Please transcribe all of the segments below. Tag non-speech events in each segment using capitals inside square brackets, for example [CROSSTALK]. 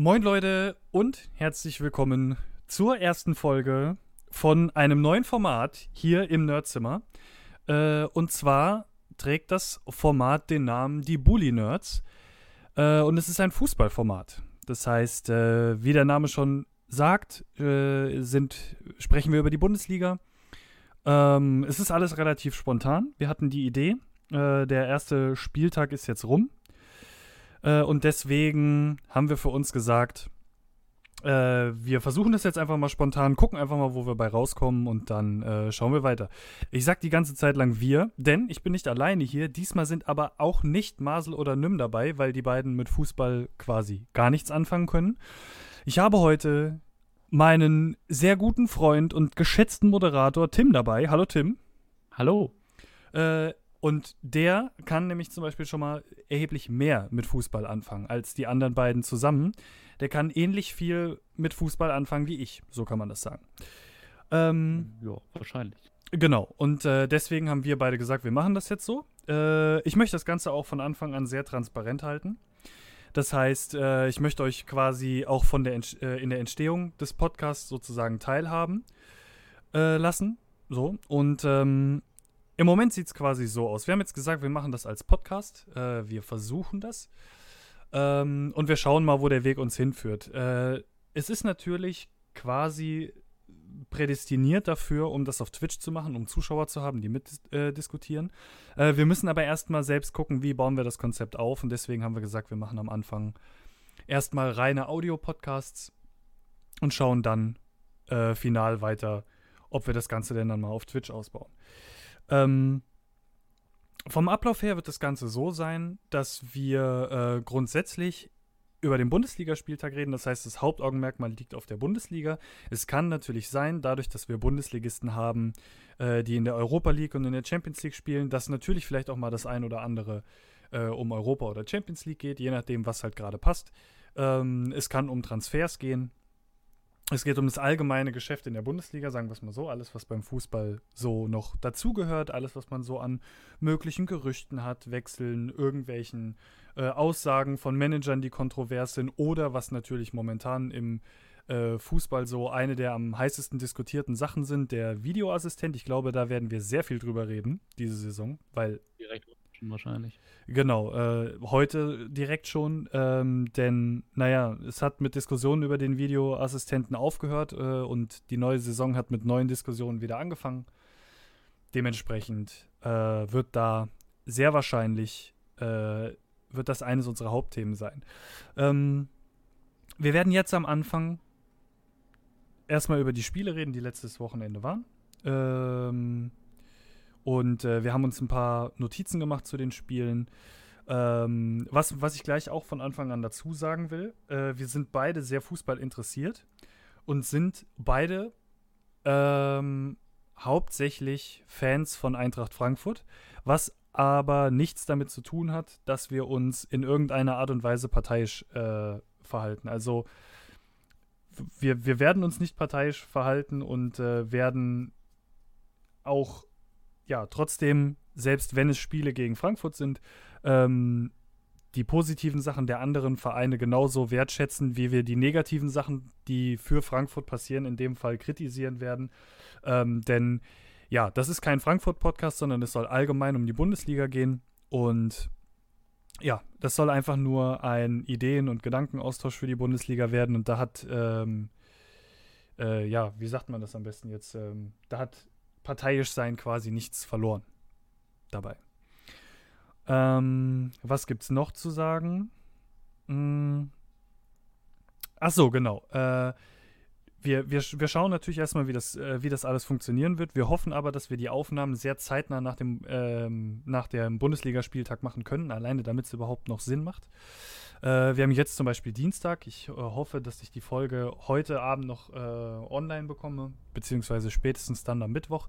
Moin Leute und herzlich willkommen zur ersten Folge von einem neuen Format hier im Nerdzimmer. Äh, und zwar trägt das Format den Namen Die Bully Nerds. Äh, und es ist ein Fußballformat. Das heißt, äh, wie der Name schon sagt, äh, sind, sprechen wir über die Bundesliga. Ähm, es ist alles relativ spontan. Wir hatten die Idee. Äh, der erste Spieltag ist jetzt rum. Äh, und deswegen haben wir für uns gesagt, äh, wir versuchen das jetzt einfach mal spontan, gucken einfach mal, wo wir bei rauskommen und dann äh, schauen wir weiter. Ich sag die ganze Zeit lang wir, denn ich bin nicht alleine hier. Diesmal sind aber auch nicht Masel oder Nym dabei, weil die beiden mit Fußball quasi gar nichts anfangen können. Ich habe heute meinen sehr guten Freund und geschätzten Moderator Tim dabei. Hallo Tim. Hallo. Äh, und der kann nämlich zum Beispiel schon mal erheblich mehr mit Fußball anfangen als die anderen beiden zusammen. Der kann ähnlich viel mit Fußball anfangen wie ich, so kann man das sagen. Ähm, ja, wahrscheinlich. Genau, und äh, deswegen haben wir beide gesagt, wir machen das jetzt so. Äh, ich möchte das Ganze auch von Anfang an sehr transparent halten. Das heißt, äh, ich möchte euch quasi auch von der Ent äh, in der Entstehung des Podcasts sozusagen teilhaben äh, lassen. So, und ähm, im Moment sieht es quasi so aus. Wir haben jetzt gesagt, wir machen das als Podcast. Äh, wir versuchen das. Ähm, und wir schauen mal, wo der Weg uns hinführt. Äh, es ist natürlich quasi prädestiniert dafür, um das auf Twitch zu machen, um Zuschauer zu haben, die mitdiskutieren. Äh, äh, wir müssen aber erstmal selbst gucken, wie bauen wir das Konzept auf. Und deswegen haben wir gesagt, wir machen am Anfang erstmal reine Audio-Podcasts und schauen dann äh, final weiter, ob wir das Ganze denn dann mal auf Twitch ausbauen. Ähm, vom Ablauf her wird das Ganze so sein, dass wir äh, grundsätzlich über den Bundesligaspieltag reden. Das heißt, das Hauptaugenmerkmal liegt auf der Bundesliga. Es kann natürlich sein, dadurch, dass wir Bundesligisten haben, äh, die in der Europa League und in der Champions League spielen, dass natürlich vielleicht auch mal das ein oder andere äh, um Europa oder Champions League geht, je nachdem, was halt gerade passt. Ähm, es kann um Transfers gehen. Es geht um das allgemeine Geschäft in der Bundesliga, sagen wir es mal so, alles, was beim Fußball so noch dazugehört, alles, was man so an möglichen Gerüchten hat, Wechseln, irgendwelchen äh, Aussagen von Managern, die kontrovers sind, oder was natürlich momentan im äh, Fußball so eine der am heißesten diskutierten Sachen sind, der Videoassistent. Ich glaube, da werden wir sehr viel drüber reden, diese Saison, weil. Direkt wahrscheinlich. Genau, äh, heute direkt schon, ähm, denn naja, es hat mit Diskussionen über den Videoassistenten aufgehört äh, und die neue Saison hat mit neuen Diskussionen wieder angefangen. Dementsprechend äh, wird da sehr wahrscheinlich, äh, wird das eines unserer Hauptthemen sein. Ähm, wir werden jetzt am Anfang erstmal über die Spiele reden, die letztes Wochenende waren. Ähm, und äh, wir haben uns ein paar Notizen gemacht zu den Spielen. Ähm, was, was ich gleich auch von Anfang an dazu sagen will, äh, wir sind beide sehr Fußball interessiert und sind beide ähm, hauptsächlich Fans von Eintracht Frankfurt, was aber nichts damit zu tun hat, dass wir uns in irgendeiner Art und Weise parteiisch äh, verhalten. Also wir, wir werden uns nicht parteiisch verhalten und äh, werden auch ja, trotzdem, selbst wenn es Spiele gegen Frankfurt sind, ähm, die positiven Sachen der anderen Vereine genauso wertschätzen, wie wir die negativen Sachen, die für Frankfurt passieren, in dem Fall kritisieren werden. Ähm, denn ja, das ist kein Frankfurt-Podcast, sondern es soll allgemein um die Bundesliga gehen. Und ja, das soll einfach nur ein Ideen- und Gedankenaustausch für die Bundesliga werden. Und da hat, ähm, äh, ja, wie sagt man das am besten jetzt? Ähm, da hat parteiisch sein quasi nichts verloren dabei. Ähm, was gibt's noch zu sagen? Hm. Ach so, genau. Äh, wir, wir, wir schauen natürlich erstmal, wie das, äh, wie das alles funktionieren wird. Wir hoffen aber, dass wir die Aufnahmen sehr zeitnah nach dem, ähm, nach dem Bundesligaspieltag machen können, alleine damit es überhaupt noch Sinn macht. Äh, wir haben jetzt zum Beispiel Dienstag. Ich äh, hoffe, dass ich die Folge heute Abend noch äh, online bekomme, beziehungsweise spätestens dann am Mittwoch.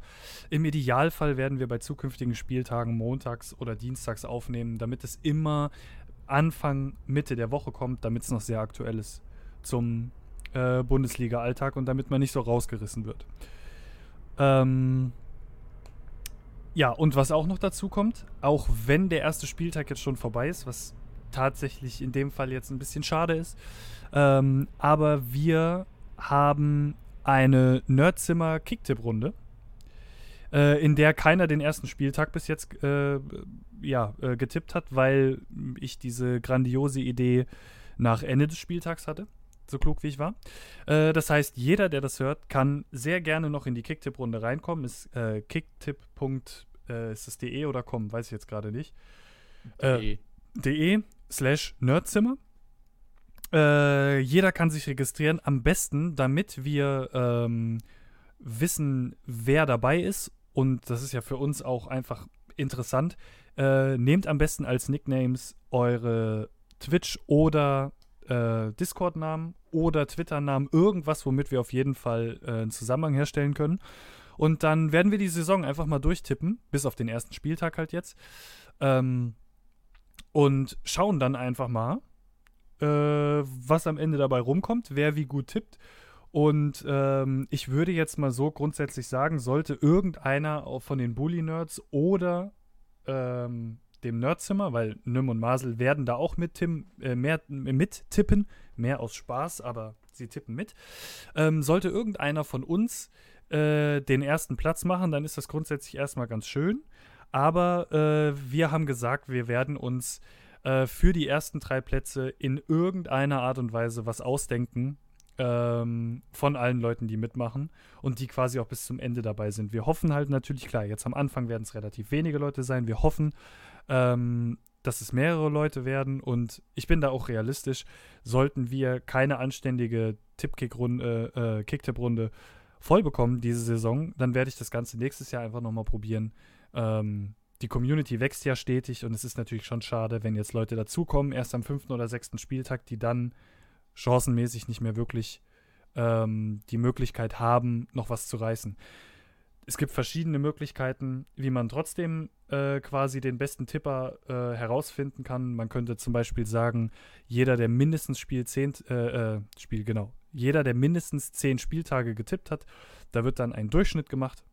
Im Idealfall werden wir bei zukünftigen Spieltagen montags oder dienstags aufnehmen, damit es immer Anfang, Mitte der Woche kommt, damit es noch sehr aktuell ist zum äh, Bundesliga-Alltag und damit man nicht so rausgerissen wird. Ähm. Ja, und was auch noch dazu kommt, auch wenn der erste Spieltag jetzt schon vorbei ist, was tatsächlich in dem Fall jetzt ein bisschen schade ist. Ähm, aber wir haben eine Nerdzimmer Kicktipp-Runde, äh, in der keiner den ersten Spieltag bis jetzt äh, ja, äh, getippt hat, weil ich diese grandiose Idee nach Ende des Spieltags hatte. So klug wie ich war. Äh, das heißt, jeder, der das hört, kann sehr gerne noch in die Kicktipp-Runde reinkommen. Ist äh, kicktipp. Äh, ist das de oder com? Weiß ich jetzt gerade nicht. De. de slash Nerdzimmer. Äh, jeder kann sich registrieren, am besten, damit wir ähm, wissen, wer dabei ist. Und das ist ja für uns auch einfach interessant. Äh, nehmt am besten als Nicknames eure Twitch- oder äh, Discord-Namen oder Twitter-Namen, irgendwas, womit wir auf jeden Fall äh, einen Zusammenhang herstellen können. Und dann werden wir die Saison einfach mal durchtippen, bis auf den ersten Spieltag halt jetzt. Ähm, und schauen dann einfach mal, äh, was am Ende dabei rumkommt, wer wie gut tippt. Und ähm, ich würde jetzt mal so grundsätzlich sagen, sollte irgendeiner von den Bully-Nerds oder ähm, dem Nerdzimmer, weil Nym und Masel werden da auch mit, Tim, äh, mehr, mit tippen, mehr aus Spaß, aber sie tippen mit. Ähm, sollte irgendeiner von uns äh, den ersten Platz machen, dann ist das grundsätzlich erstmal ganz schön. Aber äh, wir haben gesagt, wir werden uns äh, für die ersten drei Plätze in irgendeiner Art und Weise was ausdenken, ähm, von allen Leuten, die mitmachen und die quasi auch bis zum Ende dabei sind. Wir hoffen halt natürlich, klar, jetzt am Anfang werden es relativ wenige Leute sein. Wir hoffen, ähm, dass es mehrere Leute werden und ich bin da auch realistisch. Sollten wir keine anständige Tipp-Kick-Runde, äh, Kick-Tipp-Runde voll bekommen diese Saison, dann werde ich das Ganze nächstes Jahr einfach nochmal probieren. Ähm, die Community wächst ja stetig und es ist natürlich schon schade, wenn jetzt Leute dazukommen, erst am fünften oder sechsten Spieltag, die dann chancenmäßig nicht mehr wirklich ähm, die Möglichkeit haben, noch was zu reißen. Es gibt verschiedene Möglichkeiten, wie man trotzdem äh, quasi den besten Tipper äh, herausfinden kann. Man könnte zum Beispiel sagen, jeder, der mindestens Spiel 10, äh, äh, Spiel, genau, jeder, der mindestens 10 Spieltage getippt hat, da wird dann ein Durchschnitt gemacht,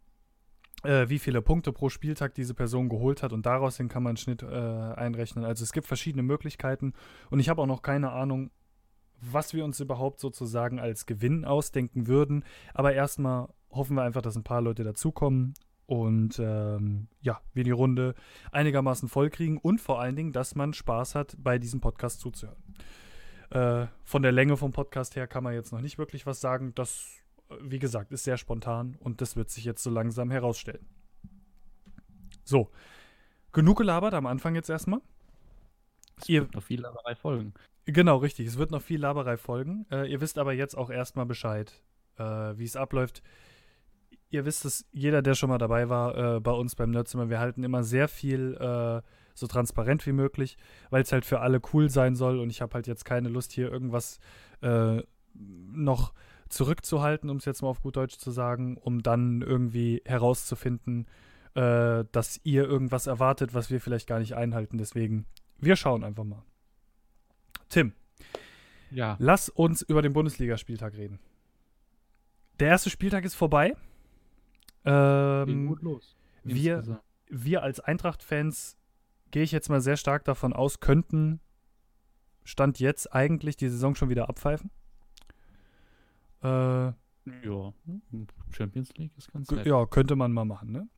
äh, wie viele Punkte pro Spieltag diese Person geholt hat und daraus kann man einen Schnitt äh, einrechnen. Also es gibt verschiedene Möglichkeiten und ich habe auch noch keine Ahnung, was wir uns überhaupt sozusagen als Gewinn ausdenken würden. Aber erstmal hoffen wir einfach, dass ein paar Leute dazukommen und ähm, ja, wir die Runde einigermaßen voll kriegen und vor allen Dingen, dass man Spaß hat, bei diesem Podcast zuzuhören. Äh, von der Länge vom Podcast her kann man jetzt noch nicht wirklich was sagen. Das, wie gesagt, ist sehr spontan und das wird sich jetzt so langsam herausstellen. So, genug gelabert am Anfang jetzt erstmal. Es Ihr, wird noch viel Laberei folgen. Genau, richtig. Es wird noch viel Laberei folgen. Äh, ihr wisst aber jetzt auch erstmal Bescheid, äh, wie es abläuft. Ihr wisst es, jeder, der schon mal dabei war äh, bei uns beim Nerdzimmer, wir halten immer sehr viel äh, so transparent wie möglich, weil es halt für alle cool sein soll und ich habe halt jetzt keine Lust, hier irgendwas äh, noch zurückzuhalten, um es jetzt mal auf gut Deutsch zu sagen, um dann irgendwie herauszufinden, äh, dass ihr irgendwas erwartet, was wir vielleicht gar nicht einhalten. Deswegen, wir schauen einfach mal. Tim. Ja. Lass uns über den Bundesligaspieltag reden. Der erste Spieltag ist vorbei. Ähm, gut los. Wir, wir als Eintracht-Fans, gehe ich jetzt mal sehr stark davon aus, könnten Stand jetzt eigentlich die Saison schon wieder abpfeifen. Äh, ja, Champions League ist ganz nett. Ja, könnte man mal machen, ne?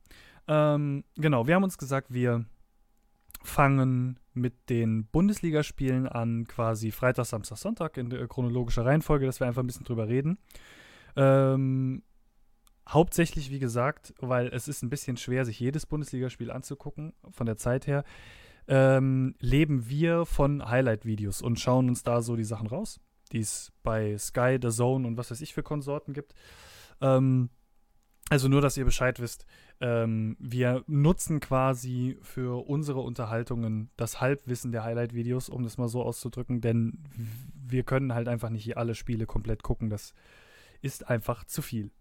Ähm, genau, wir haben uns gesagt, wir fangen mit den Bundesligaspielen an, quasi Freitag, Samstag, Sonntag in chronologischer Reihenfolge, dass wir einfach ein bisschen drüber reden. Ähm, hauptsächlich, wie gesagt, weil es ist ein bisschen schwer, sich jedes Bundesligaspiel anzugucken, von der Zeit her, ähm, leben wir von Highlight-Videos und schauen uns da so die Sachen raus, die es bei Sky, The Zone und was weiß ich für Konsorten gibt. Ähm, also nur, dass ihr Bescheid wisst. Ähm, wir nutzen quasi für unsere Unterhaltungen das Halbwissen der Highlight-Videos, um das mal so auszudrücken, denn wir können halt einfach nicht alle Spiele komplett gucken. Das ist einfach zu viel.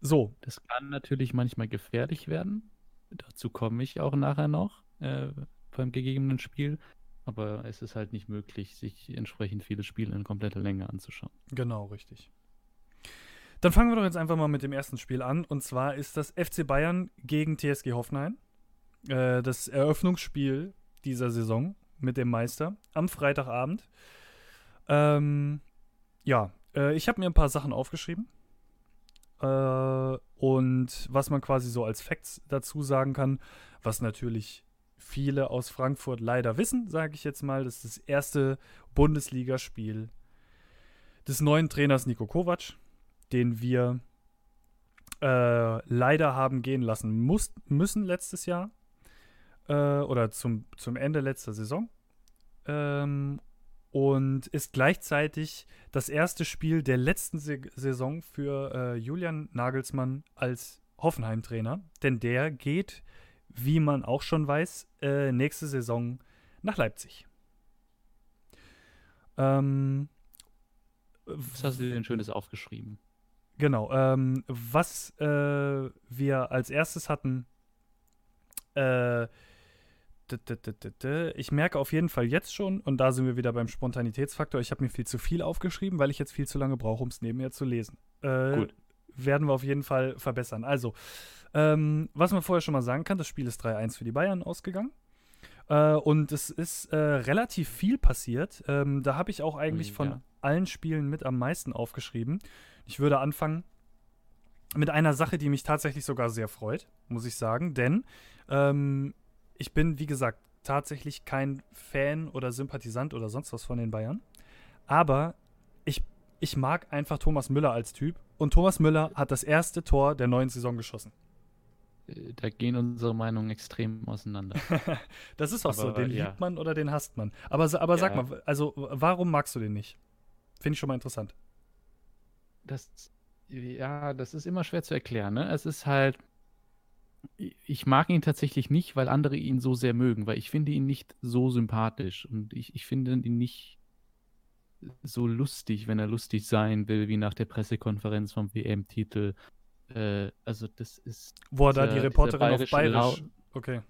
So. Das kann natürlich manchmal gefährlich werden. Dazu komme ich auch nachher noch äh, beim gegebenen Spiel. Aber es ist halt nicht möglich, sich entsprechend viele Spiele in kompletter Länge anzuschauen. Genau, richtig. Dann fangen wir doch jetzt einfach mal mit dem ersten Spiel an. Und zwar ist das FC Bayern gegen TSG Hoffenheim. Äh, das Eröffnungsspiel dieser Saison mit dem Meister am Freitagabend. Ähm, ja, äh, ich habe mir ein paar Sachen aufgeschrieben. Äh, und was man quasi so als Facts dazu sagen kann, was natürlich viele aus Frankfurt leider wissen, sage ich jetzt mal, das ist das erste Bundesligaspiel des neuen Trainers Nico Kovac, den wir äh, leider haben gehen lassen muss, müssen letztes Jahr äh, oder zum, zum Ende letzter Saison. Ähm, und ist gleichzeitig das erste Spiel der letzten Saison für äh, Julian Nagelsmann als Hoffenheim-Trainer, denn der geht, wie man auch schon weiß, äh, nächste Saison nach Leipzig. Ähm, was hast du denn Schönes aufgeschrieben? Genau. Ähm, was äh, wir als erstes hatten, äh, ich merke auf jeden Fall jetzt schon, und da sind wir wieder beim Spontanitätsfaktor, ich habe mir viel zu viel aufgeschrieben, weil ich jetzt viel zu lange brauche, um es nebenher zu lesen. Äh, Gut. Werden wir auf jeden Fall verbessern. Also, ähm, was man vorher schon mal sagen kann, das Spiel ist 3-1 für die Bayern ausgegangen. Äh, und es ist äh, relativ viel passiert. Ähm, da habe ich auch eigentlich von ja. allen Spielen mit am meisten aufgeschrieben. Ich würde anfangen mit einer Sache, die mich tatsächlich sogar sehr freut, muss ich sagen. Denn ähm, ich bin, wie gesagt, tatsächlich kein Fan oder Sympathisant oder sonst was von den Bayern. Aber ich, ich mag einfach Thomas Müller als Typ. Und Thomas Müller hat das erste Tor der neuen Saison geschossen. Äh, da gehen unsere Meinungen extrem auseinander. [LAUGHS] das ist auch aber, so. Den ja. liebt man oder den hasst man. Aber, aber ja. sag mal, also warum magst du den nicht? Finde ich schon mal interessant. Das, ja, das ist immer schwer zu erklären. Ne? Es ist halt, ich mag ihn tatsächlich nicht, weil andere ihn so sehr mögen, weil ich finde ihn nicht so sympathisch und ich, ich finde ihn nicht so lustig, wenn er lustig sein will, wie nach der Pressekonferenz vom WM-Titel. Äh, also das ist. Wo er da die Reporterin auf Bayerisch. Lau okay.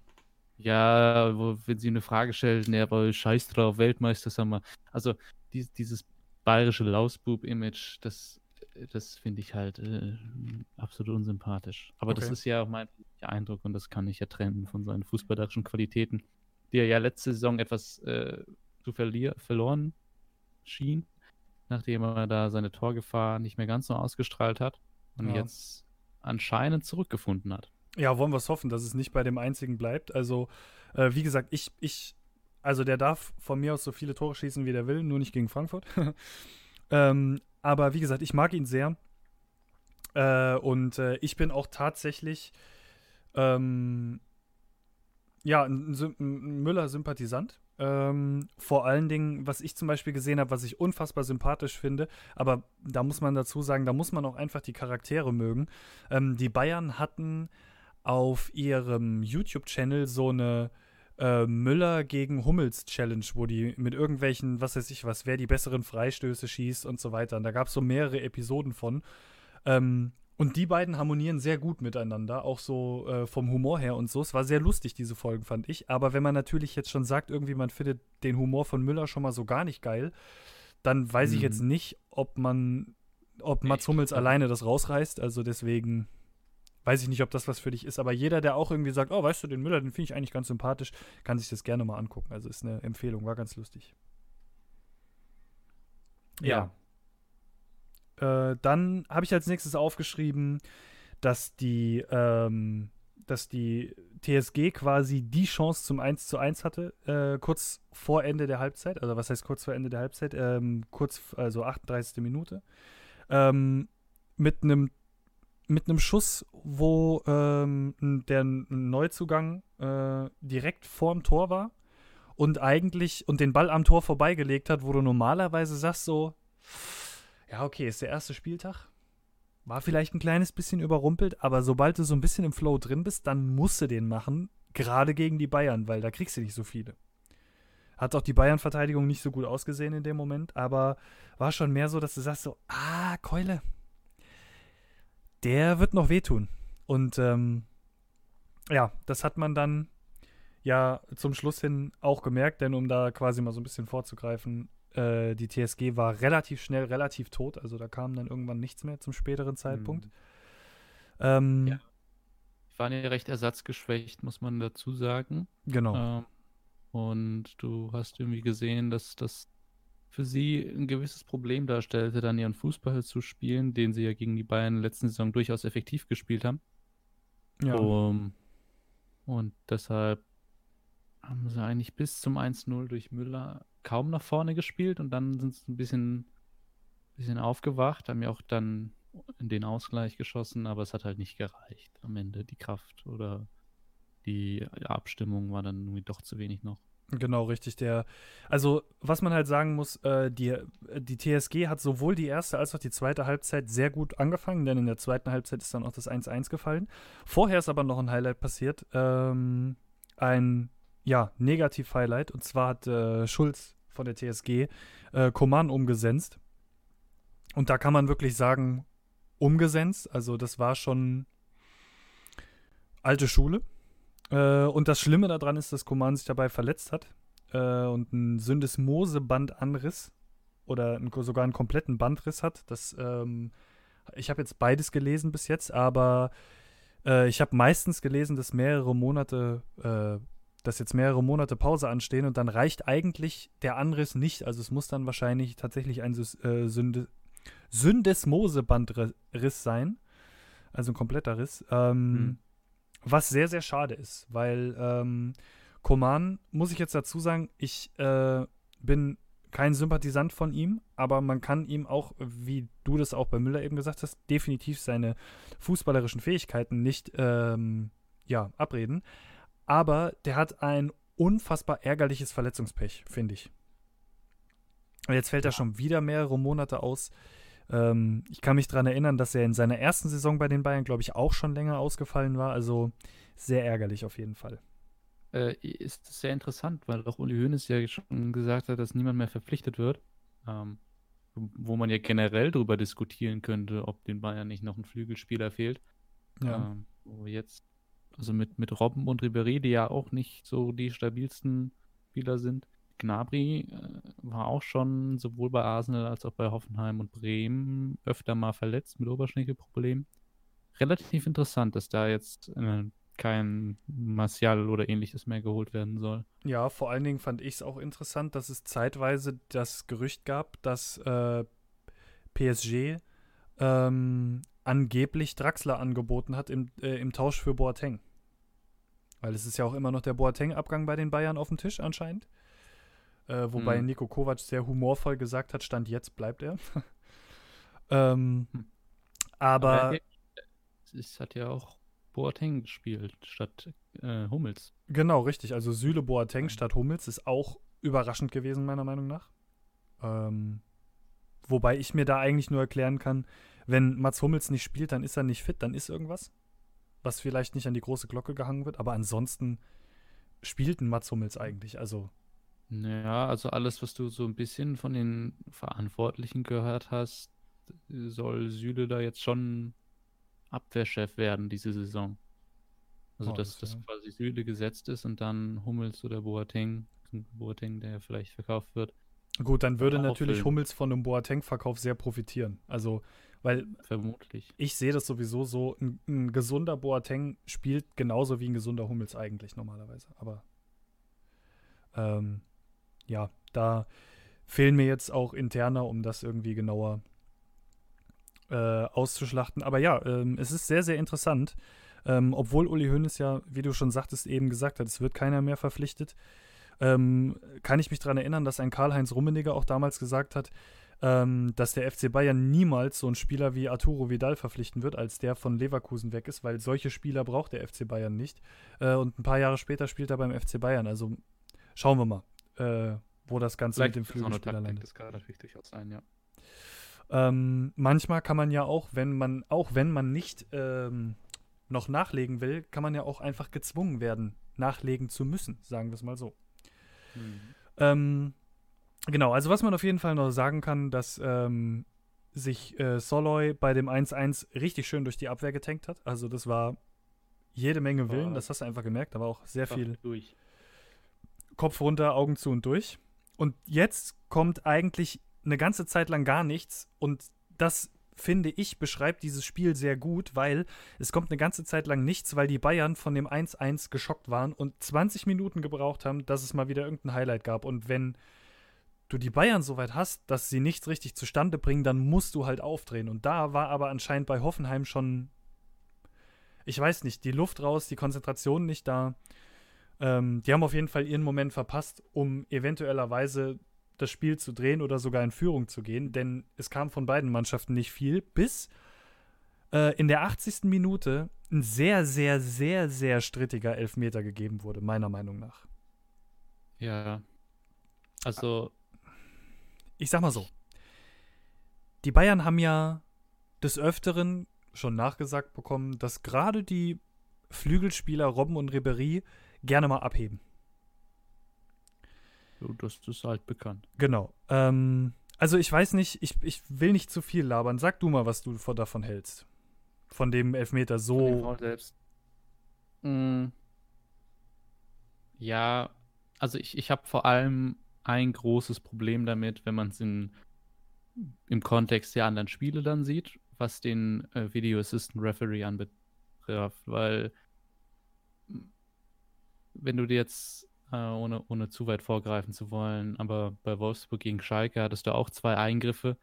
Ja, wo, wenn sie eine Frage stellt, ne, aber scheiß drauf, Weltmeister, sag mal. Also die, dieses bayerische Lausbub-Image, das das finde ich halt äh, absolut unsympathisch. Aber okay. das ist ja auch mein Eindruck und das kann ich ja trennen von seinen fußballerischen Qualitäten, die er ja letzte Saison etwas äh, zu verloren schien, nachdem er da seine Torgefahr nicht mehr ganz so ausgestrahlt hat und ja. jetzt anscheinend zurückgefunden hat. Ja, wollen wir es hoffen, dass es nicht bei dem einzigen bleibt. Also, äh, wie gesagt, ich, ich, also der darf von mir aus so viele Tore schießen, wie der will, nur nicht gegen Frankfurt. [LAUGHS] ähm, aber wie gesagt, ich mag ihn sehr. Äh, und äh, ich bin auch tatsächlich ähm, ja, ein, ein Müller-Sympathisant. Ähm, vor allen Dingen, was ich zum Beispiel gesehen habe, was ich unfassbar sympathisch finde, aber da muss man dazu sagen, da muss man auch einfach die Charaktere mögen. Ähm, die Bayern hatten auf ihrem YouTube-Channel so eine äh, Müller gegen Hummels Challenge, wo die mit irgendwelchen, was weiß ich was, wer die besseren Freistöße schießt und so weiter. Und da gab es so mehrere Episoden von. Ähm, und die beiden harmonieren sehr gut miteinander, auch so äh, vom Humor her und so. Es war sehr lustig, diese Folgen, fand ich. Aber wenn man natürlich jetzt schon sagt, irgendwie man findet den Humor von Müller schon mal so gar nicht geil, dann weiß mhm. ich jetzt nicht, ob man, ob Mats Hummels alleine das rausreißt. Also deswegen weiß ich nicht, ob das was für dich ist, aber jeder, der auch irgendwie sagt, oh, weißt du, den Müller, den finde ich eigentlich ganz sympathisch, kann sich das gerne mal angucken. Also ist eine Empfehlung, war ganz lustig. Ja. ja. Äh, dann habe ich als nächstes aufgeschrieben, dass die, ähm, dass die TSG quasi die Chance zum 1 zu 1 hatte, äh, kurz vor Ende der Halbzeit. Also was heißt kurz vor Ende der Halbzeit? Ähm, kurz, also 38. Minute. Ähm, mit einem mit einem Schuss, wo ähm, der Neuzugang äh, direkt vorm Tor war und eigentlich und den Ball am Tor vorbeigelegt hat, wo du normalerweise sagst so, ja, okay, ist der erste Spieltag. War vielleicht ein kleines bisschen überrumpelt, aber sobald du so ein bisschen im Flow drin bist, dann musst du den machen, gerade gegen die Bayern, weil da kriegst du nicht so viele. Hat auch die Bayern-Verteidigung nicht so gut ausgesehen in dem Moment, aber war schon mehr so, dass du sagst so, ah, Keule, der wird noch wehtun. Und ähm, ja, das hat man dann ja zum Schluss hin auch gemerkt, denn um da quasi mal so ein bisschen vorzugreifen, äh, die TSG war relativ schnell relativ tot, also da kam dann irgendwann nichts mehr zum späteren Zeitpunkt. Mhm. Ähm, ja. Waren ja recht ersatzgeschwächt, muss man dazu sagen. Genau. Ähm, und du hast irgendwie gesehen, dass das für sie ein gewisses Problem darstellte, dann ihren Fußball zu spielen, den sie ja gegen die Bayern letzten Saison durchaus effektiv gespielt haben. Ja. Um, und deshalb haben sie eigentlich bis zum 1-0 durch Müller kaum nach vorne gespielt und dann sind sie ein bisschen, bisschen aufgewacht, haben ja auch dann in den Ausgleich geschossen, aber es hat halt nicht gereicht am Ende. Die Kraft oder die Abstimmung war dann irgendwie doch zu wenig noch. Genau, richtig. Der, also, was man halt sagen muss, äh, die, die TSG hat sowohl die erste als auch die zweite Halbzeit sehr gut angefangen, denn in der zweiten Halbzeit ist dann auch das 1-1 gefallen. Vorher ist aber noch ein Highlight passiert. Ähm, ein, ja, Negativ-Highlight. Und zwar hat äh, Schulz von der TSG äh, umgesetzt. Und da kann man wirklich sagen, umgesetzt. Also, das war schon alte Schule. Äh, und das Schlimme daran ist, dass Coman sich dabei verletzt hat äh, und ein Syndesmose-Bandanriss oder ein, sogar einen kompletten Bandriss hat. Das, ähm, ich habe jetzt beides gelesen bis jetzt, aber äh, ich habe meistens gelesen, dass mehrere Monate, äh, dass jetzt mehrere Monate Pause anstehen und dann reicht eigentlich der Anriss nicht. Also es muss dann wahrscheinlich tatsächlich ein äh, Synde Syndesmose-Bandriss sein. Also ein kompletter Riss. Ähm, mhm. Was sehr, sehr schade ist, weil ähm, Koman, muss ich jetzt dazu sagen, ich äh, bin kein Sympathisant von ihm, aber man kann ihm auch, wie du das auch bei Müller eben gesagt hast, definitiv seine fußballerischen Fähigkeiten nicht ähm, ja, abreden. Aber der hat ein unfassbar ärgerliches Verletzungspech, finde ich. Und jetzt fällt er schon wieder mehrere Monate aus. Ähm, ich kann mich daran erinnern, dass er in seiner ersten Saison bei den Bayern, glaube ich, auch schon länger ausgefallen war. Also sehr ärgerlich auf jeden Fall. Äh, ist sehr interessant, weil auch Uli Hoeneß ja schon gesagt hat, dass niemand mehr verpflichtet wird. Ähm, wo man ja generell darüber diskutieren könnte, ob den Bayern nicht noch ein Flügelspieler fehlt. Ja. Ähm, wo jetzt, also mit, mit Robben und Ribéry, die ja auch nicht so die stabilsten Spieler sind, Gnabry äh, war auch schon sowohl bei Arsenal als auch bei Hoffenheim und Bremen öfter mal verletzt mit Oberschenkelproblemen. Relativ interessant, dass da jetzt äh, kein Martial oder ähnliches mehr geholt werden soll. Ja, vor allen Dingen fand ich es auch interessant, dass es zeitweise das Gerücht gab, dass äh, PSG ähm, angeblich Draxler angeboten hat im, äh, im Tausch für Boateng. Weil es ist ja auch immer noch der Boateng-Abgang bei den Bayern auf dem Tisch anscheinend. Äh, wobei mhm. Nico Kovac sehr humorvoll gesagt hat, Stand jetzt bleibt er. [LAUGHS] ähm, hm. aber, aber es hat ja auch Boateng gespielt statt äh, Hummels. Genau, richtig. Also Süle Boateng statt Hummels ist auch überraschend gewesen, meiner Meinung nach. Ähm, wobei ich mir da eigentlich nur erklären kann, wenn Mats Hummels nicht spielt, dann ist er nicht fit, dann ist irgendwas, was vielleicht nicht an die große Glocke gehangen wird. Aber ansonsten spielt ein Mats Hummels eigentlich. Also naja, also alles, was du so ein bisschen von den Verantwortlichen gehört hast, soll Süle da jetzt schon Abwehrchef werden diese Saison. Also, oh, dass das quasi Süle gesetzt ist und dann Hummels oder Boateng, Boateng, der vielleicht verkauft wird. Gut, dann würde natürlich Hummels von einem Boateng-Verkauf sehr profitieren. Also, weil vermutlich. Ich sehe das sowieso so, ein, ein gesunder Boateng spielt genauso wie ein gesunder Hummels eigentlich normalerweise. Aber ähm, ja, da fehlen mir jetzt auch interner, um das irgendwie genauer äh, auszuschlachten. Aber ja, ähm, es ist sehr, sehr interessant. Ähm, obwohl Uli Hoeneß ja, wie du schon sagtest, eben gesagt hat, es wird keiner mehr verpflichtet, ähm, kann ich mich daran erinnern, dass ein Karl-Heinz Rummeniger auch damals gesagt hat, ähm, dass der FC Bayern niemals so einen Spieler wie Arturo Vidal verpflichten wird, als der von Leverkusen weg ist, weil solche Spieler braucht der FC Bayern nicht. Äh, und ein paar Jahre später spielt er beim FC Bayern. Also schauen wir mal äh, wo das Ganze Vielleicht mit dem Flügelspieler landet. Das kann natürlich durchaus sein, ja. Ähm, manchmal kann man ja auch, wenn man, auch wenn man nicht ähm, noch nachlegen will, kann man ja auch einfach gezwungen werden, nachlegen zu müssen, sagen wir es mal so. Mhm. Ähm, genau, also was man auf jeden Fall noch sagen kann, dass ähm, sich äh, Soloy bei dem 1-1 richtig schön durch die Abwehr getankt hat. Also das war jede Menge Willen, das hast du einfach gemerkt, da war auch sehr viel durch. Kopf runter, Augen zu und durch. Und jetzt kommt eigentlich eine ganze Zeit lang gar nichts. Und das, finde ich, beschreibt dieses Spiel sehr gut, weil es kommt eine ganze Zeit lang nichts, weil die Bayern von dem 1-1 geschockt waren und 20 Minuten gebraucht haben, dass es mal wieder irgendein Highlight gab. Und wenn du die Bayern so weit hast, dass sie nichts richtig zustande bringen, dann musst du halt aufdrehen. Und da war aber anscheinend bei Hoffenheim schon, ich weiß nicht, die Luft raus, die Konzentration nicht da. Ähm, die haben auf jeden Fall ihren Moment verpasst, um eventuellerweise das Spiel zu drehen oder sogar in Führung zu gehen, denn es kam von beiden Mannschaften nicht viel, bis äh, in der 80. Minute ein sehr, sehr, sehr, sehr strittiger Elfmeter gegeben wurde, meiner Meinung nach. Ja. Also. Ich sag mal so. Die Bayern haben ja des Öfteren schon nachgesagt bekommen, dass gerade die Flügelspieler Robben und Ribery gerne mal abheben. So, das ist halt bekannt. Genau. Ähm, also ich weiß nicht, ich, ich will nicht zu viel labern. Sag du mal, was du davon hältst. Von dem Elfmeter so. selbst. Mm. Ja, also ich, ich habe vor allem ein großes Problem damit, wenn man es im Kontext der anderen Spiele dann sieht, was den äh, Video Assistant Referee anbetrifft, weil wenn du dir jetzt äh, ohne, ohne zu weit vorgreifen zu wollen. Aber bei Wolfsburg gegen Schalke hattest du auch zwei Eingriffe,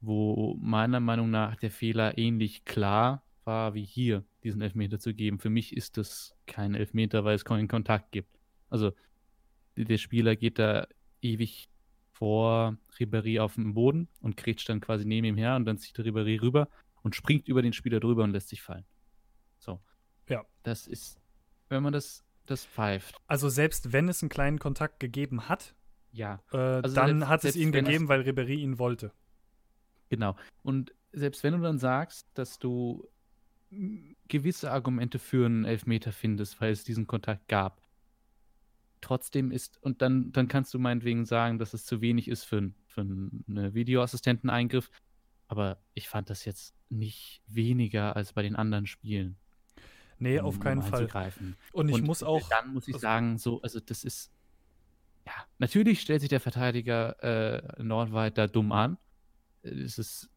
wo meiner Meinung nach der Fehler ähnlich klar war wie hier, diesen Elfmeter zu geben. Für mich ist das kein Elfmeter, weil es keinen Kontakt gibt. Also der Spieler geht da ewig vor Ribéry auf dem Boden und kretscht dann quasi neben ihm her und dann zieht Ribéry rüber und springt über den Spieler drüber und lässt sich fallen. So. Ja. Das ist, wenn man das das pfeift. Also selbst wenn es einen kleinen Kontakt gegeben hat, ja. Äh, also dann selbst, hat es ihn gegeben, weil Ribery ihn wollte. Genau. Und selbst wenn du dann sagst, dass du gewisse Argumente für einen Elfmeter findest, weil es diesen Kontakt gab, trotzdem ist, und dann, dann kannst du meinetwegen sagen, dass es zu wenig ist für, für einen Videoassistenteneingriff, aber ich fand das jetzt nicht weniger als bei den anderen Spielen. Nee, um, auf keinen Fall. Und ich und muss auch. Dann muss ich also, sagen, so, also das ist. Ja, natürlich stellt sich der Verteidiger äh, Nordweit da dumm an. Es ist.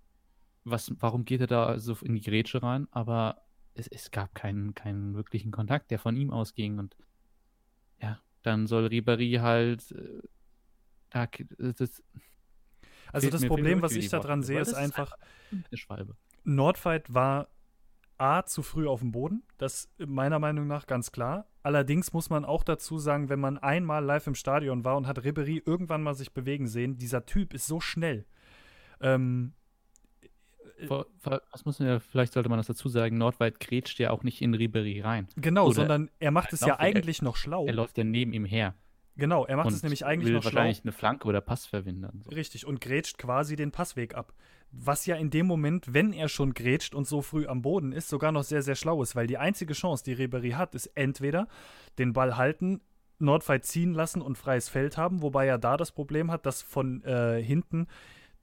Was, warum geht er da so in die Grätsche rein? Aber es, es gab keinen, keinen wirklichen Kontakt, der von ihm ausging. Und ja, dann soll Ribéry halt. Äh, da, das, also das Problem, was ich daran sehe, ist einfach. Nordweit war A, zu früh auf dem Boden. Das meiner Meinung nach ganz klar. Allerdings muss man auch dazu sagen, wenn man einmal live im Stadion war und hat Ribery irgendwann mal sich bewegen sehen, dieser Typ ist so schnell. Ähm, was muss man ja, vielleicht sollte man das dazu sagen, Nordweit grätscht ja auch nicht in Ribery rein. Genau, Oder sondern er macht es ja eigentlich noch schlau. Er läuft ja neben ihm her. Genau, er macht es nämlich eigentlich will noch wahrscheinlich schlau. eine Flanke oder Pass verwindern. So. Richtig, und grätscht quasi den Passweg ab. Was ja in dem Moment, wenn er schon grätscht und so früh am Boden ist, sogar noch sehr, sehr schlau ist, weil die einzige Chance, die Ribery hat, ist entweder den Ball halten, Nordfight ziehen lassen und freies Feld haben, wobei er da das Problem hat, dass von äh, hinten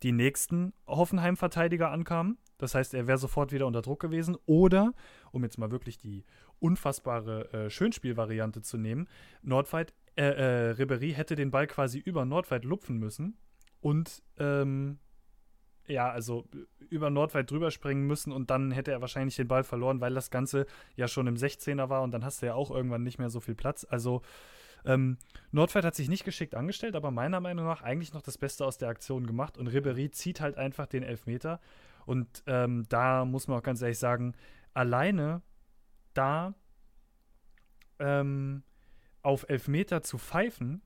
die nächsten Hoffenheim-Verteidiger ankamen. Das heißt, er wäre sofort wieder unter Druck gewesen. Oder, um jetzt mal wirklich die unfassbare äh, Schönspielvariante zu nehmen, Nordfight äh, äh, Ribery hätte den Ball quasi über Nordweit lupfen müssen und ähm, ja, also über Nordweit drüber springen müssen und dann hätte er wahrscheinlich den Ball verloren, weil das Ganze ja schon im 16er war und dann hast du ja auch irgendwann nicht mehr so viel Platz. Also ähm, Nordweit hat sich nicht geschickt angestellt, aber meiner Meinung nach eigentlich noch das Beste aus der Aktion gemacht und Ribery zieht halt einfach den Elfmeter und ähm, da muss man auch ganz ehrlich sagen, alleine da ähm, auf Elfmeter zu pfeifen,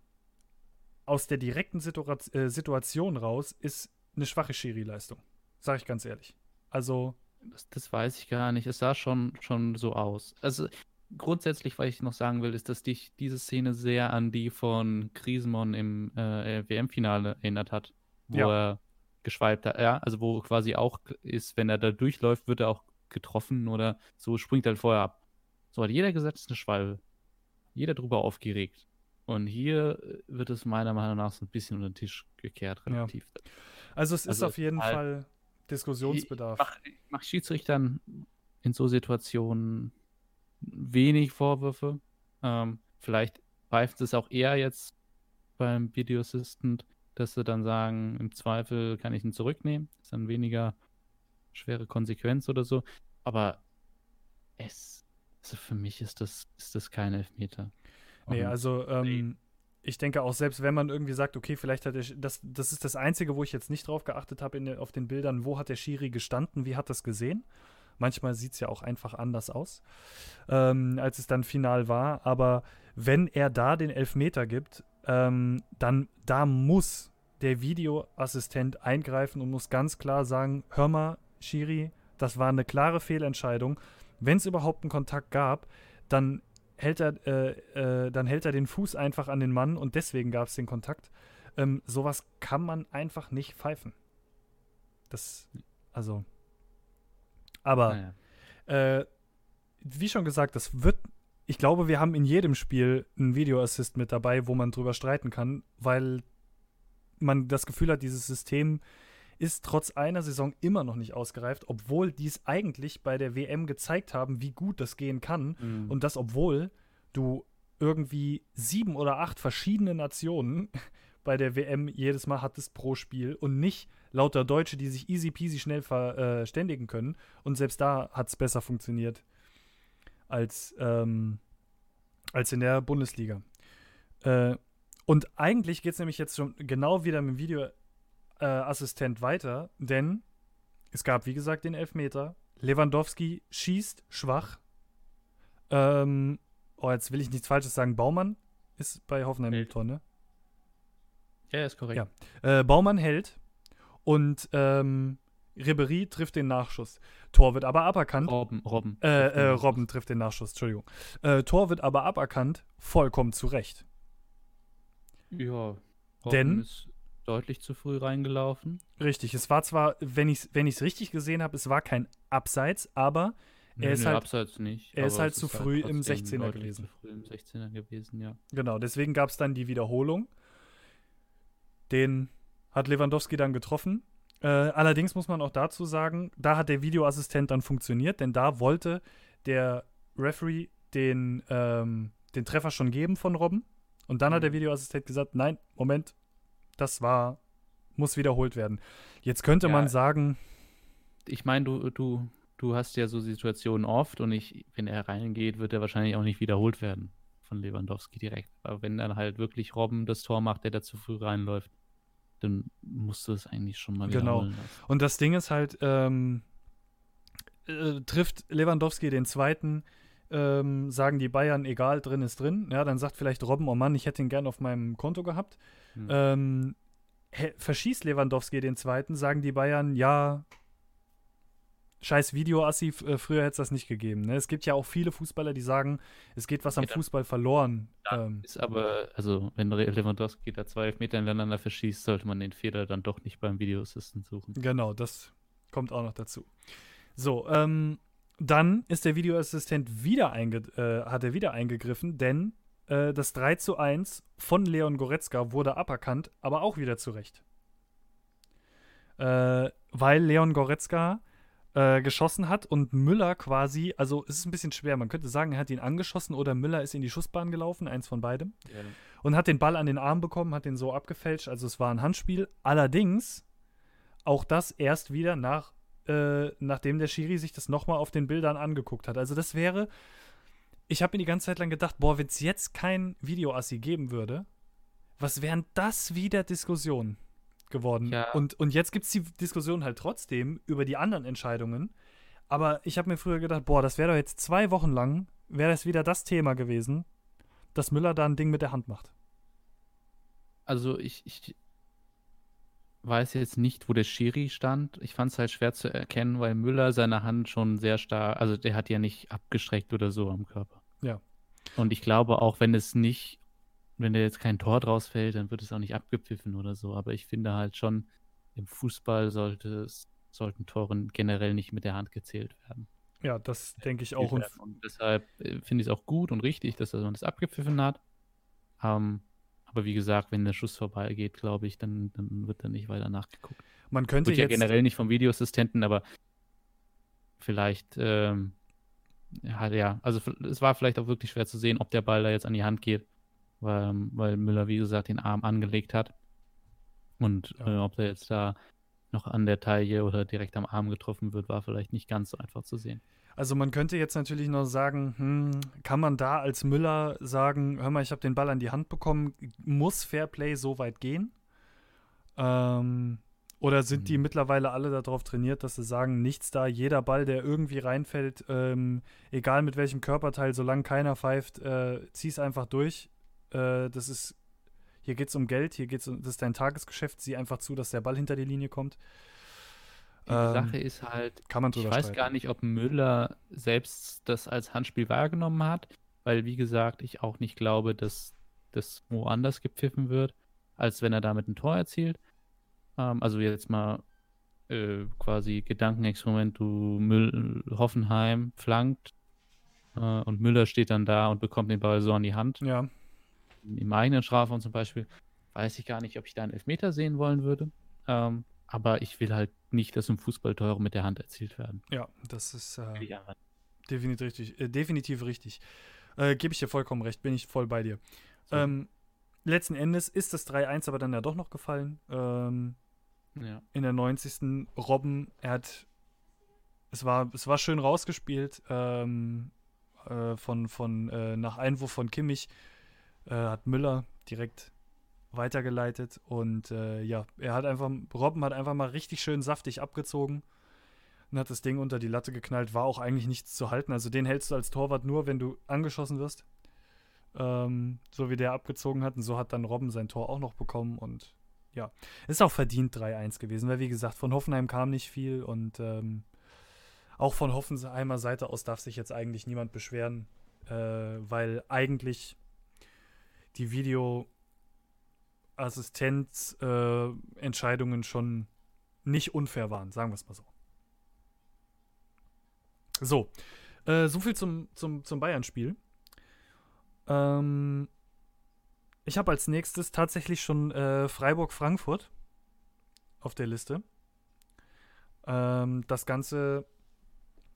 aus der direkten Situa äh, Situation raus, ist eine schwache Schiri-Leistung. Sag ich ganz ehrlich. Also. Das, das, weiß ich gar nicht. Es sah schon, schon so aus. Also grundsätzlich, was ich noch sagen will, ist, dass dich diese Szene sehr an die von Krisenmon im äh, WM-Finale erinnert hat, wo ja. er geschweibt hat. Ja, also wo quasi auch ist, wenn er da durchläuft, wird er auch getroffen oder so springt er halt vorher ab. So hat jeder gesagt, es ist eine Schwalbe jeder drüber aufgeregt. Und hier äh, wird es meiner Meinung nach so ein bisschen unter den Tisch gekehrt, relativ. Ja. Also es also ist auf jeden halt, Fall Diskussionsbedarf. Ich mache mach Schiedsrichtern in so Situationen wenig Vorwürfe. Ähm, vielleicht pfeift es auch eher jetzt beim Video Assistant, dass sie dann sagen, im Zweifel kann ich ihn zurücknehmen. Ist dann weniger schwere Konsequenz oder so. Aber es also für mich ist das, ist das kein Elfmeter. Nee, also ähm, ich denke auch, selbst wenn man irgendwie sagt, okay, vielleicht hat der, das, das ist das Einzige, wo ich jetzt nicht drauf geachtet habe auf den Bildern, wo hat der Schiri gestanden, wie hat das gesehen. Manchmal sieht es ja auch einfach anders aus, ähm, als es dann final war. Aber wenn er da den Elfmeter gibt, ähm, dann da muss der Videoassistent eingreifen und muss ganz klar sagen, hör mal, Schiri, das war eine klare Fehlentscheidung. Wenn es überhaupt einen Kontakt gab, dann hält er, äh, äh, dann hält er den Fuß einfach an den Mann und deswegen gab es den Kontakt. Ähm, sowas kann man einfach nicht pfeifen. Das, also. Aber, naja. äh, wie schon gesagt, das wird. Ich glaube, wir haben in jedem Spiel einen Videoassist mit dabei, wo man drüber streiten kann, weil man das Gefühl hat, dieses System ist trotz einer Saison immer noch nicht ausgereift, obwohl die es eigentlich bei der WM gezeigt haben, wie gut das gehen kann. Mhm. Und das, obwohl du irgendwie sieben oder acht verschiedene Nationen [LAUGHS] bei der WM jedes Mal hattest pro Spiel und nicht lauter Deutsche, die sich easy peasy schnell verständigen können. Und selbst da hat es besser funktioniert als, ähm, als in der Bundesliga. Äh, und eigentlich geht es nämlich jetzt schon genau wieder mit dem Videoassistent äh, weiter, denn es gab, wie gesagt, den Elfmeter. Lewandowski schießt schwach. Ähm, oh, jetzt will ich nichts Falsches sagen. Baumann ist bei Hoffenheim im Tor, ne? Ja, ist korrekt. Ja. Äh, Baumann hält und ähm, Ribery trifft den Nachschuss. Tor wird aber aberkannt. Robben, Robben. Äh, äh, Robben trifft den Nachschuss, Entschuldigung. Äh, Tor wird aber aberkannt, vollkommen zu Recht. Ja. Denn ist deutlich zu früh reingelaufen. Richtig, es war zwar, wenn ich es wenn richtig gesehen habe, es war kein Abseits, aber er nee, ist nee, halt Abseits nicht. Er ist halt zu ist früh halt im 16er gewesen. Zu früh im 16er gewesen, ja. Genau, deswegen gab es dann die Wiederholung. Den hat Lewandowski dann getroffen. Äh, allerdings muss man auch dazu sagen, da hat der Videoassistent dann funktioniert, denn da wollte der Referee den, ähm, den Treffer schon geben von Robben. Und dann hat der mhm. Videoassistent gesagt, nein, Moment, das war, muss wiederholt werden. Jetzt könnte ja, man sagen. Ich meine, du, du, du hast ja so Situationen oft und ich, wenn er reingeht, wird er wahrscheinlich auch nicht wiederholt werden von Lewandowski direkt. Aber wenn dann halt wirklich Robben das Tor macht, der da zu früh reinläuft, dann musst du es eigentlich schon mal genau. wiederholen. Genau. Und das Ding ist halt, ähm, äh, trifft Lewandowski den zweiten ähm, sagen die Bayern, egal, drin ist drin. Ja, dann sagt vielleicht Robben, oh Mann, ich hätte ihn gern auf meinem Konto gehabt. Hm. Ähm, verschießt Lewandowski den zweiten, sagen die Bayern, ja, scheiß Videoassi, äh, früher hätte es das nicht gegeben. Ne? Es gibt ja auch viele Fußballer, die sagen, es geht was am Fußball verloren. Ähm, ist aber, also wenn Lewandowski da zwei Meter ineinander verschießt, sollte man den Fehler dann doch nicht beim Videoassistent suchen. Genau, das kommt auch noch dazu. So, ähm, dann ist der Videoassistent wieder einge äh, hat er wieder eingegriffen, denn äh, das 3 zu 1 von Leon Goretzka wurde aberkannt, aber auch wieder zurecht. Äh, weil Leon Goretzka äh, geschossen hat und Müller quasi, also es ist ein bisschen schwer, man könnte sagen, er hat ihn angeschossen oder Müller ist in die Schussbahn gelaufen, eins von beidem. Ja. Und hat den Ball an den Arm bekommen, hat den so abgefälscht, also es war ein Handspiel. Allerdings auch das erst wieder nach äh, nachdem der Schiri sich das nochmal auf den Bildern angeguckt hat. Also das wäre, ich habe mir die ganze Zeit lang gedacht, boah, wenn es jetzt kein Videoassi geben würde, was wären das wieder Diskussionen geworden? Ja. Und, und jetzt gibt es die Diskussion halt trotzdem über die anderen Entscheidungen. Aber ich habe mir früher gedacht, boah, das wäre doch jetzt zwei Wochen lang, wäre das wieder das Thema gewesen, dass Müller da ein Ding mit der Hand macht. Also ich, ich weiß jetzt nicht, wo der Schiri stand. Ich fand es halt schwer zu erkennen, weil Müller seine Hand schon sehr stark, also der hat ja nicht abgestreckt oder so am Körper. Ja. Und ich glaube auch, wenn es nicht, wenn da jetzt kein Tor draus fällt, dann wird es auch nicht abgepfiffen oder so. Aber ich finde halt schon, im Fußball sollte sollten Toren generell nicht mit der Hand gezählt werden. Ja, das denke ich auch. Und, und deshalb äh, finde ich es auch gut und richtig, dass man das abgepfiffen hat. Ähm, aber wie gesagt, wenn der Schuss vorbeigeht, glaube ich, dann, dann wird da nicht weiter nachgeguckt. Man könnte wird jetzt ja generell nicht vom Videoassistenten, aber vielleicht ähm, ja, ja, also es war vielleicht auch wirklich schwer zu sehen, ob der Ball da jetzt an die Hand geht, weil, weil Müller, wie gesagt, den Arm angelegt hat. Und ja. äh, ob der jetzt da noch an der Taille oder direkt am Arm getroffen wird, war vielleicht nicht ganz so einfach zu sehen. Also man könnte jetzt natürlich noch sagen, hm, kann man da als Müller sagen, hör mal, ich habe den Ball an die Hand bekommen, muss Fairplay so weit gehen? Ähm, oder sind mhm. die mittlerweile alle darauf trainiert, dass sie sagen, nichts da, jeder Ball, der irgendwie reinfällt, ähm, egal mit welchem Körperteil, solange keiner pfeift, äh, zieh's einfach durch. Äh, das ist, hier geht es um Geld, hier geht's um, das ist dein Tagesgeschäft, sieh einfach zu, dass der Ball hinter die Linie kommt. Die ähm, Sache ist halt, kann man ich weiß streiten. gar nicht, ob Müller selbst das als Handspiel wahrgenommen hat, weil, wie gesagt, ich auch nicht glaube, dass das woanders gepfiffen wird, als wenn er damit ein Tor erzielt. Ähm, also jetzt mal äh, quasi Gedankenexperiment, du Müll, Hoffenheim flankt äh, und Müller steht dann da und bekommt den Ball so an die Hand. Ja. Im eigenen Strafraum zum Beispiel, weiß ich gar nicht, ob ich da einen Elfmeter sehen wollen würde. Ähm, aber ich will halt nicht, dass im Fußball Tore mit der Hand erzielt werden. Ja, das ist äh, definitiv richtig. Äh, definitiv richtig. Äh, Gebe ich dir vollkommen recht, bin ich voll bei dir. So. Ähm, letzten Endes ist das 3-1 aber dann ja doch noch gefallen. Ähm, ja. In der 90. Robben, er hat. Es war, es war schön rausgespielt. Ähm, äh, von, von äh, nach Einwurf von Kimmich äh, hat Müller direkt weitergeleitet und äh, ja, er hat einfach, Robben hat einfach mal richtig schön saftig abgezogen und hat das Ding unter die Latte geknallt, war auch eigentlich nichts zu halten. Also den hältst du als Torwart nur, wenn du angeschossen wirst. Ähm, so wie der abgezogen hat und so hat dann Robben sein Tor auch noch bekommen und ja, ist auch verdient 3-1 gewesen, weil wie gesagt, von Hoffenheim kam nicht viel und ähm, auch von Hoffenheimer Seite aus darf sich jetzt eigentlich niemand beschweren, äh, weil eigentlich die Video Assistenzentscheidungen äh, schon nicht unfair waren, sagen wir es mal so. So, äh, so viel zum, zum, zum Bayern-Spiel. Ähm, ich habe als nächstes tatsächlich schon äh, Freiburg-Frankfurt auf der Liste. Ähm, das Ganze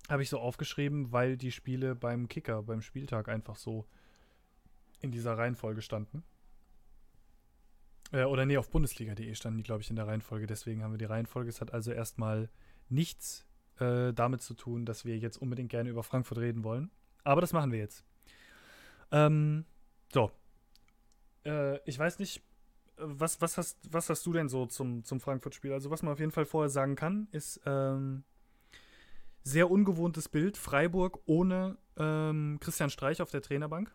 habe ich so aufgeschrieben, weil die Spiele beim Kicker, beim Spieltag einfach so in dieser Reihenfolge standen. Äh, oder nee, auf Bundesliga.de standen die, glaube ich, in der Reihenfolge. Deswegen haben wir die Reihenfolge. Es hat also erstmal nichts äh, damit zu tun, dass wir jetzt unbedingt gerne über Frankfurt reden wollen. Aber das machen wir jetzt. Ähm, so. Äh, ich weiß nicht, was, was, hast, was hast du denn so zum, zum Frankfurt-Spiel? Also, was man auf jeden Fall vorher sagen kann, ist ähm, sehr ungewohntes Bild. Freiburg ohne ähm, Christian Streich auf der Trainerbank.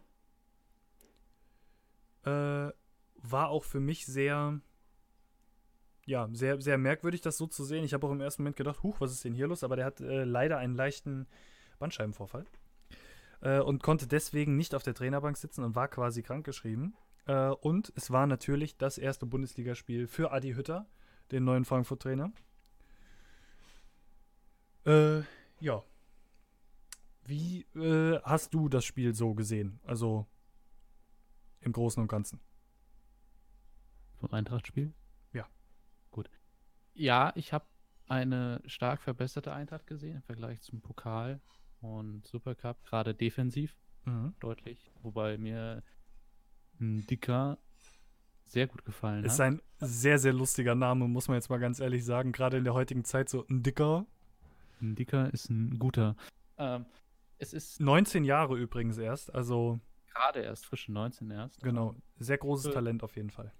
Äh, war auch für mich sehr, ja, sehr, sehr merkwürdig, das so zu sehen. Ich habe auch im ersten Moment gedacht, huch, was ist denn hier los? Aber der hat äh, leider einen leichten Bandscheibenvorfall äh, und konnte deswegen nicht auf der Trainerbank sitzen und war quasi krankgeschrieben. Äh, und es war natürlich das erste Bundesligaspiel für Adi Hütter, den neuen Frankfurt-Trainer. Äh, ja. Wie äh, hast du das Spiel so gesehen? Also im Großen und Ganzen vom Eintracht-Spiel? Ja. Gut. Ja, ich habe eine stark verbesserte Eintracht gesehen im Vergleich zum Pokal und Supercup, gerade defensiv mhm. deutlich, wobei mir ein Dicker sehr gut gefallen hat. Ist ein sehr, sehr lustiger Name, muss man jetzt mal ganz ehrlich sagen, gerade in der heutigen Zeit so ein Dicker. Ein Dicker ist ein guter. Ähm, es ist 19 Jahre übrigens erst, also gerade erst, frische 19 erst. Genau, sehr großes Talent auf jeden Fall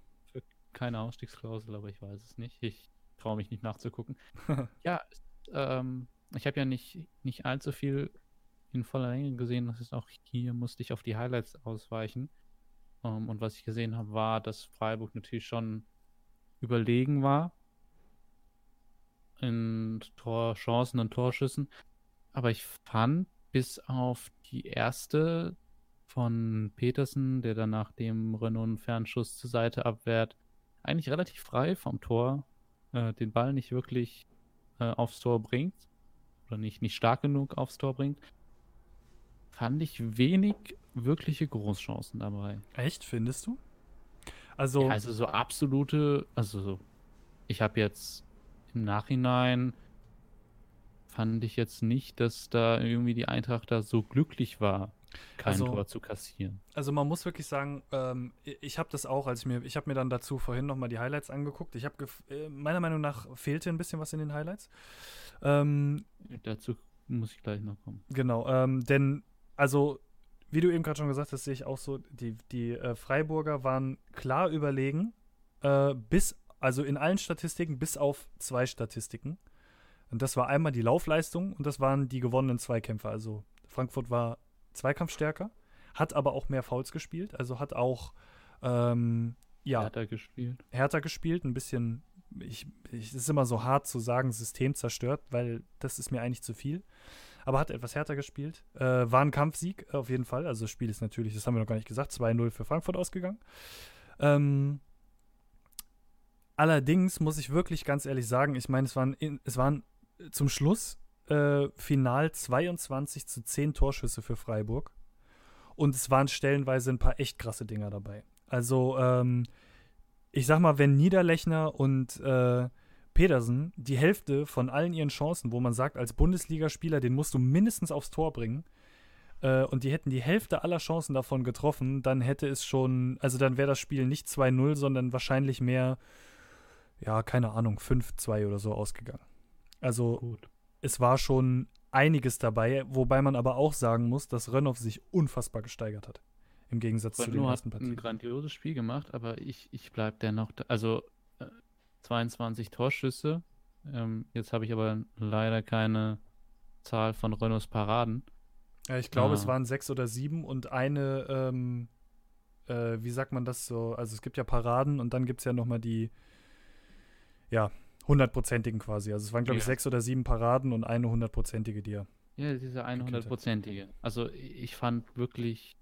keine Ausstiegsklausel, aber ich weiß es nicht. Ich traue mich nicht nachzugucken. [LAUGHS] ja, ähm, ich habe ja nicht, nicht allzu viel in voller Länge gesehen. Das ist auch hier musste ich auf die Highlights ausweichen. Um, ähm, und was ich gesehen habe, war, dass Freiburg natürlich schon überlegen war in Torchancen und Torschüssen. Aber ich fand, bis auf die erste von Petersen, der dann nach dem Renault-Fernschuss zur Seite abwehrt, eigentlich relativ frei vom Tor äh, den Ball nicht wirklich äh, aufs Tor bringt oder nicht, nicht stark genug aufs Tor bringt, fand ich wenig wirkliche Großchancen dabei. Echt, findest du? Also, ja, also so absolute, also ich habe jetzt im Nachhinein fand ich jetzt nicht, dass da irgendwie die Eintracht da so glücklich war kein also, Tor zu kassieren. Also man muss wirklich sagen, ähm, ich habe das auch, als ich mir, ich habe mir dann dazu vorhin nochmal die Highlights angeguckt. Ich habe, äh, meiner Meinung nach fehlte ein bisschen was in den Highlights. Ähm, dazu muss ich gleich noch kommen. Genau, ähm, denn, also, wie du eben gerade schon gesagt hast, sehe ich auch so, die, die äh, Freiburger waren klar überlegen, äh, bis, also in allen Statistiken, bis auf zwei Statistiken. Und das war einmal die Laufleistung und das waren die gewonnenen Zweikämpfe. Also Frankfurt war Zweikampfstärker, hat aber auch mehr Fouls gespielt, also hat auch ähm, ja, härter gespielt. Härter gespielt, ein bisschen, ich, ich, es ist immer so hart zu sagen, System zerstört, weil das ist mir eigentlich zu viel. Aber hat etwas härter gespielt. Äh, war ein Kampfsieg auf jeden Fall. Also das Spiel ist natürlich, das haben wir noch gar nicht gesagt, 2-0 für Frankfurt ausgegangen. Ähm, allerdings muss ich wirklich ganz ehrlich sagen, ich meine, es waren, es waren zum Schluss äh, final 22 zu 10 Torschüsse für Freiburg. Und es waren stellenweise ein paar echt krasse Dinger dabei. Also, ähm, ich sag mal, wenn Niederlechner und äh, Pedersen die Hälfte von allen ihren Chancen, wo man sagt, als Bundesligaspieler, den musst du mindestens aufs Tor bringen, äh, und die hätten die Hälfte aller Chancen davon getroffen, dann hätte es schon, also dann wäre das Spiel nicht 2-0, sondern wahrscheinlich mehr, ja, keine Ahnung, 5-2 oder so ausgegangen. Also Gut. Es war schon einiges dabei, wobei man aber auch sagen muss, dass Rönnow sich unfassbar gesteigert hat. Im Gegensatz Rönnow zu den ersten Partien. hat ein grandioses Spiel gemacht, aber ich, ich bleibe dennoch, da, also äh, 22 Torschüsse. Ähm, jetzt habe ich aber leider keine Zahl von Renaults Paraden. Ja, ich glaube, ah. es waren sechs oder sieben und eine, ähm, äh, wie sagt man das so? Also es gibt ja Paraden und dann gibt es ja nochmal die, ja, hundertprozentigen quasi. Also es waren, glaube ich, sechs oder sieben Paraden und eine hundertprozentige, die er. Ja, diese eine hundertprozentige. Also ich fand wirklich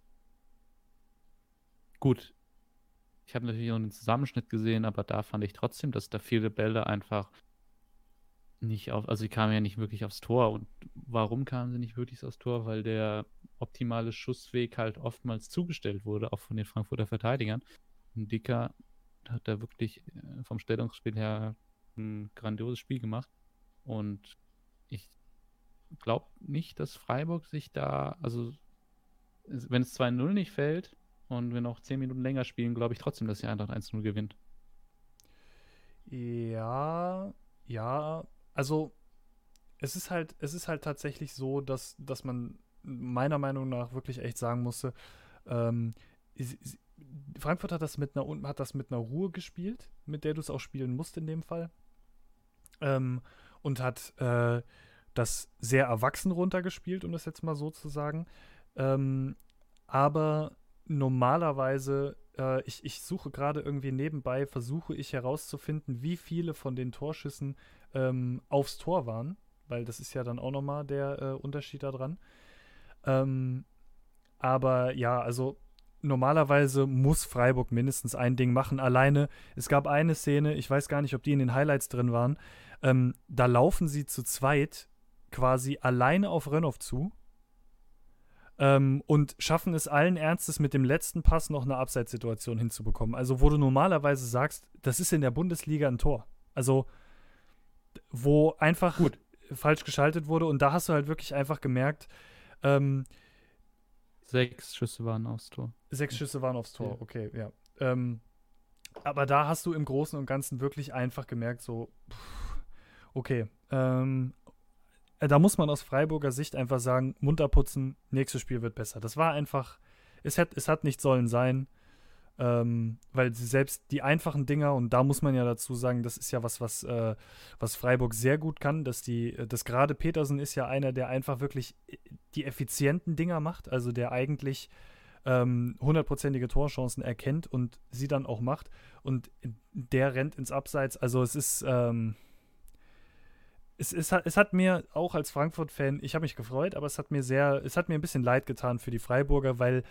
gut. Ich habe natürlich auch einen Zusammenschnitt gesehen, aber da fand ich trotzdem, dass da viele Bälle einfach nicht auf, also sie kamen ja nicht wirklich aufs Tor. Und warum kamen sie nicht wirklich aufs Tor? Weil der optimale Schussweg halt oftmals zugestellt wurde, auch von den Frankfurter Verteidigern. Und Dicker hat da wirklich äh, vom Stellungsspiel her ein grandioses Spiel gemacht. Und ich glaube nicht, dass Freiburg sich da, also wenn es 2-0 nicht fällt und wir noch 10 Minuten länger spielen, glaube ich trotzdem, dass die Eintracht 1-0 gewinnt. Ja, ja, also es ist halt, es ist halt tatsächlich so, dass, dass man meiner Meinung nach wirklich echt sagen musste, ähm, Frankfurt hat das mit einer hat das mit einer Ruhe gespielt, mit der du es auch spielen musst in dem Fall ähm, und hat äh, das sehr erwachsen runtergespielt, um das jetzt mal so zu sagen. Ähm, aber normalerweise, äh, ich, ich suche gerade irgendwie nebenbei, versuche ich herauszufinden, wie viele von den Torschüssen ähm, aufs Tor waren, weil das ist ja dann auch nochmal der äh, Unterschied daran. Ähm, aber ja, also normalerweise muss Freiburg mindestens ein Ding machen. Alleine, es gab eine Szene, ich weiß gar nicht, ob die in den Highlights drin waren, ähm, da laufen sie zu zweit quasi alleine auf Rönnow zu ähm, und schaffen es allen Ernstes mit dem letzten Pass noch eine Abseitssituation hinzubekommen. Also wo du normalerweise sagst, das ist in der Bundesliga ein Tor. Also wo einfach Gut. falsch geschaltet wurde und da hast du halt wirklich einfach gemerkt, ähm, Sechs Schüsse waren aufs Tor. Sechs Schüsse waren aufs Tor, okay, ja. Ähm, aber da hast du im Großen und Ganzen wirklich einfach gemerkt, so, pff, Okay. Ähm, äh, da muss man aus Freiburger Sicht einfach sagen, Mund abputzen, nächstes Spiel wird besser. Das war einfach, es hat, es hat nicht sollen sein, ähm, weil selbst die einfachen Dinger, und da muss man ja dazu sagen, das ist ja was, was, äh, was Freiburg sehr gut kann, dass die, dass gerade Petersen ist ja einer, der einfach wirklich äh, die effizienten Dinger macht, also der eigentlich ähm, hundertprozentige Torchancen erkennt und sie dann auch macht. Und der rennt ins Abseits. Also es ist, ähm, es, es, hat, es hat mir auch als Frankfurt-Fan, ich habe mich gefreut, aber es hat mir sehr, es hat mir ein bisschen leid getan für die Freiburger, weil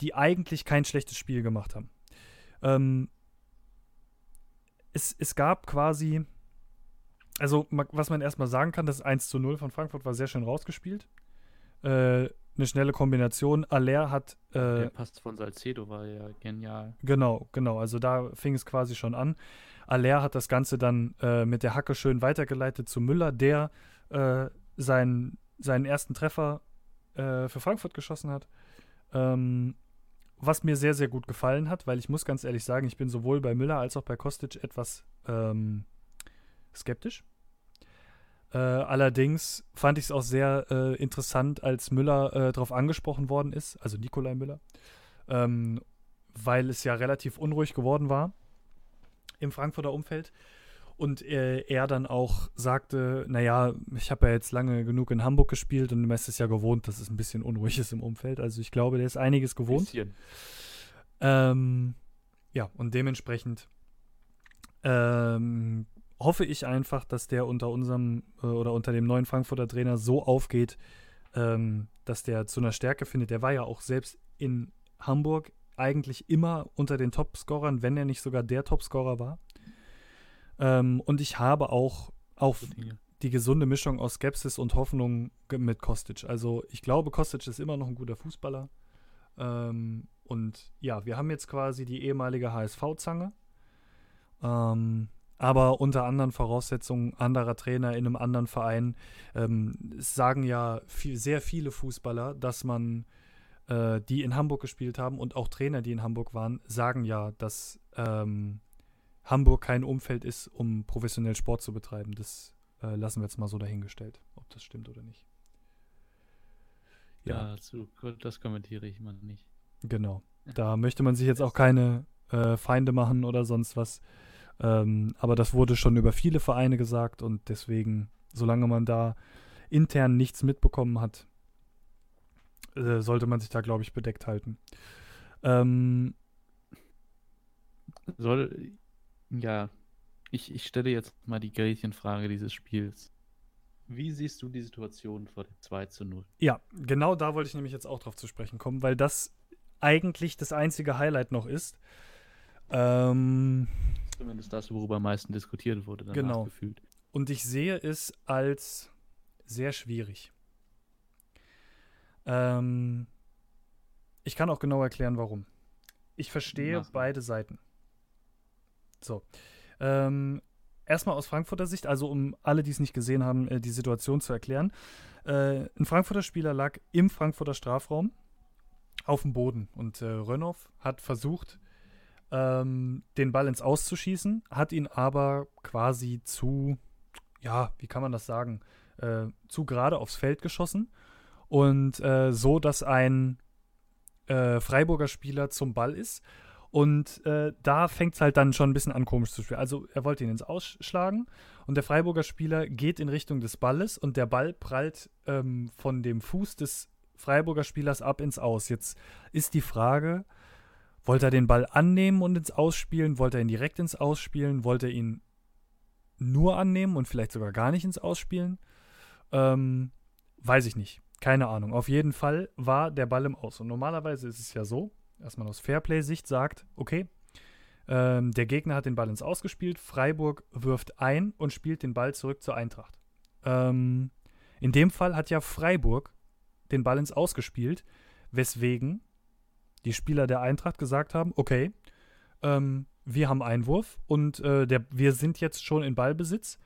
die eigentlich kein schlechtes Spiel gemacht haben. Ähm, es, es gab quasi, also was man erstmal sagen kann, das 1 zu 0 von Frankfurt war sehr schön rausgespielt. Äh, eine schnelle Kombination. Aller hat. Äh, Der Pass von Salcedo war ja genial. Genau, genau. Also da fing es quasi schon an. Aller hat das Ganze dann äh, mit der Hacke schön weitergeleitet zu Müller, der äh, seinen, seinen ersten Treffer äh, für Frankfurt geschossen hat. Ähm, was mir sehr, sehr gut gefallen hat, weil ich muss ganz ehrlich sagen, ich bin sowohl bei Müller als auch bei Kostic etwas ähm, skeptisch. Äh, allerdings fand ich es auch sehr äh, interessant, als Müller äh, darauf angesprochen worden ist, also Nikolai Müller, ähm, weil es ja relativ unruhig geworden war im Frankfurter Umfeld. Und äh, er dann auch sagte, naja, ich habe ja jetzt lange genug in Hamburg gespielt und man ist ja gewohnt, dass es ein bisschen unruhig ist im Umfeld. Also ich glaube, der ist einiges gewohnt. Ähm, ja, und dementsprechend ähm, hoffe ich einfach, dass der unter unserem äh, oder unter dem neuen Frankfurter Trainer so aufgeht, ähm, dass der zu einer Stärke findet. Der war ja auch selbst in Hamburg eigentlich immer unter den Topscorern, wenn er nicht sogar der Topscorer war. Ähm, und ich habe auch auf die gesunde Mischung aus Skepsis und Hoffnung mit Kostic. Also ich glaube, Kostic ist immer noch ein guter Fußballer. Ähm, und ja, wir haben jetzt quasi die ehemalige HSV-Zange. Ähm, aber unter anderen Voraussetzungen anderer Trainer in einem anderen Verein. Ähm, es sagen ja viel, sehr viele Fußballer, dass man, äh, die in Hamburg gespielt haben und auch Trainer, die in Hamburg waren, sagen ja, dass ähm, Hamburg kein Umfeld ist, um professionell Sport zu betreiben. Das äh, lassen wir jetzt mal so dahingestellt, ob das stimmt oder nicht. Ja, ja das kommentiere ich mal nicht. Genau. Da möchte man sich jetzt auch keine äh, Feinde machen oder sonst was. Ähm, aber das wurde schon über viele Vereine gesagt und deswegen, solange man da intern nichts mitbekommen hat, äh, sollte man sich da, glaube ich, bedeckt halten. Ähm, Soll, ja, ich, ich stelle jetzt mal die Gretchenfrage dieses Spiels. Wie siehst du die Situation vor dem 2 zu 0? Ja, genau da wollte ich nämlich jetzt auch drauf zu sprechen kommen, weil das eigentlich das einzige Highlight noch ist. Ähm, Zumindest das, worüber am meisten diskutiert wurde, danach genau. gefühlt. Und ich sehe es als sehr schwierig. Ähm, ich kann auch genau erklären, warum. Ich verstehe Mach. beide Seiten. So. Ähm, erstmal aus Frankfurter Sicht, also um alle, die es nicht gesehen haben, äh, die Situation zu erklären. Äh, ein Frankfurter Spieler lag im Frankfurter Strafraum auf dem Boden und äh, Rönnow hat versucht, ähm, den Ball ins Aus zu schießen, hat ihn aber quasi zu, ja, wie kann man das sagen, äh, zu gerade aufs Feld geschossen und äh, so, dass ein äh, Freiburger Spieler zum Ball ist und äh, da fängt es halt dann schon ein bisschen an, komisch zu spielen. Also er wollte ihn ins Ausschlagen und der Freiburger Spieler geht in Richtung des Balles und der Ball prallt ähm, von dem Fuß des Freiburger Spielers ab ins Aus. Jetzt ist die Frage, wollte er den Ball annehmen und ins Ausspielen? Wollte er ihn direkt ins Ausspielen? Wollte er ihn nur annehmen und vielleicht sogar gar nicht ins Ausspielen? Ähm, weiß ich nicht. Keine Ahnung. Auf jeden Fall war der Ball im Aus. Und normalerweise ist es ja so, erstmal aus Fairplay-Sicht sagt, okay, ähm, der Gegner hat den Ball ins Ausgespielt, Freiburg wirft ein und spielt den Ball zurück zur Eintracht. Ähm, in dem Fall hat ja Freiburg den Ball ins Ausgespielt, weswegen die Spieler der Eintracht gesagt haben, okay, ähm, wir haben Einwurf und äh, der, wir sind jetzt schon in Ballbesitz,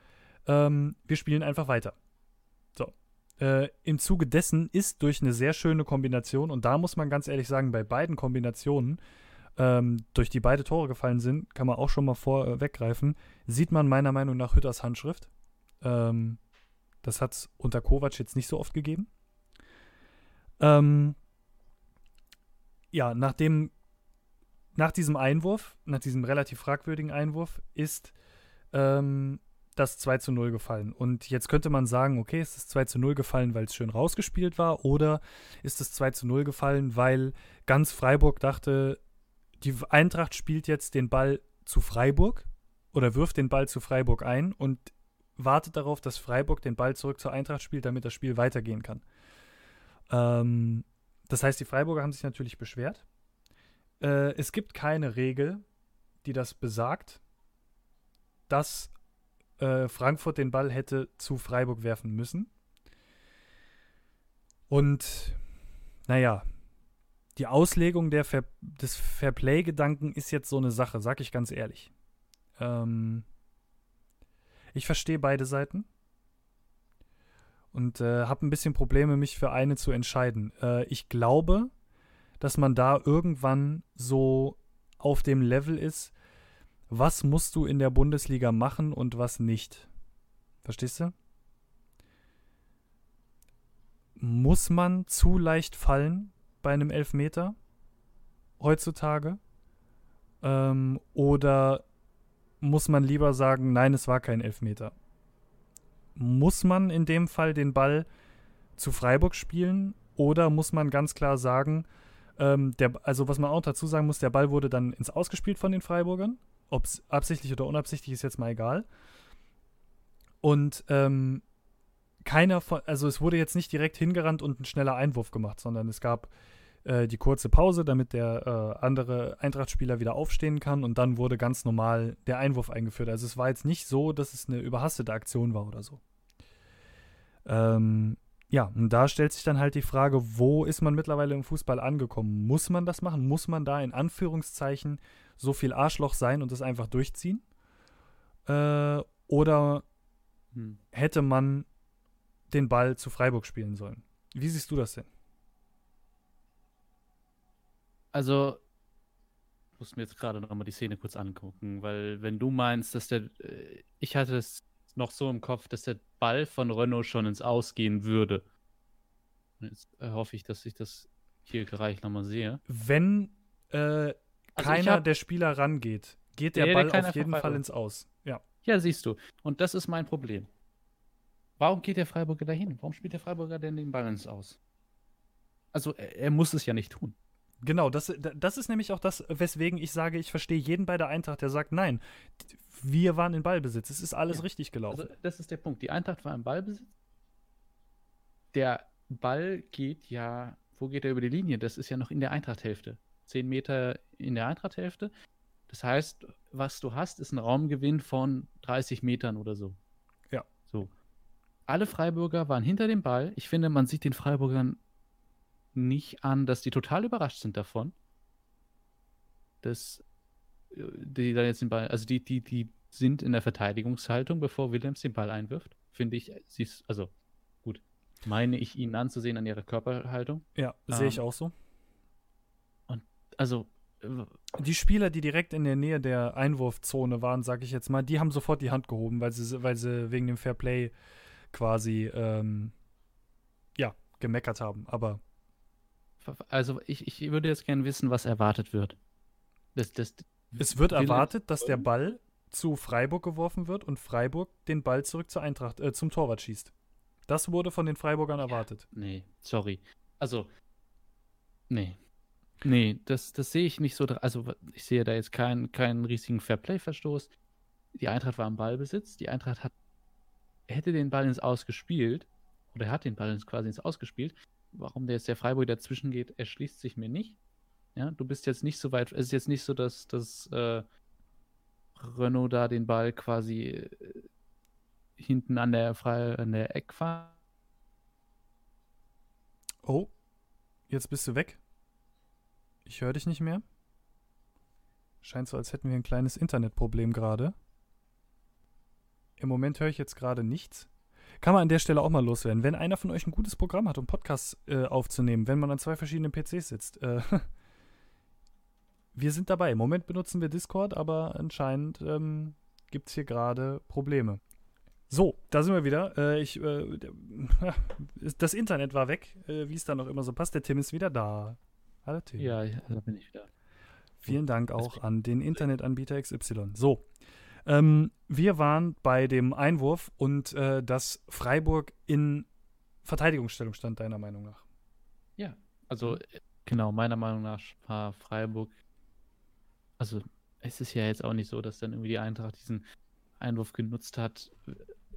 ähm, wir spielen einfach weiter. Äh, Im Zuge dessen ist durch eine sehr schöne Kombination, und da muss man ganz ehrlich sagen, bei beiden Kombinationen, ähm, durch die beide Tore gefallen sind, kann man auch schon mal vorweggreifen, äh, sieht man meiner Meinung nach Hütters Handschrift. Ähm, das hat es unter Kovac jetzt nicht so oft gegeben. Ähm, ja, nachdem, nach diesem Einwurf, nach diesem relativ fragwürdigen Einwurf, ist ähm, das 2 zu 0 gefallen. Und jetzt könnte man sagen, okay, ist das 2 zu 0 gefallen, weil es schön rausgespielt war, oder ist das 2 zu 0 gefallen, weil ganz Freiburg dachte, die Eintracht spielt jetzt den Ball zu Freiburg oder wirft den Ball zu Freiburg ein und wartet darauf, dass Freiburg den Ball zurück zur Eintracht spielt, damit das Spiel weitergehen kann. Ähm, das heißt, die Freiburger haben sich natürlich beschwert. Äh, es gibt keine Regel, die das besagt, dass äh, Frankfurt den Ball hätte zu Freiburg werfen müssen. Und naja, die Auslegung der Fair, des Fairplay-Gedanken ist jetzt so eine Sache, sag ich ganz ehrlich. Ähm, ich verstehe beide Seiten und äh, habe ein bisschen Probleme, mich für eine zu entscheiden. Äh, ich glaube, dass man da irgendwann so auf dem Level ist, was musst du in der Bundesliga machen und was nicht. Verstehst du? muss man zu leicht fallen bei einem Elfmeter heutzutage? Ähm, oder muss man lieber sagen, nein, es war kein Elfmeter? Muss man in dem Fall den Ball zu Freiburg spielen oder muss man ganz klar sagen, ähm, der, also was man auch dazu sagen muss, der Ball wurde dann ins Ausgespielt von den Freiburgern. Ob es absichtlich oder unabsichtlich ist jetzt mal egal. Und ähm, keiner von, also es wurde jetzt nicht direkt hingerannt und ein schneller Einwurf gemacht, sondern es gab äh, die kurze Pause, damit der äh, andere Eintracht-Spieler wieder aufstehen kann und dann wurde ganz normal der Einwurf eingeführt. Also es war jetzt nicht so, dass es eine überhastete Aktion war oder so. Ähm, ja, und da stellt sich dann halt die Frage, wo ist man mittlerweile im Fußball angekommen? Muss man das machen? Muss man da in Anführungszeichen so viel Arschloch sein und das einfach durchziehen? Äh, oder hm. hätte man den Ball zu Freiburg spielen sollen? Wie siehst du das denn? Also, ich muss mir jetzt gerade noch mal die Szene kurz angucken, weil wenn du meinst, dass der, äh, ich hatte es noch so im Kopf, dass der Ball von Renault schon ins Ausgehen würde. Jetzt äh, hoffe ich, dass ich das hier gleich nochmal sehe. Wenn äh, also keiner hab, der Spieler rangeht, geht der, der Ball auf jeden Fall ins Aus. Ja. Ja, siehst du. Und das ist mein Problem. Warum geht der Freiburger dahin? Warum spielt der Freiburger denn den Ball ins Aus? Also, er, er muss es ja nicht tun. Genau, das, das ist nämlich auch das, weswegen ich sage, ich verstehe jeden bei der Eintracht, der sagt, nein, wir waren in Ballbesitz, es ist alles ja. richtig gelaufen. Also das ist der Punkt. Die Eintracht war im Ballbesitz. Der Ball geht ja, wo geht er über die Linie? Das ist ja noch in der Eintrachthälfte. Zehn Meter in der Eintrachthälfte. Das heißt, was du hast, ist ein Raumgewinn von 30 Metern oder so. Ja. So. Alle Freiburger waren hinter dem Ball. Ich finde, man sieht den Freiburgern nicht an, dass die total überrascht sind davon. Dass äh, die dann jetzt den Ball, also die, die, die sind in der Verteidigungshaltung, bevor Williams den Ball einwirft. Finde ich, sie ist, also gut, meine ich ihnen anzusehen an ihrer Körperhaltung. Ja, sehe ähm, ich auch so. Also die Spieler, die direkt in der Nähe der Einwurfzone waren, sage ich jetzt mal, die haben sofort die Hand gehoben, weil sie, weil sie wegen dem Fairplay quasi ähm, ja gemeckert haben. Aber also ich, ich würde jetzt gerne wissen, was erwartet wird. Das, das, es wird erwartet, dass der Ball zu Freiburg geworfen wird und Freiburg den Ball zurück zur Eintracht, äh, zum Torwart schießt. Das wurde von den Freiburgern erwartet. Ja, nee, sorry. Also, nee. Nee, das, das sehe ich nicht so. Also, ich sehe da jetzt keinen, keinen riesigen Fairplay-Verstoß. Die Eintracht war im Ballbesitz. Die Eintracht hat, hätte den Ball ins Aus gespielt. Oder hat den Ball quasi ins Aus gespielt warum der jetzt der Freiburg dazwischen geht, erschließt sich mir nicht. Ja, du bist jetzt nicht so weit, es ist jetzt nicht so, dass, dass äh, Renault da den Ball quasi äh, hinten an der, Fre an der Eckfahne. Oh, jetzt bist du weg. Ich höre dich nicht mehr. Scheint so, als hätten wir ein kleines Internetproblem gerade. Im Moment höre ich jetzt gerade nichts. Kann man an der Stelle auch mal loswerden. Wenn einer von euch ein gutes Programm hat, um Podcasts äh, aufzunehmen, wenn man an zwei verschiedenen PCs sitzt, äh, [LAUGHS] wir sind dabei. Im Moment benutzen wir Discord, aber anscheinend ähm, gibt es hier gerade Probleme. So, da sind wir wieder. Äh, ich, äh, [LAUGHS] das Internet war weg, äh, wie es dann noch immer so passt. Der Tim ist wieder da. Hallo Tim. Ja, da bin ich wieder. Vielen Dank auch an den Internetanbieter XY. So, ähm, wir waren bei dem Einwurf und äh, dass Freiburg in Verteidigungsstellung stand, deiner Meinung nach. Ja, also äh, genau, meiner Meinung nach war Freiburg, also es ist ja jetzt auch nicht so, dass dann irgendwie die Eintracht diesen Einwurf genutzt hat,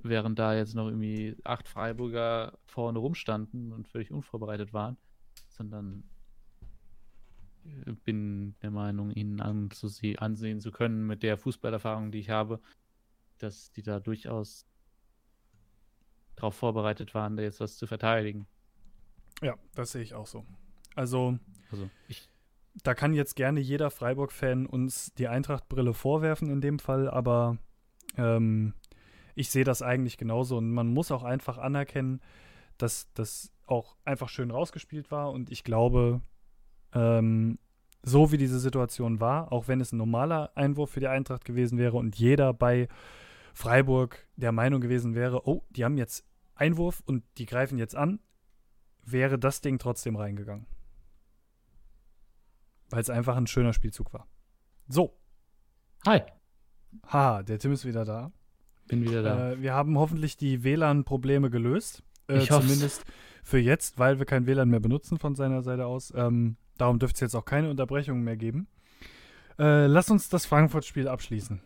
während da jetzt noch irgendwie acht Freiburger vorne rumstanden und völlig unvorbereitet waren, sondern bin der Meinung, ihnen ansehen zu können mit der Fußballerfahrung, die ich habe, dass die da durchaus darauf vorbereitet waren, da jetzt was zu verteidigen. Ja, das sehe ich auch so. Also, also ich, da kann jetzt gerne jeder Freiburg-Fan uns die Eintracht-Brille vorwerfen in dem Fall, aber ähm, ich sehe das eigentlich genauso und man muss auch einfach anerkennen, dass das auch einfach schön rausgespielt war und ich glaube, ähm, so wie diese Situation war, auch wenn es ein normaler Einwurf für die Eintracht gewesen wäre und jeder bei Freiburg der Meinung gewesen wäre, oh, die haben jetzt Einwurf und die greifen jetzt an, wäre das Ding trotzdem reingegangen. Weil es einfach ein schöner Spielzug war. So. Hi. Haha, der Tim ist wieder da. Bin wieder da. Äh, wir haben hoffentlich die WLAN-Probleme gelöst. Äh, Ich zumindest für jetzt, weil wir kein WLAN mehr benutzen von seiner Seite aus. Ähm, darum dürfte es jetzt auch keine Unterbrechungen mehr geben. Äh, lass uns das Frankfurt-Spiel abschließen.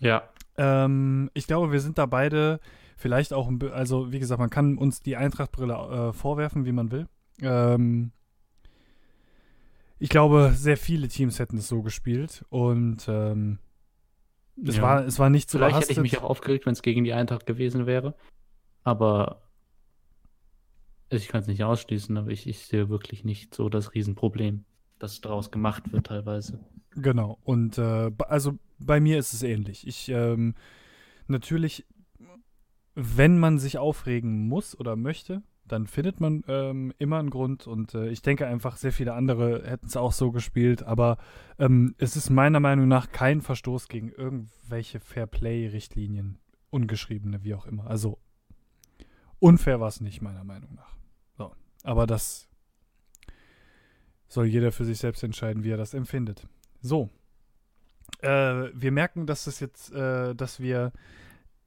ja. Ähm, ich glaube, wir sind da beide vielleicht auch, also wie gesagt, man kann uns die Eintracht-Brille äh, vorwerfen, wie man will. Ähm, ich glaube, sehr viele Teams hätten es so gespielt und ähm, es, ja. war, es war nicht so Vielleicht hätte ich überhastet. mich auch aufgeregt, wenn es gegen die Eintracht gewesen wäre. Aber ich kann es nicht ausschließen, aber ich, ich sehe wirklich nicht so das Riesenproblem, das daraus gemacht wird teilweise. Genau. Und äh, also bei mir ist es ähnlich. Ich ähm, natürlich, wenn man sich aufregen muss oder möchte, dann findet man ähm, immer einen Grund. Und äh, ich denke einfach, sehr viele andere hätten es auch so gespielt. Aber ähm, es ist meiner Meinung nach kein Verstoß gegen irgendwelche Fairplay-Richtlinien, ungeschriebene, wie auch immer. Also unfair war es nicht, meiner Meinung nach. So. Aber das soll jeder für sich selbst entscheiden, wie er das empfindet. So. Äh, wir merken, dass es jetzt, äh, dass wir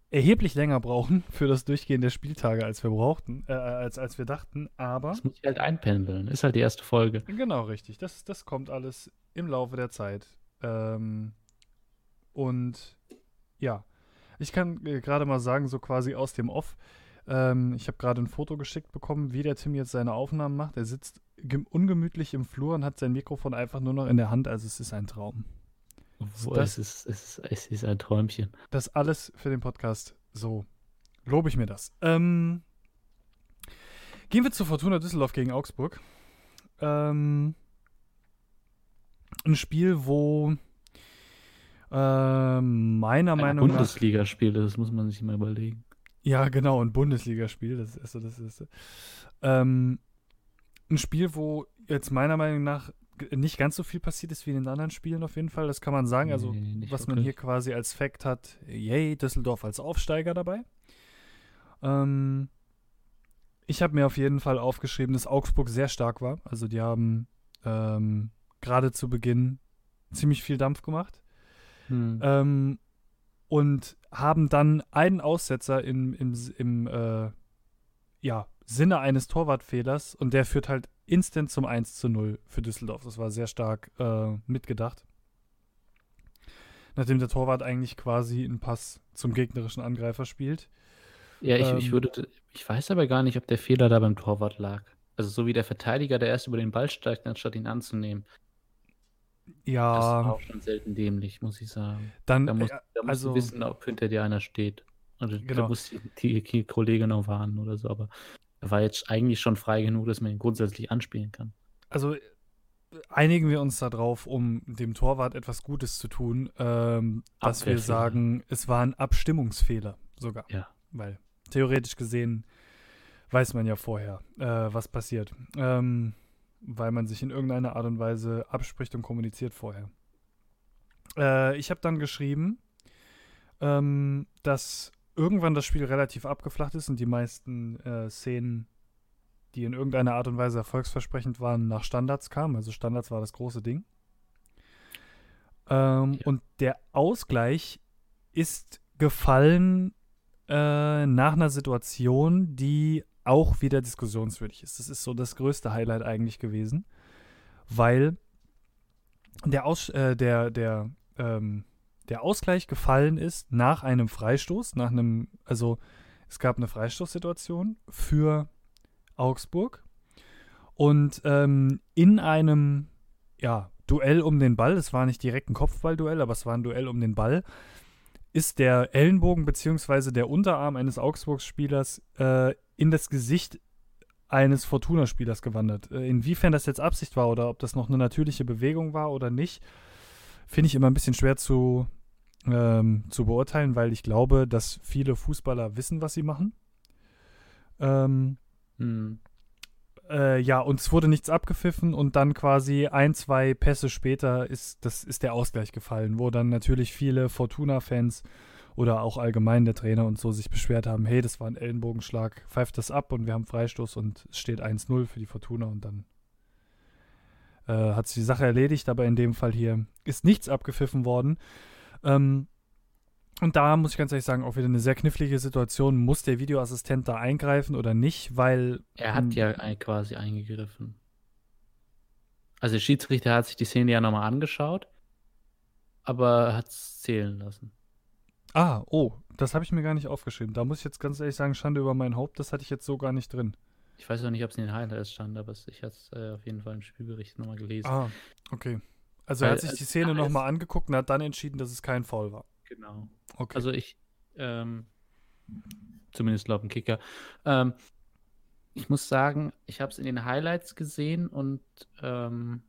erheblich länger brauchen [LAUGHS] für das Durchgehen der Spieltage, als wir brauchten, äh, als, als wir dachten, aber Das muss ich halt einpendeln. Ist halt die erste Folge. genau richtig. Das, das kommt alles im Laufe der Zeit. Ähm, und ja, ich kann äh, gerade mal sagen, so quasi aus dem Off. Ähm, ich habe gerade ein Foto geschickt bekommen, wie der Tim jetzt seine Aufnahmen macht. Er sitzt gem- ungemütlich im Flur und hat sein Mikrofon einfach nur noch in der Hand. Also es ist ein Traum. Wo das- es, ist, es, ist, es ist ein Träumchen. Das alles für den Podcast. So lobe ich mir das. Ähm, gehen wir zu Fortuna Düsseldorf gegen Augsburg. Ähm, ein Spiel, wo ähm, meiner Ein Meinung nach Bundesligaspiel, das muss man sich mal überlegen. Ja, genau, ein Bundesligaspiel, das ist das erste. Ähm, ein Spiel, wo jetzt meiner Meinung nach nicht ganz so viel passiert ist wie in den anderen Spielen auf jeden Fall, das kann man sagen. Also, Nee, nicht was man hier wirklich. quasi als Fact hat, yay, Düsseldorf als Aufsteiger dabei. Ähm, ich habe mir auf jeden Fall aufgeschrieben, dass Augsburg sehr stark war. Also, die haben ähm, gerade zu Beginn ziemlich viel Dampf gemacht. Hm. Ähm, und haben dann einen Aussetzer im, im, im äh, ja, Sinne eines Torwartfehlers und der führt halt instant zum 1 zu 0 für Düsseldorf. Das war sehr stark äh, mitgedacht. Nachdem der Torwart eigentlich quasi einen Pass zum gegnerischen Angreifer spielt. Ja, ich, ich ähm, würde, ich weiß aber gar nicht, ob der Fehler da beim Torwart lag. Also so wie der Verteidiger, der erst über den Ball steigt, anstatt ihn anzunehmen. Das war Ja, auch schon selten dämlich, muss ich sagen. dann, Da musst, äh, da musst also- du wissen, ob hinter dir einer steht. Also Genau. da muss die, die Kollege noch warnen oder so, aber er war jetzt eigentlich schon frei genug, dass man ihn grundsätzlich anspielen kann. also äh, einigen wir uns darauf, um dem Torwart etwas Gutes zu tun, ähm, dass wir sagen, es war ein Abstimmungsfehler sogar. Ja. Weil theoretisch gesehen weiß man ja vorher, äh, was passiert. Ähm, weil man sich in irgendeiner Art und Weise abspricht und kommuniziert vorher. Äh, ich habe dann geschrieben, ähm, dass irgendwann das Spiel relativ abgeflacht ist und die meisten äh, Szenen, die in irgendeiner Art und Weise erfolgsversprechend waren, nach Standards kamen. Also Standards war das große Ding. Ähm, Ja. Und der Ausgleich ist gefallen äh, nach einer Situation, die auch wieder diskussionswürdig ist. Das ist so das größte Highlight eigentlich gewesen, weil der, Aus äh, der, der, ähm, der Ausgleich gefallen ist nach einem Freistoß, nach einem, also es gab eine Freistoßsituation für Augsburg und ähm, in einem ja, Duell um den Ball, es war nicht direkt ein Kopfballduell, aber es war ein Duell um den Ball, ist der Ellenbogen bzw. der Unterarm eines Augsburgs-Spielers äh, in das Gesicht eines Fortuna-Spielers gewandert. Äh, inwiefern das jetzt Absicht war oder ob das noch eine natürliche Bewegung war oder nicht, finde ich immer ein bisschen schwer zu, ähm, zu beurteilen, weil ich glaube, dass viele Fußballer wissen, was sie machen. Ähm, Hm. Äh, ja, und es wurde nichts abgepfiffen und dann quasi ein, zwei Pässe später ist, das, ist der Ausgleich gefallen, wo dann natürlich viele Fortuna-Fans oder auch allgemein der Trainer und so sich beschwert haben, hey, das war ein Ellenbogenschlag, pfeift das ab und wir haben Freistoß und es steht 1-0 für die Fortuna und dann äh, hat sich die Sache erledigt, aber in dem Fall hier ist nichts abgepfiffen worden. Ähm, und da muss ich ganz ehrlich sagen, auch wieder eine sehr knifflige Situation. Muss der Videoassistent da eingreifen oder nicht? Weil. Er hat ja quasi eingegriffen. Also der Schiedsrichter hat sich die Szene ja nochmal angeschaut, aber hat es zählen lassen. Ah, oh, das habe ich mir gar nicht aufgeschrieben. Da muss ich jetzt ganz ehrlich sagen, Schande über mein Haupt, das hatte ich jetzt so gar nicht drin. Ich weiß auch nicht, ob es in den Highlights stand, aber ich hatte es äh, auf jeden Fall im Spielbericht nochmal gelesen. Ah, okay. Also Weil, er hat sich die Szene nochmal angeguckt und hat dann entschieden, dass es kein Foul war. Genau. Okay. Also ich, ähm, zumindest laut dem Kicker. Ähm, ich muss sagen, ich habe es in den Highlights gesehen und ähm,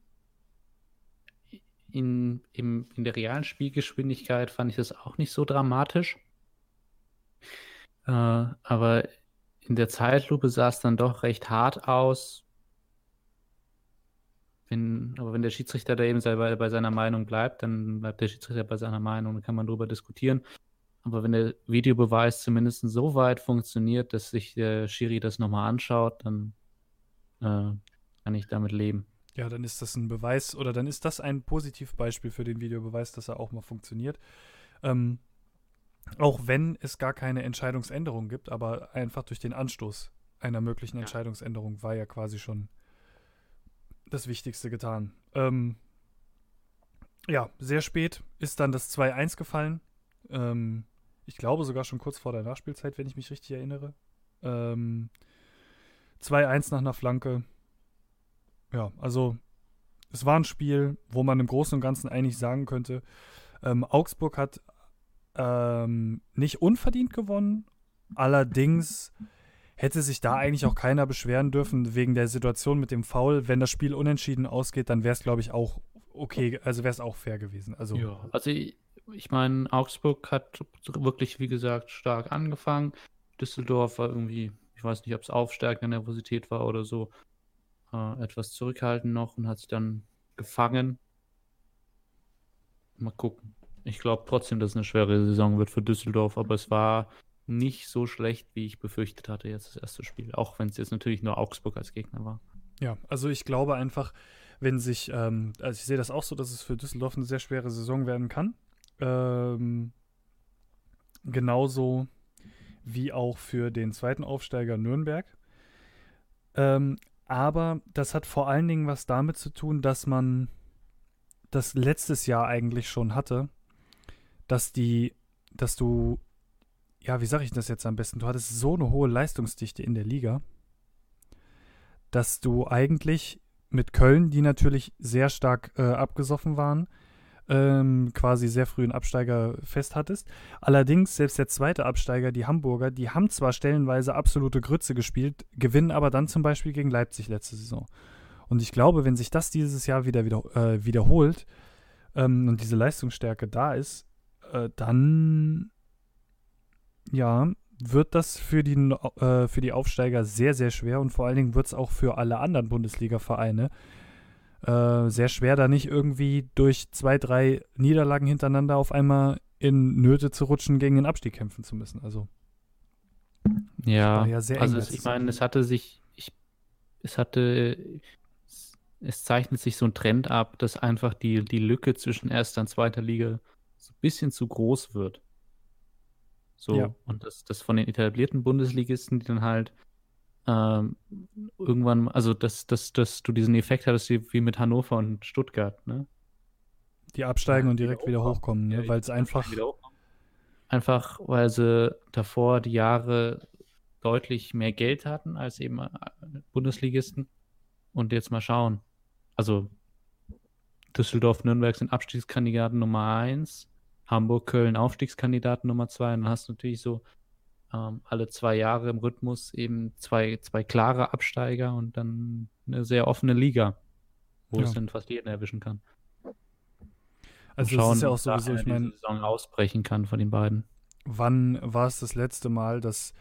in, im, in der realen Spielgeschwindigkeit fand ich das auch nicht so dramatisch. Äh, aber in der Zeitlupe sah es dann doch recht hart aus. Wenn, aber wenn der Schiedsrichter da eben bei, bei seiner Meinung bleibt, dann bleibt der Schiedsrichter bei seiner Meinung, dann kann man darüber diskutieren. Aber wenn der Videobeweis zumindest so weit funktioniert, dass sich der Schiri das nochmal anschaut, dann äh, kann ich damit leben. Ja, dann ist das ein Beweis oder dann ist das ein Positivbeispiel für den Videobeweis, dass er auch mal funktioniert. Ähm, auch wenn es gar keine Entscheidungsänderung gibt, aber einfach durch den Anstoß einer möglichen ja. Entscheidungsänderung war ja quasi schon das Wichtigste getan. Ähm, ja, sehr spät ist dann das 2-1 gefallen. Ähm, ich glaube sogar schon kurz vor der Nachspielzeit, wenn ich mich richtig erinnere. Ähm, 2-1 nach einer Flanke. Ja, also es war ein Spiel, wo man im Großen und Ganzen eigentlich sagen könnte, ähm, Augsburg hat ähm, nicht unverdient gewonnen. Allerdings hätte sich da eigentlich auch keiner beschweren dürfen wegen der Situation mit dem Foul. Wenn das Spiel unentschieden ausgeht, dann wäre es, glaube ich, auch okay, also wäre es auch fair gewesen. Also, ja, also ich, ich meine, Augsburg hat wirklich, wie gesagt, stark angefangen. Düsseldorf war irgendwie, ich weiß nicht, ob es aufsteigende Nervosität war oder so, äh, etwas zurückhaltend noch und hat sich dann gefangen. Mal gucken. Ich glaube trotzdem, dass es eine schwere Saison wird für Düsseldorf, aber es war nicht so schlecht, wie ich befürchtet hatte, jetzt das erste Spiel. Auch wenn es jetzt natürlich nur Augsburg als Gegner war. Ja, also ich glaube einfach, wenn sich, ähm, also ich sehe das auch so, dass es für Düsseldorf eine sehr schwere Saison werden kann. Ähm, genauso wie auch für den zweiten Aufsteiger Nürnberg. Ähm, aber das hat vor allen Dingen was damit zu tun, dass man das letztes Jahr eigentlich schon hatte dass die, dass du, ja, wie sage ich das jetzt am besten? Du hattest so eine hohe Leistungsdichte in der Liga, dass du eigentlich mit Köln, die natürlich sehr stark äh, abgesoffen waren, ähm, quasi sehr früh einen Absteiger fest hattest. Allerdings, selbst der zweite Absteiger, die Hamburger, die haben zwar stellenweise absolute Grütze gespielt, gewinnen aber dann zum Beispiel gegen Leipzig letzte Saison. Und ich glaube, wenn sich das dieses Jahr wieder, wieder äh, wiederholt ähm, und diese Leistungsstärke da ist, äh, dann ja, wird das für die, äh, für die Aufsteiger sehr, sehr schwer und vor allen Dingen wird es auch für alle anderen Bundesliga-Vereine äh, sehr schwer, da nicht irgendwie durch zwei, drei Niederlagen hintereinander auf einmal in Nöte zu rutschen, gegen den Abstieg kämpfen zu müssen. Also ja, ja also ich meine, es hatte sich, ich, es hatte, es zeichnet sich so ein Trend ab, dass einfach die, die Lücke zwischen erster und zweiter Liga so ein bisschen zu groß wird. So, ja. und das, das von den etablierten Bundesligisten, die dann halt ähm, irgendwann, also dass, dass, dass du diesen Effekt hattest wie mit Hannover und Stuttgart, ne? Die absteigen ja, und direkt wieder, wieder hochkommen, ne? Ja, weil es einfach. Einfach, weil sie davor die Jahre deutlich mehr Geld hatten als eben äh, Bundesligisten. Und jetzt mal schauen. Also Düsseldorf, Nürnberg sind Abstiegskandidaten Nummer 1. Hamburg-Köln Aufstiegskandidaten Nummer zwei. Und dann hast du natürlich so ähm, alle zwei Jahre im Rhythmus eben zwei, zwei klare Absteiger und dann eine sehr offene Liga, wo ja. es dann fast jeden erwischen kann. Also und schauen, ist ja auch sowieso, also ich meine, Saison ausbrechen kann von den beiden. Wann war es das letzte Mal, dass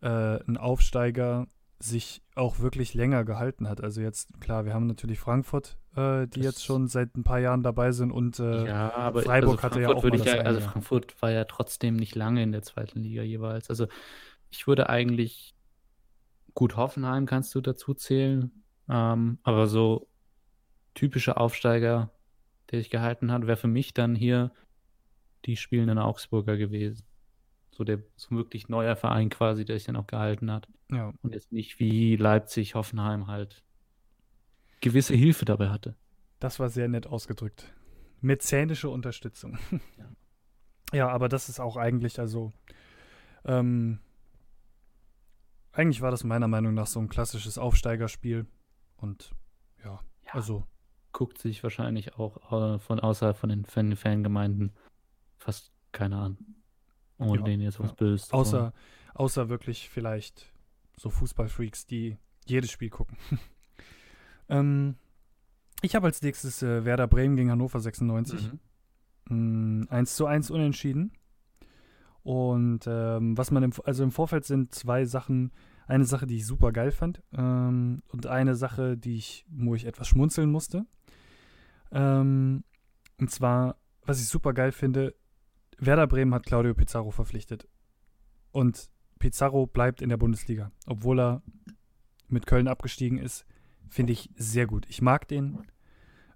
äh, ein Aufsteiger sich auch wirklich länger gehalten hat? Also jetzt klar, wir haben natürlich Frankfurt äh, die Das- jetzt schon seit ein paar Jahren dabei sind und äh, ja, aber Freiburg also hatte ja auch würde ja, also. Frankfurt war ja trotzdem nicht lange in der zweiten Liga jeweils. Also ich würde eigentlich gut Hoffenheim kannst du dazu zählen, ähm, aber so typische Aufsteiger, der sich gehalten hat, wäre für mich dann hier die spielenden Augsburger gewesen. So der so wirklich neuer Verein quasi, der sich dann auch gehalten hat. ja, Und jetzt nicht wie Leipzig, Hoffenheim halt gewisse Hilfe dabei hatte. das war sehr nett ausgedrückt. Mäzenische Unterstützung. [LAUGHS] Ja. ja, aber das ist auch eigentlich, also ähm, eigentlich war das meiner Meinung nach so ein klassisches Aufsteigerspiel und ja, Ja. also guckt sich wahrscheinlich auch äh, von außerhalb von den Fan Fangemeinden fast keiner an. Ohne Ja, denen jetzt was ja. Böses. Außer, außer wirklich vielleicht so Fußballfreaks, die jedes Spiel gucken. [LAUGHS] ähm, ich habe als nächstes äh, Werder Bremen gegen Hannover 96. Mhm. Mm, 1 zu 1 unentschieden. Und ähm, was man im, also im Vorfeld sind zwei Sachen. Eine Sache, die ich super geil fand ähm, und eine Sache, die ich, wo ich etwas schmunzeln musste. Ähm, und zwar, was ich super geil finde, Werder Bremen hat Claudio Pizarro verpflichtet. Und Pizarro bleibt in der Bundesliga, obwohl er mit Köln abgestiegen ist. Finde ich sehr gut. Ich mag den.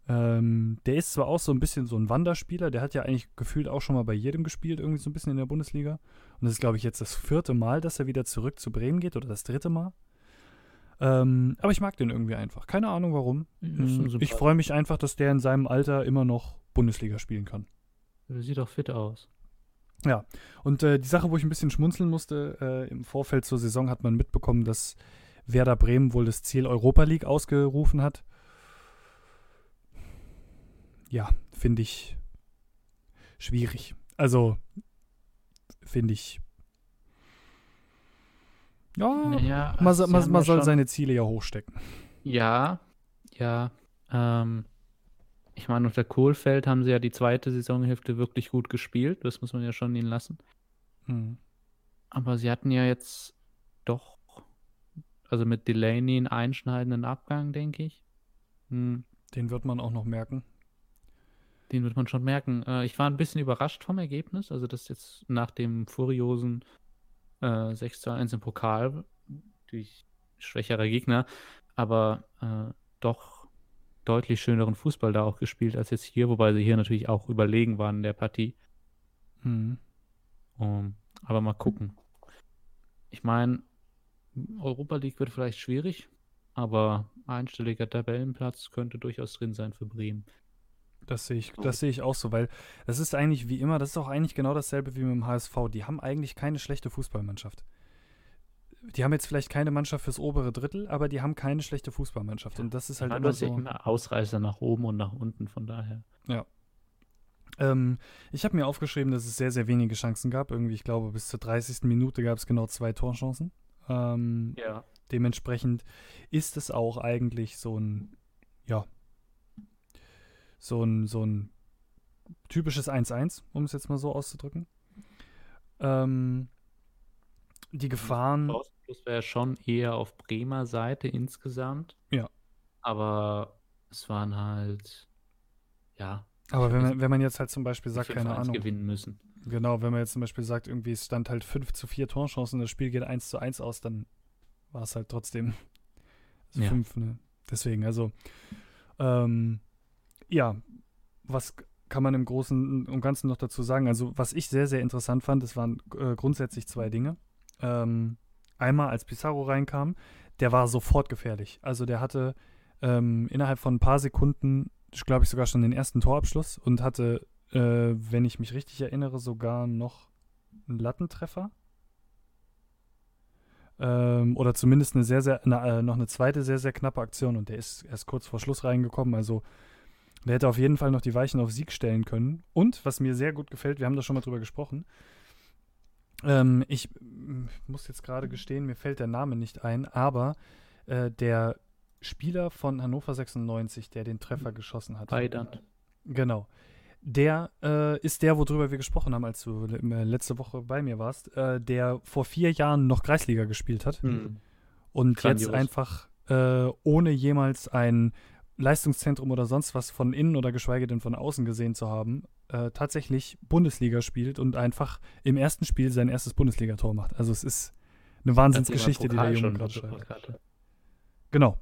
Ähm, der ist zwar auch so ein bisschen so ein Wanderspieler, der hat ja eigentlich gefühlt auch schon mal bei jedem gespielt, irgendwie so ein bisschen in der Bundesliga. Und das ist, glaube ich, jetzt das vierte Mal, dass er wieder zurück zu Bremen geht oder das dritte Mal. Ähm, aber ich mag den irgendwie einfach. Keine Ahnung warum. Ja, Mm, Ich freue mich einfach, dass der in seinem Alter immer noch Bundesliga spielen kann. Der sieht auch fit aus. Und äh, die Sache, wo ich ein bisschen schmunzeln musste, äh, im Vorfeld zur Saison hat man mitbekommen, dass Werder Bremen wohl das Ziel Europa League ausgerufen hat. Ja, finde ich schwierig. Also, finde ich. Ja, Ja, man, so- man, man soll seine Ziele ja hochstecken. Ja, ja. Ähm, ich meine, unter Kohlfeld haben sie ja die zweite Saisonhälfte wirklich gut gespielt. Das muss man ja schon ihnen lassen. Hm. Aber sie hatten ja jetzt doch, also mit Delaney einen einschneidenden Abgang, denke ich. Hm, Den wird man auch noch merken. den wird man schon merken. Äh, ich war ein bisschen überrascht vom Ergebnis. Also, das jetzt nach dem furiosen äh, 6 zu 1 im Pokal durch schwächerer Gegner, aber äh, doch deutlich schöneren Fußball da auch gespielt als jetzt hier, wobei sie hier natürlich auch überlegen waren in der Partie. Hm. Um, aber mal gucken. Ich meine, Europa League wird vielleicht schwierig, aber einstelliger Tabellenplatz könnte durchaus drin sein für Bremen. Das sehe ich, das sehe ich auch so, weil das ist eigentlich wie immer, das ist auch eigentlich genau dasselbe wie mit dem HSV. Die haben eigentlich keine schlechte Fußballmannschaft. Die haben jetzt vielleicht keine Mannschaft fürs obere Drittel, aber die haben keine schlechte Fußballmannschaft. Und das ist halt immer ja so. immer Ausreißer nach oben und nach unten, von daher. Ähm, ich habe mir aufgeschrieben, dass es sehr, sehr wenige Chancen gab. Irgendwie, ich glaube, bis zur 30. Minute gab es genau zwei Torchancen. Ähm, Ja. Dementsprechend ist es auch eigentlich so ein, ja, so ein, so ein typisches 1-1, um es jetzt mal so auszudrücken. Ähm, die Gefahren, Ausfluss wäre schon eher auf Bremer Seite insgesamt. Ja. Aber es waren halt, ja, aber wenn also man, wenn man jetzt halt zum Beispiel sagt, 5-1 keine Ahnung, gewinnen müssen. Genau, wenn man jetzt zum Beispiel sagt, irgendwie es stand halt 5 zu 4 Torchancen, das Spiel geht 1 zu 1 aus, dann war es halt trotzdem [LAUGHS] Ja. 5, ne? Deswegen, also, ähm, ja, was kann man im Großen und Ganzen noch dazu sagen? Also, was ich sehr, sehr interessant fand, es waren äh, grundsätzlich zwei Dinge. Ähm, einmal, als Pizarro reinkam, der war sofort gefährlich. Also, der hatte ähm, innerhalb von ein paar Sekunden, glaube ich, sogar schon den ersten Torabschluss und hatte, äh, wenn ich mich richtig erinnere, sogar noch einen Lattentreffer. Ähm, oder zumindest eine sehr, sehr, eine, äh, noch eine zweite sehr, sehr knappe Aktion und der ist erst kurz vor Schluss reingekommen. Also der hätte auf jeden Fall noch die Weichen auf Sieg stellen können. Und was mir sehr gut gefällt, wir haben da schon mal drüber gesprochen. Ähm, ich muss jetzt gerade gestehen, mir fällt der Name nicht ein, aber äh, der Spieler von Hannover 96, der den Treffer geschossen hat. Weidand. Genau. Der äh, ist der, worüber wir gesprochen haben, als du äh, letzte Woche bei mir warst, äh, der vor vier Jahren noch Kreisliga gespielt hat Mhm. Und Grandios. jetzt einfach äh, ohne jemals ein Leistungszentrum oder sonst was von innen oder geschweige denn von außen gesehen zu haben, äh, tatsächlich Bundesliga spielt und einfach im ersten Spiel sein erstes Bundesligator macht. Also es ist eine Wahnsinnsgeschichte, die der Junge gerade schreibt. Genau.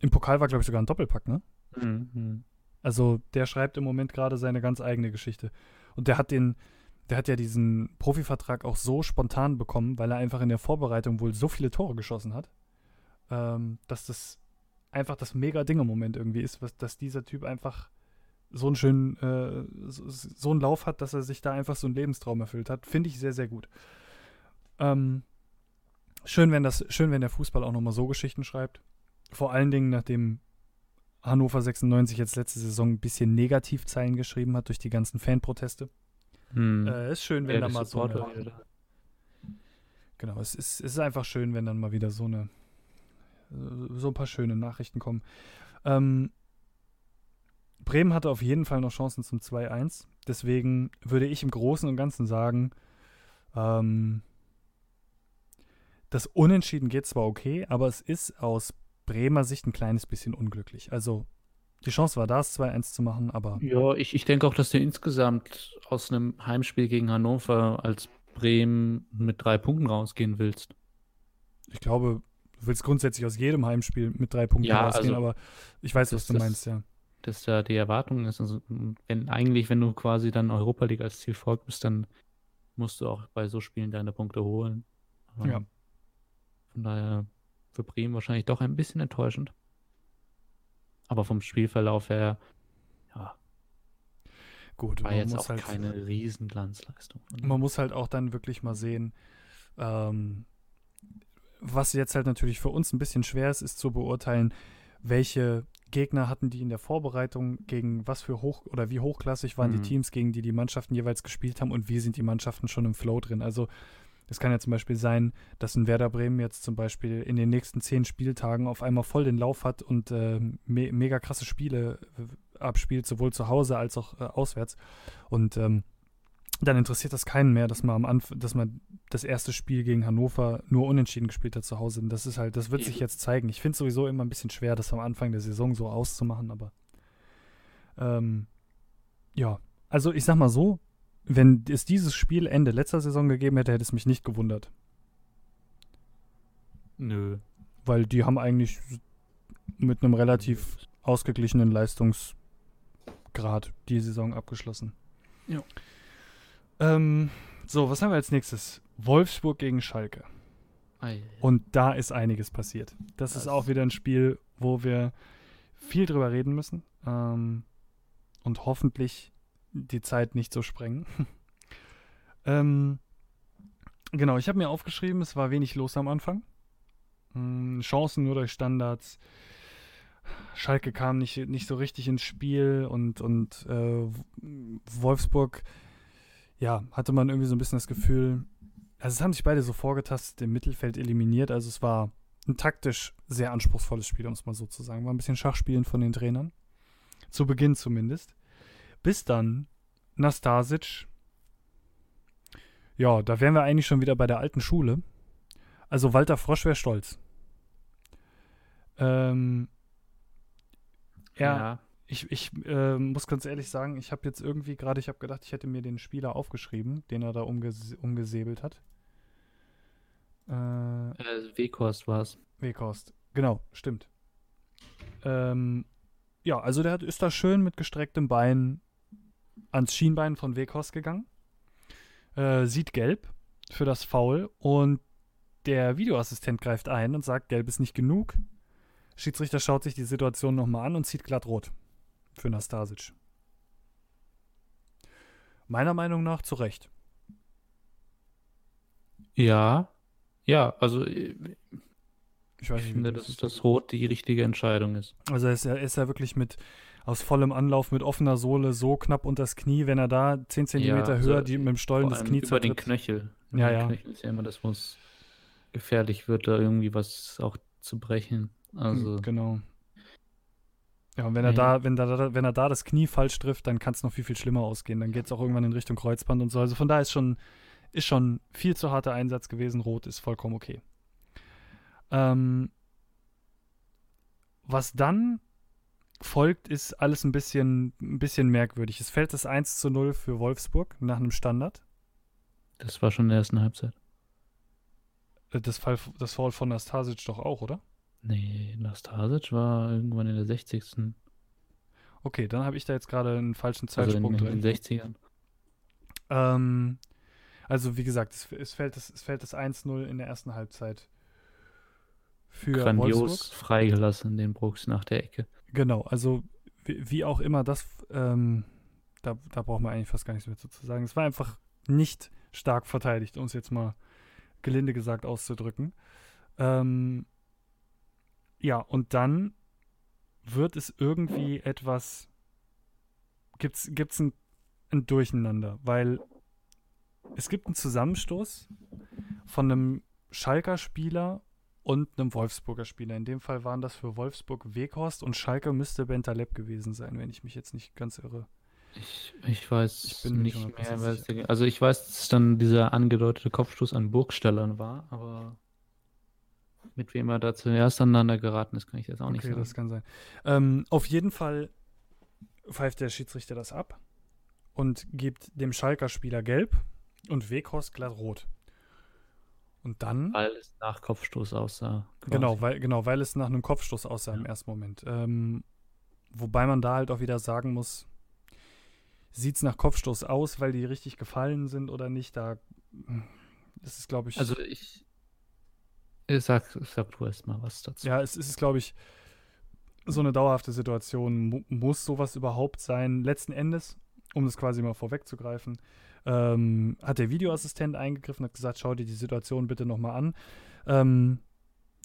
Im Pokal war, glaube ich, sogar ein Doppelpack, ne? Mhm. Also der schreibt im Moment gerade seine ganz eigene Geschichte. Und der hat den, der hat ja diesen Profivertrag auch so spontan bekommen, weil er einfach in der Vorbereitung wohl so viele Tore geschossen hat, ähm, dass das einfach das mega Ding im Moment irgendwie ist, was, dass dieser Typ einfach so einen schönen, äh, so, so einen Lauf hat, dass er sich da einfach so einen Lebenstraum erfüllt hat. Finde ich sehr, sehr gut. Ähm, schön, wenn das, schön, wenn der Fußball auch nochmal so Geschichten schreibt. Vor allen Dingen, nachdem Hannover 96 jetzt letzte Saison ein bisschen Negativzeilen geschrieben hat durch die ganzen Fanproteste. Mhm. Äh, ist schön, wenn Ja, da mal so eine, da. Genau, es ist, es ist einfach schön, wenn dann mal wieder so eine äh, so ein paar schöne Nachrichten kommen. Ähm, Bremen hatte auf jeden Fall noch Chancen zum 2-1. Deswegen würde ich im Großen und Ganzen sagen, ähm, das Unentschieden geht zwar okay, aber es ist aus Bremer Sicht ein kleines bisschen unglücklich. Also die Chance war da, es 2-1 zu machen, aber Ja, ich, ich denke auch, dass du insgesamt aus einem Heimspiel gegen Hannover als Bremen mit drei Punkten rausgehen willst. ich glaube, du willst grundsätzlich aus jedem Heimspiel mit drei Punkten Ja, rausgehen, also aber ich weiß, was du das- meinst, ja. Dass da die Erwartung ist. Also, wenn eigentlich, wenn du quasi dann Europa League als Ziel folgst, dann musst du auch bei so Spielen deine Punkte holen. Ähm, Ja. Von daher für Bremen wahrscheinlich doch ein bisschen enttäuschend. Aber vom Spielverlauf her, ja, Gut, war man jetzt auch halt, keine Riesenglanzleistung. man muss halt auch dann wirklich mal sehen, ähm, was jetzt halt natürlich für uns ein bisschen schwer ist, ist zu beurteilen, welche Gegner hatten die in der Vorbereitung, gegen was für hoch oder wie hochklassig waren Mhm. die Teams, gegen die die Mannschaften jeweils gespielt haben und wie sind die Mannschaften schon im Flow drin. Also es kann ja zum Beispiel sein, dass ein Werder Bremen jetzt zum Beispiel in den nächsten zehn Spieltagen auf einmal voll den Lauf hat und äh, me mega krasse Spiele äh, abspielt, sowohl zu Hause als auch äh, auswärts. Und ähm, dann interessiert das keinen mehr, dass man am Anf dass man das erste Spiel gegen Hannover nur unentschieden gespielt hat zu Hause. Und das ist halt, das wird sich jetzt zeigen. Ich finde es sowieso immer ein bisschen schwer, das am Anfang der Saison so auszumachen, aber ähm, ja, also ich sag mal so, wenn es dieses Spiel Ende letzter Saison gegeben hätte, hätte es mich nicht gewundert. Nö. Weil die haben eigentlich mit einem relativ ausgeglichenen Leistungsgrad die Saison abgeschlossen. Ja. Ähm, so, was haben wir als nächstes? Wolfsburg gegen Schalke. Ei. Und da ist einiges passiert. Das, ist Das- auch wieder ein Spiel, wo wir viel drüber reden müssen ähm, und hoffentlich die Zeit nicht so sprengen. [LAUGHS] ähm, genau, ich habe mir aufgeschrieben, es war wenig los am Anfang. Mm, Chancen nur durch Standards. Schalke kam nicht, nicht so richtig ins Spiel und, und äh, Wolfsburg, ja, hatte man irgendwie so ein bisschen das Gefühl, also es haben sich beide so vorgetastet, im Mittelfeld eliminiert. Also es war ein taktisch sehr anspruchsvolles Spiel, um es mal so zu sagen. War ein bisschen Schachspielen von den Trainern. Zu Beginn zumindest. Bis dann Nastasic. Ja, da wären wir eigentlich schon wieder bei der alten Schule. Also Walter Frosch wäre stolz. Ähm, ja, ich, ich äh, muss ganz ehrlich sagen, ich habe jetzt irgendwie gerade, ich habe gedacht, ich hätte mir den Spieler aufgeschrieben, den er da umges umgesäbelt hat. Äh, Äh, Weghorst war es. Weghorst. Genau, stimmt. Ähm, ja, also der hat, ist da schön mit gestrecktem Bein ans Schienbein von Weghorst gegangen. Äh, sieht gelb für das Foul und der Videoassistent greift ein und sagt, gelb ist nicht genug. Schiedsrichter schaut sich die Situation nochmal an und zieht glatt rot für Nastasic. Meiner Meinung nach zu Recht. Ja, ja, also äh, Ich weiß ich nicht, wie finde, dass das Rot die richtige Entscheidung ist. Also er ist, ja, er ist ja wirklich mit aus vollem Anlauf mit offener Sohle so knapp unters Knie, wenn er da 10 Zentimeter also, höher die, mit dem Stollen das Knie über den zertritt. Knöchel. Ja, ja. Knöchel ist ja immer das, wo es gefährlich wird, da irgendwie was auch zu brechen. Also, Genau. Ja, und wenn er da, wenn da, wenn er da das Knie falsch trifft, dann kann es noch viel, viel schlimmer ausgehen. Dann geht es auch irgendwann in Richtung Kreuzband und so. Also von daher ist schon, ist schon viel zu harter Einsatz gewesen. Rot ist vollkommen okay. Ähm, was dann folgt, ist alles ein bisschen, ein bisschen merkwürdig. Es fällt das 1 zu 0 für Wolfsburg nach einem Standard. Das war schon in der ersten Halbzeit. Äh, Das, Fall, das Foul von Nastasic doch auch, oder? Nee, Nastasic war irgendwann in der 60. Okay, dann habe ich da jetzt gerade einen falschen Also in, Zeitsprung in drin. den 60ern. Ähm, also wie gesagt, es, es fällt das, es fällt das 1-0 in der ersten Halbzeit für Grandios Wolfsburg. freigelassen, den Brooks nach der Ecke. Genau, also wie, wie auch immer das, ähm, da, da braucht man eigentlich fast gar nichts mehr zu sagen. Es war einfach nicht stark verteidigt, um es jetzt mal gelinde gesagt auszudrücken. Ähm, ja, und dann wird es irgendwie etwas, gibt's, gibt's ein, ein Durcheinander, weil es gibt einen Zusammenstoß von einem Schalker Spieler und einem Wolfsburger Spieler. In dem Fall waren das für Wolfsburg Weghorst und Schalke müsste Bentaleb gewesen sein, wenn ich mich jetzt nicht ganz irre. Ich, ich weiß Ich bin nicht nicht mehr, 100% wer sicher. es- also ich weiß, dass es dann dieser angedeutete Kopfstoß an Burgstellern war, aber mit wem er da zuerst aneinander geraten ist, kann ich jetzt auch nicht Okay, sagen. das kann sein. Ähm, auf jeden Fall pfeift der Schiedsrichter das ab und gibt dem Schalker Spieler gelb und Weghorst glatt rot. Und dann, Weil es nach Kopfstoß aussah. quasi. genau, weil, genau, weil es nach einem Kopfstoß aussah im Ja. ersten Moment. Ähm, wobei man da halt auch wieder sagen muss, sieht es nach Kopfstoß aus, weil die richtig gefallen sind oder nicht, da das ist, glaube ich, Also ich, ich sag, sag du erst mal was dazu. Ja, es ist, glaube ich, so eine dauerhafte Situation. Mu muss sowas überhaupt sein? Letzten Endes, um das quasi mal vorwegzugreifen, ähm, hat der Videoassistent eingegriffen, hat gesagt, schau dir die Situation bitte nochmal an. Ähm,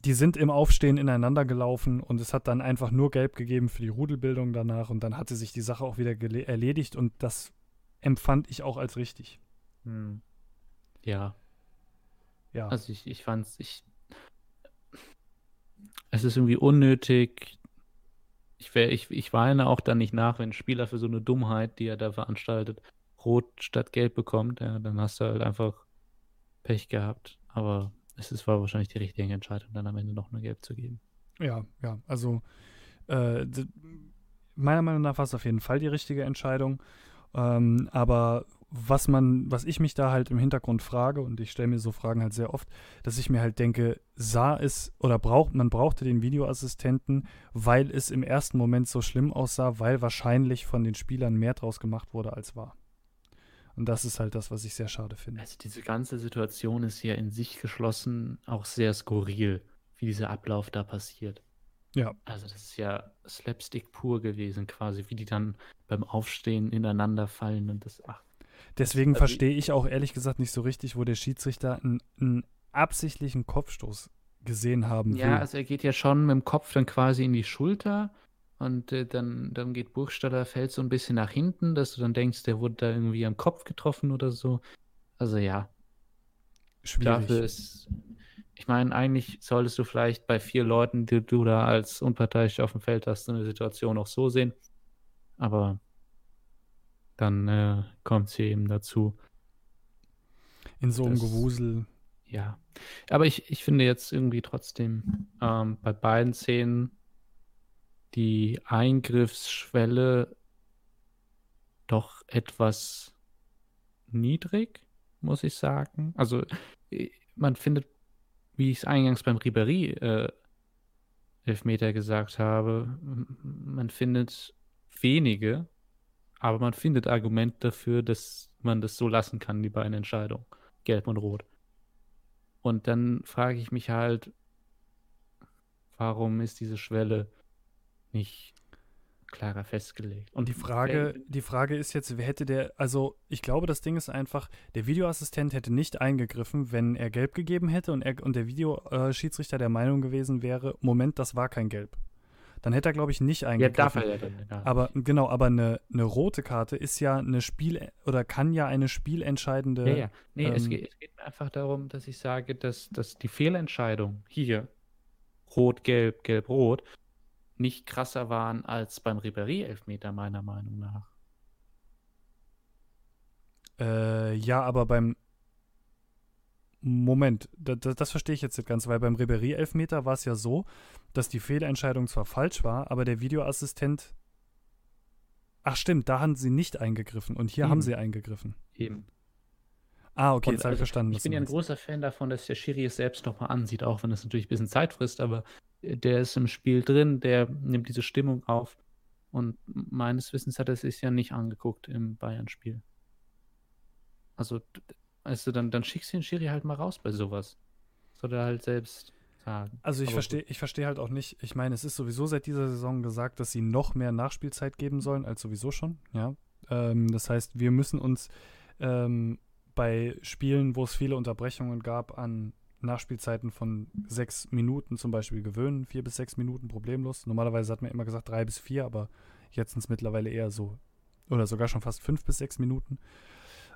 die sind im Aufstehen ineinander gelaufen und es hat dann einfach nur gelb gegeben für die Rudelbildung danach und dann hatte sich die Sache auch wieder erledigt und das empfand ich auch als richtig. Hm. Ja, Ja, also ich, ich fand's, ich, es ist irgendwie unnötig. Ich, wär, ich, ich weine auch dann nicht nach, wenn ein Spieler für so eine Dummheit, die er da veranstaltet, rot statt gelb bekommt. Ja, dann hast du halt einfach Pech gehabt. Aber es ist, war wahrscheinlich die richtige Entscheidung, dann am Ende noch eine gelb zu geben. Ja, ja, also äh, meiner Meinung nach war es auf jeden Fall die richtige Entscheidung. Ähm, aber was man, was ich mich da halt im Hintergrund frage, und ich stelle mir so Fragen halt sehr oft, dass ich mir halt denke, sah es oder braucht, man brauchte den Videoassistenten, weil es im ersten Moment so schlimm aussah, weil wahrscheinlich von den Spielern mehr draus gemacht wurde, als war. Und das ist halt das, was ich sehr schade finde. Also diese ganze Situation ist ja in sich geschlossen auch sehr skurril, wie dieser Ablauf da passiert. Ja. Also das ist ja Slapstick pur gewesen, quasi, wie die dann beim Aufstehen ineinander fallen und das, ach, Deswegen Also- verstehe ich auch ehrlich gesagt nicht so richtig, wo der Schiedsrichter einen, einen absichtlichen Kopfstoß gesehen haben will. Ja, also er geht ja schon mit dem Kopf dann quasi in die Schulter und äh, dann, dann geht Burgstaller, fällt so ein bisschen nach hinten, dass du dann denkst, der wurde da irgendwie am Kopf getroffen oder so. Also ja, Schwierig. dafür ist, ich meine, eigentlich solltest du vielleicht bei vier Leuten, die du da als unparteiisch auf dem Feld hast, so eine Situation auch so sehen. Aber dann äh, kommt sie eben dazu. In so einem das- Gewusel. Ja, aber ich, ich finde jetzt irgendwie trotzdem ähm, bei beiden Szenen die Eingriffsschwelle doch etwas niedrig, muss ich sagen. Also man findet, wie ich es eingangs beim Ribéry äh, Elfmeter gesagt habe, man findet wenige, aber man findet Argument dafür, dass man das so lassen kann, die beiden Entscheidungen, gelb und rot. Und dann frage ich mich halt, warum ist diese Schwelle nicht klarer festgelegt? Und die Frage, die Frage ist jetzt, wer hätte der, also ich glaube, das Ding ist einfach, der Videoassistent hätte nicht eingegriffen, wenn er gelb gegeben hätte und, er, und der Videoschiedsrichter der Meinung gewesen wäre, Moment, das war kein Gelb. Dann hätte er, glaube ich, nicht ja, eingegriffen. darf er ja dann. Ja. Aber genau, aber eine, eine rote Karte ist ja eine Spiel- oder kann ja eine spielentscheidende. Ja, ja. Nee, es, ähm, geht, es geht mir einfach darum, dass ich sage, dass, dass die Fehlentscheidung hier, rot, gelb, gelb, rot, nicht krasser waren als beim Ribéry-Elfmeter, meiner Meinung nach. Äh, ja, aber beim Moment, das, das verstehe ich jetzt nicht ganz, weil beim Ribery-Elfmeter war es ja so, dass die Fehlentscheidung zwar falsch war, aber der Videoassistent. Ach stimmt, da haben sie nicht eingegriffen und hier Eben. haben sie eingegriffen. Eben. Ah, okay, Und jetzt habe ich also, verstanden. Ich bin ja ein großer Fan davon, dass der Schiri es selbst nochmal ansieht, auch wenn es natürlich ein bisschen Zeit frisst, aber der ist im Spiel drin, der nimmt diese Stimmung auf. Und meines Wissens hat er es sich ja nicht angeguckt im Bayern-Spiel. Also, also dann, dann schickst du den Schiri halt mal raus bei sowas. Soll er halt selbst sagen. Also ich verstehe, ich verstehe halt auch nicht, ich meine, es ist sowieso seit dieser Saison gesagt, dass sie noch mehr Nachspielzeit geben sollen, als sowieso schon, ja. Ähm, das heißt, wir müssen uns ähm, bei Spielen, wo es viele Unterbrechungen gab, an Nachspielzeiten von sechs Minuten zum Beispiel gewöhnen, vier bis sechs Minuten problemlos. Normalerweise hat man immer gesagt drei bis vier, aber jetzt sind es mittlerweile eher so, oder sogar schon fast fünf bis sechs Minuten.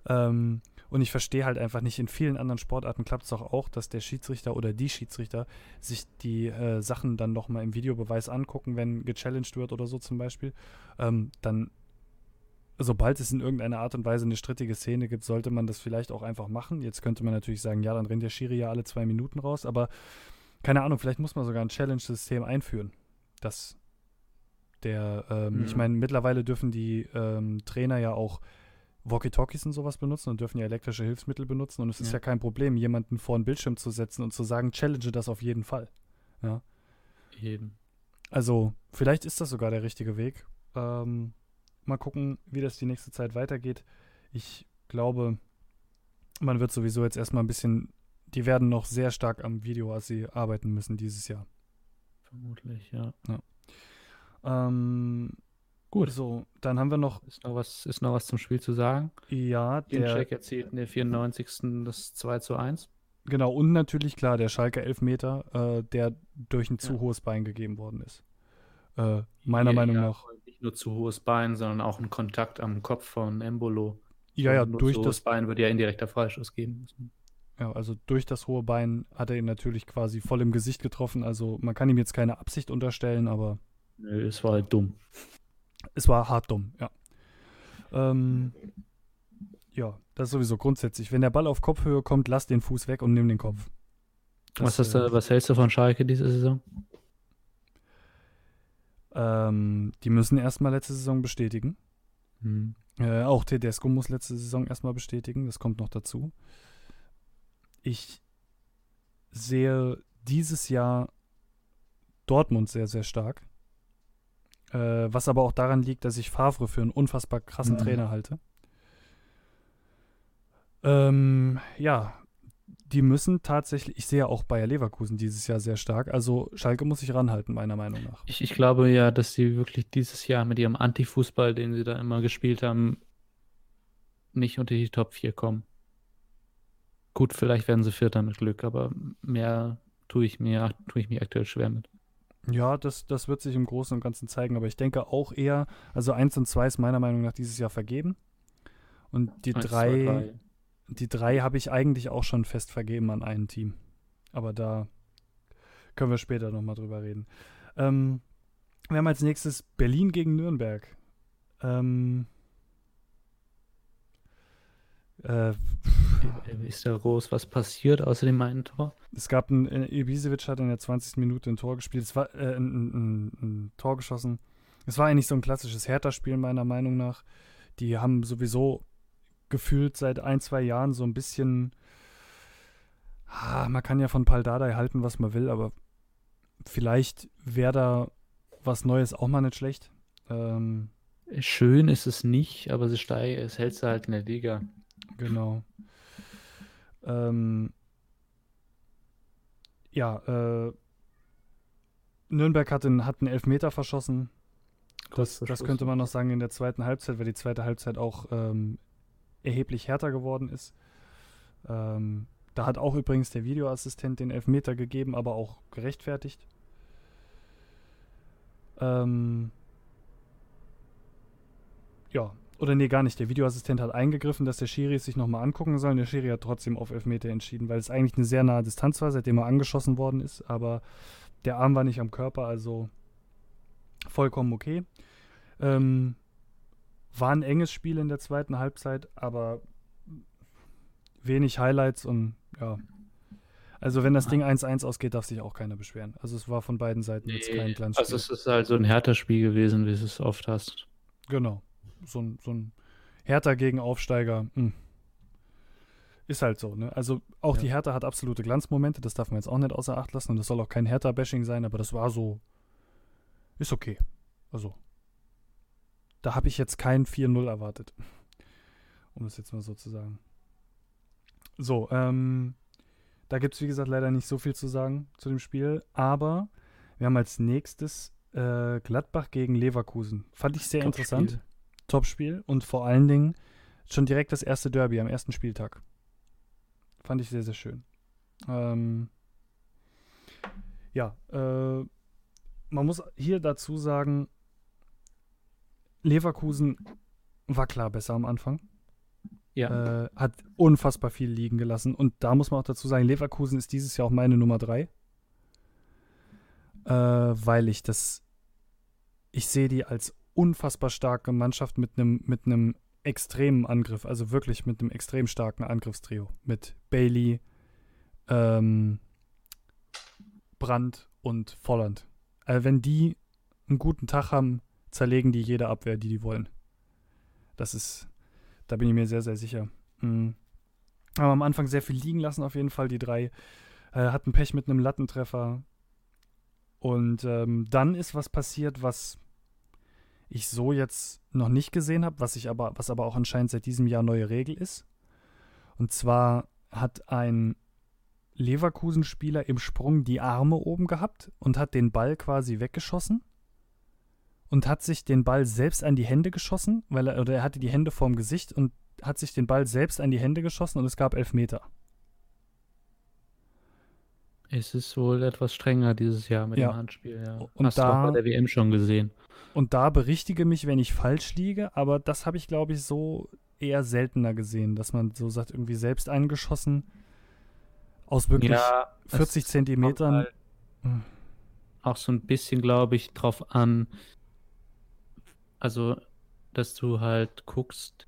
Ähm, und ich verstehe halt einfach nicht, in vielen anderen Sportarten klappt es doch auch, dass der Schiedsrichter oder die Schiedsrichter sich die äh, Sachen dann nochmal im Videobeweis angucken, wenn gechallenged wird oder so zum Beispiel. Ähm, dann, sobald es in irgendeiner Art und Weise eine strittige Szene gibt, sollte man das vielleicht auch einfach machen. Jetzt könnte man natürlich sagen, ja, dann rennt der Schiri ja alle zwei Minuten raus, aber keine Ahnung, vielleicht muss man sogar ein Challenge-System einführen, dass der, ähm, ich Mhm. meine, mittlerweile dürfen die ähm, Trainer ja auch Walkie-Talkies und sowas benutzen und dürfen ja elektrische Hilfsmittel benutzen und es ist Ja. ja kein Problem, jemanden vor einen Bildschirm zu setzen und zu sagen, challenge das auf jeden Fall. Eben. Also, vielleicht ist das sogar der richtige Weg. Ähm, mal gucken, wie das die nächste Zeit weitergeht. Ich glaube, man wird sowieso jetzt erstmal ein bisschen, die werden noch sehr stark am Video, sie arbeiten müssen dieses Jahr. Vermutlich, ja. Ähm, Gut. So, dann haben wir noch, Ist noch was, ist noch was zum Spiel zu sagen? ja, der, Check erzielt in der 94. das 2 zu 1. genau, und natürlich klar, der Schalke Elfmeter, äh, der durch ein zu Ja. hohes Bein gegeben worden ist. Äh, meiner Ja, Meinung ja, nach. Nur zu hohes Bein, sondern auch ein Kontakt am Kopf von Embolo. Ja, ja, durch das Bein würde ja indirekter Freischuss geben müssen. Ja, also durch das hohe Bein hat er ihn natürlich quasi voll im Gesicht getroffen. Also man kann ihm jetzt keine Absicht unterstellen, aber Nö, es war halt dumm. es war hart dumm, ja. Ähm, ja, das sowieso grundsätzlich. Wenn der Ball auf Kopfhöhe kommt, lass den Fuß weg und nimm den Kopf. was, Das, hast du, äh, was hältst du von Schalke diese Saison? Ähm, die müssen erstmal letzte Saison bestätigen. Hm. Äh, auch Tedesco muss letzte Saison erstmal bestätigen. Das kommt noch dazu. Ich sehe dieses Jahr Dortmund sehr, sehr stark. Äh, was aber auch daran liegt, dass ich Favre für einen unfassbar krassen Mhm. Trainer halte. Ähm, ja, die müssen tatsächlich, ich sehe auch Bayer Leverkusen dieses Jahr sehr stark. Also Schalke muss sich ranhalten, meiner Meinung nach. Ich, ich glaube ja, dass sie wirklich dieses Jahr mit ihrem Anti-Fußball, den sie da immer gespielt haben, nicht unter die Top 4 kommen. Gut, vielleicht werden sie Vierter mit Glück, aber mehr tue ich mir, tue ich mir aktuell schwer mit. Ja, das, das wird sich im Großen und Ganzen zeigen, aber ich denke auch eher, also 1 und 2 ist meiner Meinung nach dieses Jahr vergeben. Und die Eins, drei, zwei, drei. Die drei habe ich eigentlich auch schon fest vergeben an ein Team. Aber da können wir später nochmal drüber reden. Ähm, wir haben als nächstes Berlin gegen Nürnberg. Ähm, äh, Ist da groß was passiert außer dem einen Tor? Es gab ein, äh, Ibisevic hat in der 20. Minute ein Tor gespielt, es war äh, ein, ein, ein, ein Tor geschossen. Es war eigentlich so ein klassisches Hertha-Spiel meiner Meinung nach. Die haben sowieso gefühlt seit ein, zwei Jahren so ein bisschen, ah, man kann ja von Paldadei halten, was man will, aber vielleicht wäre da was Neues auch mal nicht schlecht. Ähm, Schön ist es nicht, aber sie es hält sie halt in der Liga. Genau. Ähm, ja, äh, Nürnberg hat, den, hat einen Elfmeter verschossen. Das, das könnte man noch sagen in der zweiten Halbzeit, weil die zweite Halbzeit auch ähm, erheblich härter geworden ist. Ähm, da hat auch übrigens der Videoassistent den Elfmeter gegeben, aber auch gerechtfertigt. Ähm, ja, oder nee, gar nicht. Der Videoassistent hat eingegriffen, dass der Schiri es sich nochmal angucken soll. Und der Schiri hat trotzdem auf Elfmeter entschieden, weil es eigentlich eine sehr nahe Distanz war, seitdem er angeschossen worden ist. Aber der Arm war nicht am Körper, also vollkommen okay. Ähm, war ein enges Spiel in der zweiten Halbzeit, aber wenig Highlights und ja, Also wenn das. Ding 1-1 ausgeht, darf sich auch keiner beschweren. Also es war von beiden Seiten jetzt kein Glanzspiel. also es ist halt so ein härter Spiel gewesen, wie es es oft hast. Genau. So ein, so ein Hertha gegen Aufsteiger. hm. Ist halt so, ne? Also auch Ja. die Hertha hat absolute Glanzmomente, das darf man jetzt auch nicht außer Acht lassen und das soll auch kein Hertha-Bashing sein, aber das war so. Ist okay. Also. Da habe ich jetzt kein 4-0 erwartet. Um das jetzt mal so zu sagen. So, ähm. Da gibt es, wie gesagt, leider nicht so viel zu sagen zu dem Spiel, aber wir haben als nächstes äh, Gladbach gegen Leverkusen. Fand ich sehr Top-Spiel. interessant. Topspiel und vor allen Dingen schon direkt das erste Derby am ersten Spieltag. Fand ich sehr, sehr schön. Ähm, ja, äh, man muss hier dazu sagen, Leverkusen war klar besser am Anfang. Ja. Äh, hat unfassbar viel liegen gelassen. Und da muss man auch dazu sagen, Leverkusen ist dieses Jahr auch meine Nummer drei. Äh, weil ich das, ich sehe die als unfassbar starke Mannschaft mit einem mit einem extremen Angriff, also wirklich mit einem extrem starken Angriffstrio. Mit Bailey, ähm, Brandt und Volland. Also wenn die einen guten Tag haben, zerlegen die jede Abwehr, die die wollen. Das ist, da bin ich mir sehr, sehr sicher. Mhm. Aber am Anfang sehr viel liegen lassen, auf jeden Fall. Die drei äh, hatten Pech mit einem Lattentreffer. Und ähm, dann ist was passiert, was ich so jetzt noch nicht gesehen habe, was aber, was aber auch anscheinend seit diesem Jahr neue Regel ist. Und zwar hat ein Leverkusen-Spieler im Sprung die Arme oben gehabt und hat den Ball quasi weggeschossen und hat sich den Ball selbst an die Hände geschossen, weil er, oder er hatte die Hände vorm Gesicht und hat sich den Ball selbst an die Hände geschossen und es gab Elfmeter. Es ist wohl etwas strenger dieses Jahr mit Ja. dem Handspiel, ja. Und Hast du auch da- bei der WM schon gesehen. Und da berichtige mich, wenn ich falsch liege, aber das habe ich, glaube ich, so eher seltener gesehen, dass man so sagt, irgendwie selbst eingeschossen aus wirklich ja, 40 es Zentimetern. halt Hm. auch so ein bisschen, glaube ich, drauf an, also, dass du halt guckst,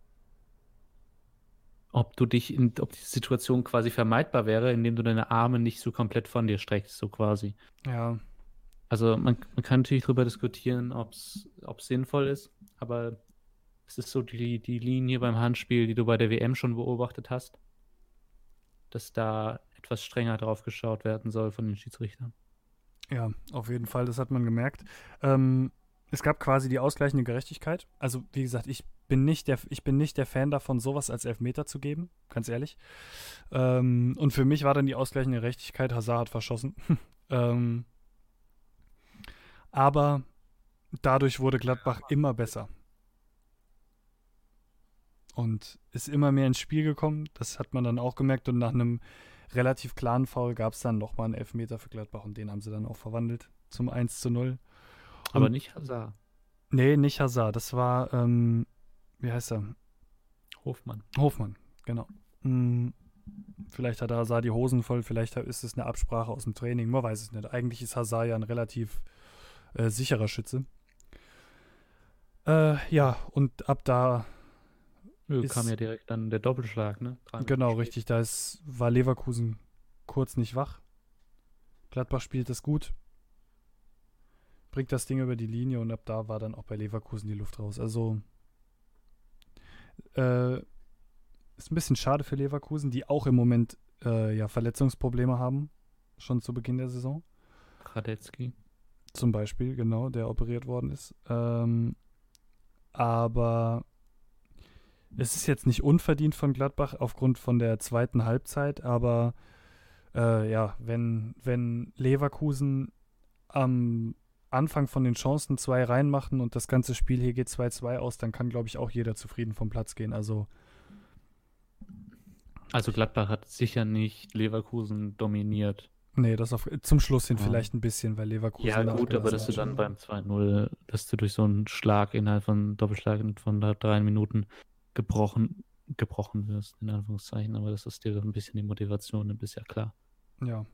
ob du dich in, ob die Situation quasi vermeidbar wäre, indem du deine Arme nicht so komplett von dir streckst, so quasi. Ja, Also man, man kann natürlich darüber diskutieren, ob es sinnvoll ist, aber es ist so die, die Linie beim Handspiel, die du bei der WM schon beobachtet hast, dass da etwas strenger drauf geschaut werden soll von den Schiedsrichtern. ja, auf jeden Fall, das hat man gemerkt. Ähm, es gab quasi die ausgleichende Gerechtigkeit. Also, wie gesagt, ich bin nicht der, ich bin nicht der Fan davon, sowas als Elfmeter zu geben, ganz ehrlich. Ähm, und für mich war dann die ausgleichende Gerechtigkeit, Hazard hat verschossen. [LAUGHS] ähm, aber dadurch wurde Gladbach immer besser. Und ist immer mehr ins Spiel gekommen. Das hat man dann auch gemerkt. Und nach einem relativ klaren Foul gab es dann nochmal einen Elfmeter für Gladbach. Und den haben sie dann auch verwandelt zum 1 zu 0. Aber Und- nicht Hazard, Nee, nicht Hazard. Das war, ähm, wie heißt er? Hofmann. Hofmann, genau. Hm, vielleicht hat Hazard die Hosen voll, vielleicht ist es eine Absprache aus dem Training, man weiß es nicht. Eigentlich ist Hazard ja ein relativ äh, sicherer Schütze. Äh, ja, und ab da, Ja, Ist- kam ja direkt dann der Doppelschlag, ne? Genau, richtig, da ist, war Leverkusen kurz nicht wach. Gladbach spielt das gut, bringt das Ding über die Linie und ab da war dann auch bei Leverkusen die Luft raus. Also, äh, ist ein bisschen schade für Leverkusen, die auch im Moment äh, ja Verletzungsprobleme haben, schon zu Beginn der Saison. Radetzky. Zum Beispiel, genau, der operiert worden ist. Ähm, aber es ist jetzt nicht unverdient von Gladbach aufgrund von der zweiten Halbzeit, aber äh, ja, wenn, wenn Leverkusen am Anfang von den Chancen zwei reinmachen und das ganze Spiel hier geht 2-2 aus, dann kann, glaube ich, auch jeder zufrieden vom Platz gehen. Also, Also Gladbach hat sicher nicht Leverkusen dominiert. nee, das auf, zum Schluss hin Ja. vielleicht ein bisschen, weil Leverkusen. Ja, gut, aber dass du dann beim 2-0, dass du durch so einen Schlag innerhalb von Doppelschlag von drei Minuten gebrochen, gebrochen wirst, in Anführungszeichen, aber das ist dir doch ein bisschen die Motivation, nimmt, ist ja klar. Ja.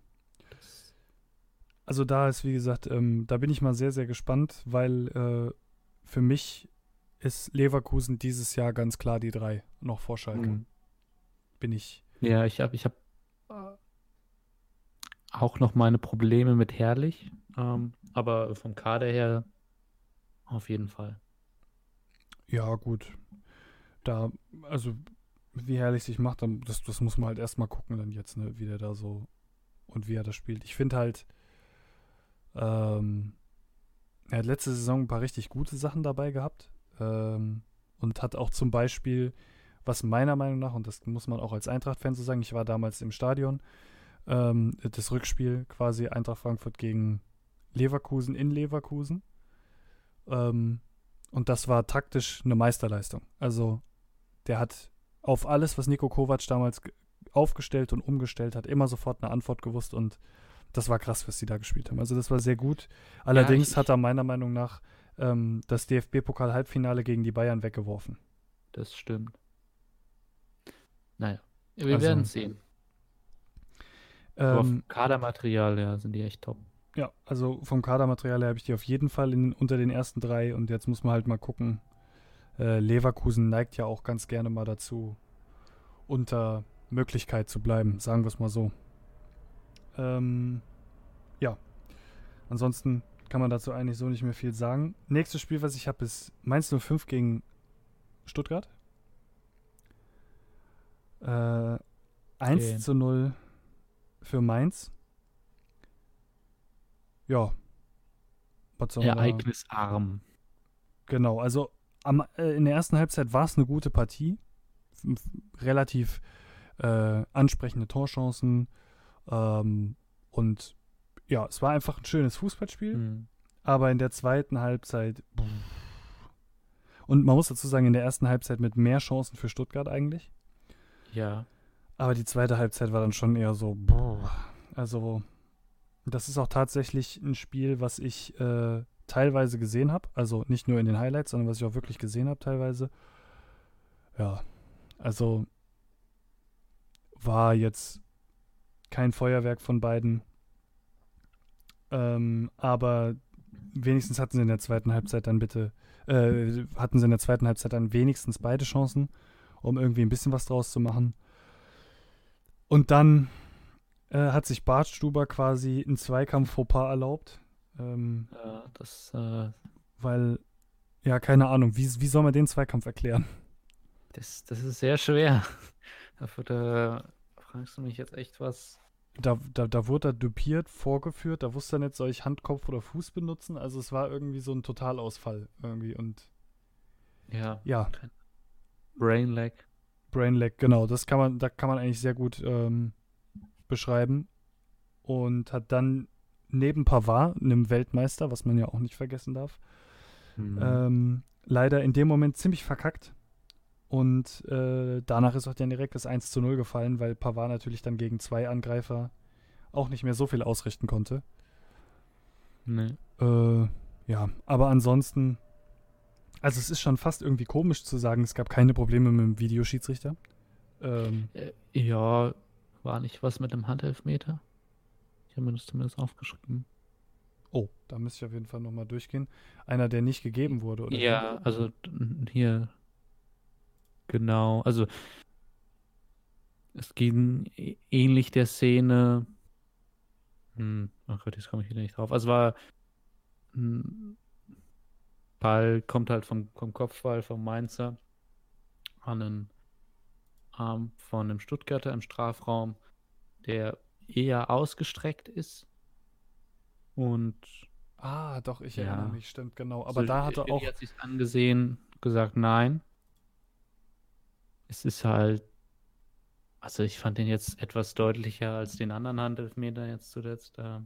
Also da ist, wie gesagt, ähm, da bin ich mal sehr, sehr gespannt, weil äh, für mich ist Leverkusen dieses Jahr ganz klar die drei noch vor Schalke. Mhm. Bin ich. Ja, ich habe, ich habe, auch noch meine Probleme mit Herrlich. Ähm, aber vom Kader her auf jeden Fall. Ja, gut. Da, also, wie herrlich sich macht, das, das muss man halt erstmal gucken, dann jetzt, ne, wie der da so und wie er das spielt. Ich finde halt, ähm, er hat letzte Saison ein paar richtig gute Sachen dabei gehabt. Ähm, und hat auch zum Beispiel, was meiner Meinung nach, und das muss man auch als Eintracht-Fan so sagen, ich war damals im Stadion, ähm, das Rückspiel quasi Eintracht Frankfurt gegen Leverkusen in Leverkusen. Ähm, und das war taktisch eine Meisterleistung. Also der hat auf alles, was Nico Kovac damals aufgestellt und umgestellt hat, immer sofort eine Antwort gewusst und das war krass, was sie da gespielt haben. Also das war sehr gut. Allerdings ja, hat er meiner Meinung nach ähm, das DFB-Pokal-Halbfinale gegen die Bayern weggeworfen. Das stimmt. Naja, wir also, werden sehen. Ähm, vom Kadermaterial her sind die echt top. Ja, also vom Kadermaterial her habe ich die auf jeden Fall in, unter den ersten drei und jetzt muss man halt mal gucken. Äh, Leverkusen neigt ja auch ganz gerne mal dazu, unter Möglichkeit zu bleiben, sagen wir es mal so. Ähm, ja. Ansonsten kann man dazu eigentlich so nicht mehr viel sagen. Nächstes Spiel, was ich habe, ist Mainz 05 gegen Stuttgart. Äh, 1 okay. zu 0 für Mainz. Ja. Ereignisarm. Genau, also am, äh, in der ersten Halbzeit war es eine gute Partie. Relativ äh, ansprechende Torchancen. Ähm, und ja, es war einfach ein schönes Fußballspiel, mhm. aber in der zweiten Halbzeit. Und man muss dazu sagen, in der ersten Halbzeit mit mehr Chancen für Stuttgart eigentlich. Ja. Aber die zweite Halbzeit war dann schon eher so. Also, das ist auch tatsächlich ein Spiel, was ich äh, teilweise gesehen habe. Also nicht nur in den Highlights, sondern was ich auch wirklich gesehen habe teilweise. Ja, also war jetzt kein Feuerwerk von beiden. Ähm, aber wenigstens hatten sie in der zweiten Halbzeit dann bitte, äh, hatten sie in der zweiten Halbzeit dann wenigstens beide Chancen, um irgendwie ein bisschen was draus zu machen. Und dann äh, hat sich Bartstuber quasi einen Zweikampf Fauxpas erlaubt. Ähm, ja, das, äh, weil, ja, keine Ahnung, wie, wie soll man den Zweikampf erklären? Das, das ist sehr schwer. [LAUGHS] Dafür da fragst du mich jetzt echt was da, da, da wurde er dupiert, vorgeführt, da wusste er nicht, soll ich Hand, Kopf oder Fuß benutzen. Also es war irgendwie so ein Totalausfall irgendwie und ja. Ja. Brain Lag. Brain Lag, genau. Das kann man, da kann man eigentlich sehr gut ähm, beschreiben. Und hat dann neben Pavard, einem Weltmeister, was man ja auch nicht vergessen darf, mhm. ähm, leider in dem Moment ziemlich verkackt. Und äh, danach ist auch dann direkt das 1 zu 0 gefallen, weil Pavard natürlich dann gegen zwei Angreifer auch nicht mehr so viel ausrichten konnte. Nee. Äh, ja, aber ansonsten, also es ist schon fast irgendwie komisch zu sagen, es gab keine Probleme mit dem Videoschiedsrichter. Ähm, äh, ja, war nicht was mit dem Handelfmeter? Ich habe mir das zumindest aufgeschrieben. Oh, da müsste ich auf jeden Fall nochmal durchgehen. Einer, der nicht gegeben wurde, oder? Ja, also hier Genau, also es ging ähnlich der Szene. Hm, oh Gott, jetzt komme ich wieder nicht drauf. Also war ein Ball kommt halt vom, vom Kopfball vom Mainzer an einen Arm von einem Stuttgarter im Strafraum, der eher ausgestreckt ist. Und ah, doch, ich ja, erinnere mich, stimmt genau. Aber also, da hat er auch. hat sich angesehen, gesagt, nein es ist halt, also ich fand den jetzt etwas deutlicher als den anderen Handelfmeter jetzt zuletzt, da,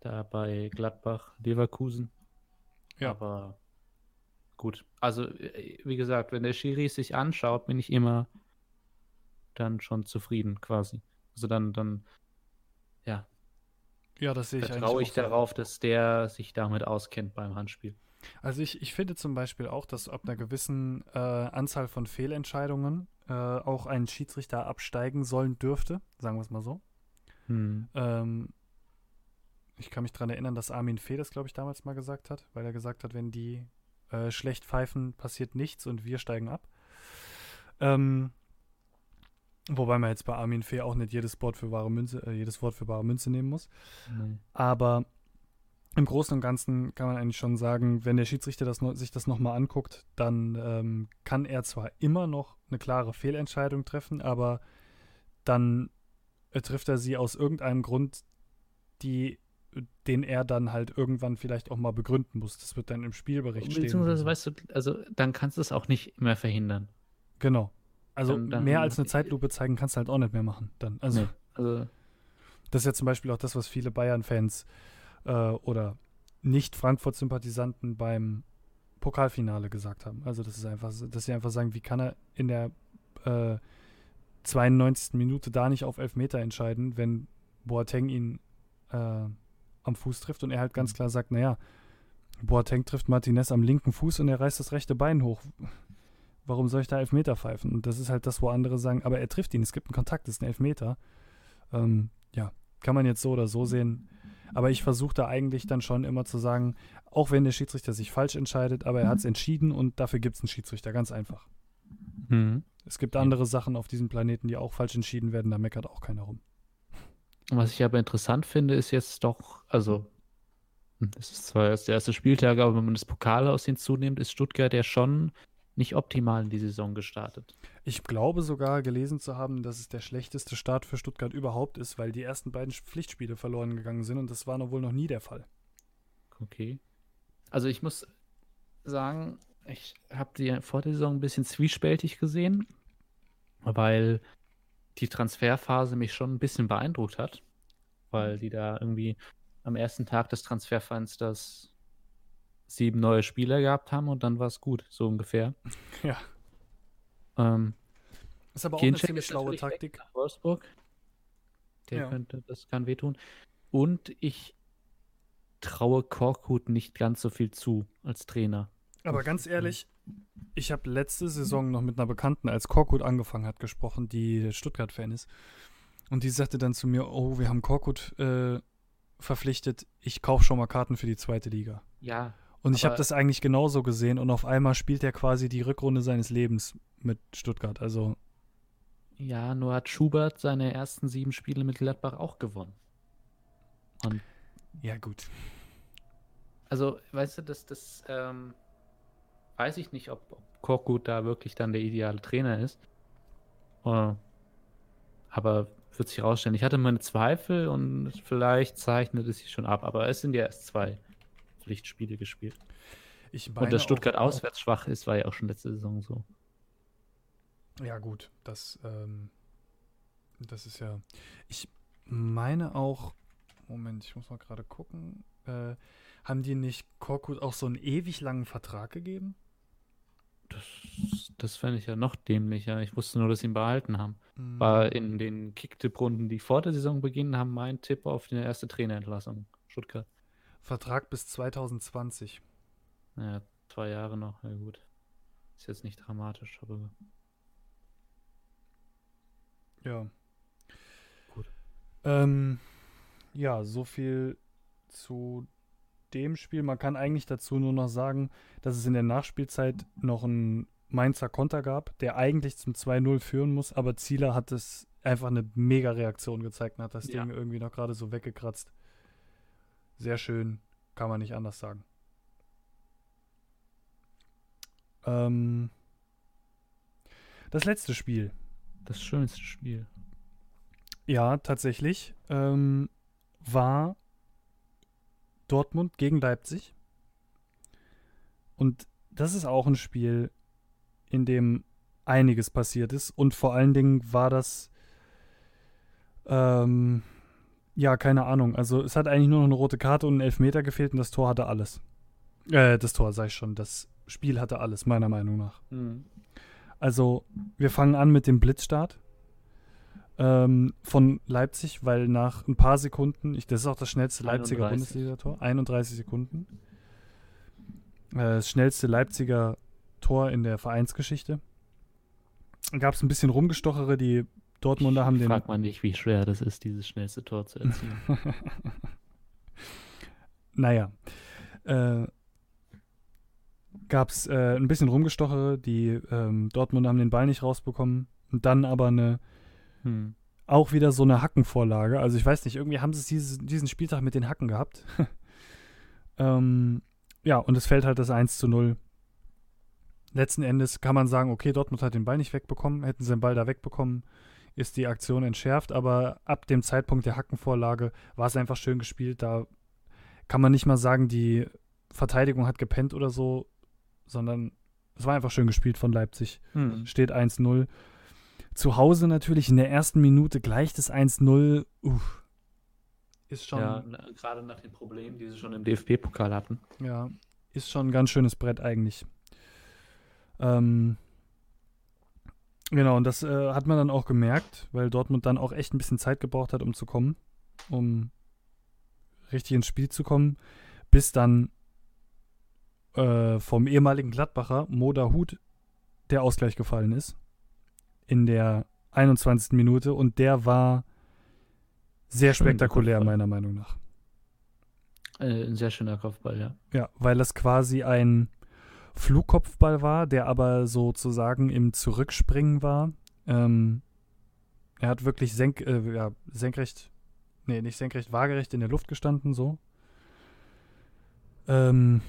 da bei Gladbach, Leverkusen. Ja. Aber gut, also wie gesagt, wenn der Schiri sich anschaut, bin ich immer dann schon zufrieden quasi. Also dann, dann, ja. Ja, das sehe ich Vertraue ich darauf, dass der sich damit auskennt beim Handspiel. Also ich, ich finde zum Beispiel auch, dass ab einer gewissen äh, Anzahl von Fehlentscheidungen äh, auch ein Schiedsrichter absteigen sollen dürfte, sagen wir es mal so. Hm. Ähm, ich kann mich daran erinnern, dass Armin Fee das, glaube ich, damals mal gesagt hat, weil er gesagt hat, wenn die äh, schlecht pfeifen, passiert nichts und wir steigen ab. Ähm, Wobei man jetzt bei Armin Fee auch nicht jedes Wort für wahre Münze, äh, jedes Wort für wahre Münze nehmen muss. Nee. Aber im Großen und Ganzen kann man eigentlich schon sagen, wenn der Schiedsrichter das sich das nochmal anguckt, dann ähm, kann er zwar immer noch eine klare Fehlentscheidung treffen, aber dann äh, trifft er sie aus irgendeinem Grund, die, den er dann halt irgendwann vielleicht auch mal begründen muss. Das wird dann im Spielbericht stehen. Beziehungsweise, weißt du, also dann kannst du es auch nicht mehr verhindern. Genau. Also Dann- dann- mehr als eine Zeitlupe zeigen kannst du halt auch nicht mehr machen. Dann. Also Nee. Also, das ist ja zum Beispiel auch das, was viele Bayern-Fans äh, oder Nicht-Frankfurt-Sympathisanten beim Pokalfinale gesagt haben. Also das ist einfach, so- dass sie einfach sagen, wie kann er in der äh, 92. Minute da nicht auf Elfmeter entscheiden, wenn Boateng ihn äh, am Fuß trifft und er halt ganz klar sagt, naja, Boateng trifft Martinez am linken Fuß und er reißt das rechte Bein hoch. Warum soll ich da Elfmeter pfeifen? Und das ist halt das, wo andere sagen, aber er trifft ihn, es gibt einen Kontakt, das ist ein Elfmeter. Ähm, ja, kann man jetzt so oder so sehen. Aber ich versuche da eigentlich dann schon immer zu sagen, auch wenn der Schiedsrichter sich falsch entscheidet, aber er hat es entschieden und dafür gibt es einen Schiedsrichter, ganz einfach. hm. Es gibt andere Sachen auf diesem Planeten, die auch falsch entschieden werden, da meckert auch keiner rum. Was ich aber interessant finde, ist jetzt doch, also, hm, es ist zwar erst der erste Spieltag, aber wenn man das Pokal aus hinzunimmt, ist Stuttgart ja schon nicht optimal in die Saison gestartet. Ich glaube sogar gelesen zu haben, dass es der schlechteste Start für Stuttgart überhaupt ist, weil die ersten beiden Pflichtspiele verloren gegangen sind und das war noch wohl noch nie der Fall. Okay. Also ich muss sagen, ich habe die vor der Saison ein bisschen zwiespältig gesehen, weil die Transferphase mich schon ein bisschen beeindruckt hat, weil die da irgendwie am ersten Tag des Transferfensters sieben neue Spieler gehabt haben und dann war es gut, so ungefähr. Ja. Ähm, Ist aber auch eine ziemlich schlaue Taktik. Wolfsburg. Der Ja. könnte, das kann wehtun. Und ich traue Korkut nicht ganz so viel zu als Trainer. Aber ganz ehrlich, ich habe letzte Saison noch mit einer Bekannten, als Korkut angefangen hat, gesprochen, die Stuttgart-Fan ist. Und die sagte dann zu mir, oh, wir haben Korkut äh, verpflichtet, ich kaufe schon mal Karten für die zweite Liga. Ja, Und ich habe das eigentlich genauso gesehen und auf einmal spielt er quasi die Rückrunde seines Lebens mit Stuttgart. Also, ja, nur hat Schubert seine ersten sieben Spiele mit Gladbach auch gewonnen. Und ja gut. also, weißt du, das, das ähm, weiß ich nicht, ob, ob Korkut da wirklich dann der ideale Trainer ist. Äh, aber wird sich herausstellen. Ich hatte meine Zweifel und vielleicht zeichnet es sich schon ab, aber es sind ja erst zwei Pflichtspiele gespielt. Ich Und dass Stuttgart auch, auswärts schwach ist, war ja auch schon letzte Saison so. Ja, gut, das, ähm, das ist ja. Ich meine auch, Moment, ich muss mal gerade gucken. Äh, haben die nicht Korkut auch so einen ewig langen Vertrag gegeben? Das, das fände ich ja noch dämlicher. Ich wusste nur, dass sie ihn behalten haben. Hm, War in den Kicktipp-Runden, die vor der Saison beginnen, haben mein Tipp auf die erste Trainerentlassung. Stuttgart. Vertrag bis 2020. Naja, zwei Jahre noch. Ja, gut. Ist jetzt nicht dramatisch, aber Ja. Gut. Ähm, ja, so viel zu dem Spiel. Man kann eigentlich dazu nur noch sagen, dass es in der Nachspielzeit noch einen Mainzer Konter gab, der eigentlich zum 2-0 führen muss, aber Zieler hat es einfach eine mega Reaktion gezeigt und hat das Ja. Ding irgendwie noch gerade so weggekratzt. Sehr schön, kann man nicht anders sagen. Ähm, das letzte Spiel. Das schönste Spiel. Ja, tatsächlich. Ähm, war Dortmund gegen Leipzig. Und das ist auch ein Spiel, in dem einiges passiert ist. Und vor allen Dingen war das, ähm, ja, keine Ahnung. Also es hat eigentlich nur noch eine rote Karte und ein Elfmeter gefehlt und das Tor hatte alles. Äh, das Tor, sag ich schon. Das Spiel hatte alles, meiner Meinung nach. Also, wir fangen an mit dem Blitzstart ähm, von Leipzig, weil nach ein paar Sekunden, ich, das ist auch das schnellste Leipziger 31. Bundesliga-Tor, 31 Sekunden. Äh, das schnellste Leipziger Tor in der Vereinsgeschichte. Gab es ein bisschen Rumgestochere, die Dortmunder haben den. Fragt man nicht, wie schwer das ist, dieses schnellste Tor zu erzielen. [LAUGHS] naja. Äh, Gab es äh, ein bisschen Rumgestochere, die ähm, Dortmunder haben den Ball nicht rausbekommen und dann aber eine Hm. Auch wieder so eine Hackenvorlage. Also ich weiß nicht, irgendwie haben sie dieses, diesen Spieltag mit den Hacken gehabt. [LAUGHS] ähm, ja, und es fällt halt das 1 zu 0. Letzten Endes kann man sagen, okay, Dortmund hat den Ball nicht wegbekommen. Hätten sie den Ball da wegbekommen, ist die Aktion entschärft. Aber ab dem Zeitpunkt der Hackenvorlage war es einfach schön gespielt. Da kann man nicht mal sagen, die Verteidigung hat gepennt oder so, sondern es war einfach schön gespielt von Leipzig. Hm. Steht 1-0. Zu Hause natürlich in der ersten Minute gleich das 1-0. Uff. Ist schon, Ja, ja. na, gerade nach den Problemen, die sie schon im DFB-Pokal hatten. ist schon ein ganz schönes Brett eigentlich. Ähm, genau, und das äh, hat man dann auch gemerkt, weil Dortmund dann auch echt ein bisschen Zeit gebraucht hat, um zu kommen, um richtig ins Spiel zu kommen, bis dann äh, vom ehemaligen Gladbacher Moda Hut der Ausgleich gefallen ist. In der 21. Minute und der war sehr Schön, spektakulär, meiner Meinung nach. Äh, ein sehr schöner Kopfball, ja. Ja, weil es quasi ein Flugkopfball war, der aber sozusagen im Zurückspringen war. Ähm, er hat wirklich senk, äh, ja, senkrecht, nee, nicht senkrecht, waagerecht in der Luft gestanden, so. Ähm,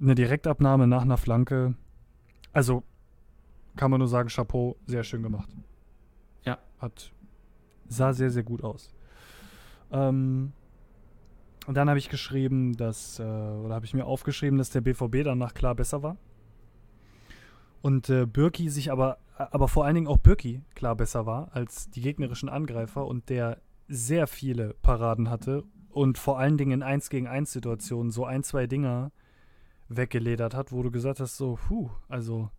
eine Direktabnahme nach einer Flanke. Also kann man nur sagen, Chapeau, sehr schön gemacht. Ja. Hat, sah sehr, sehr gut aus. Ähm, und dann habe ich geschrieben, dass, äh, oder habe ich mir aufgeschrieben, dass der BVB danach klar besser war. Und äh, Birki sich aber, aber vor allen Dingen auch Birki klar besser war als die gegnerischen Angreifer und der sehr viele Paraden hatte und vor allen Dingen in 1 gegen 1 Situationen so ein, zwei Dinger weggeledert hat, wo du gesagt hast, so, puh, also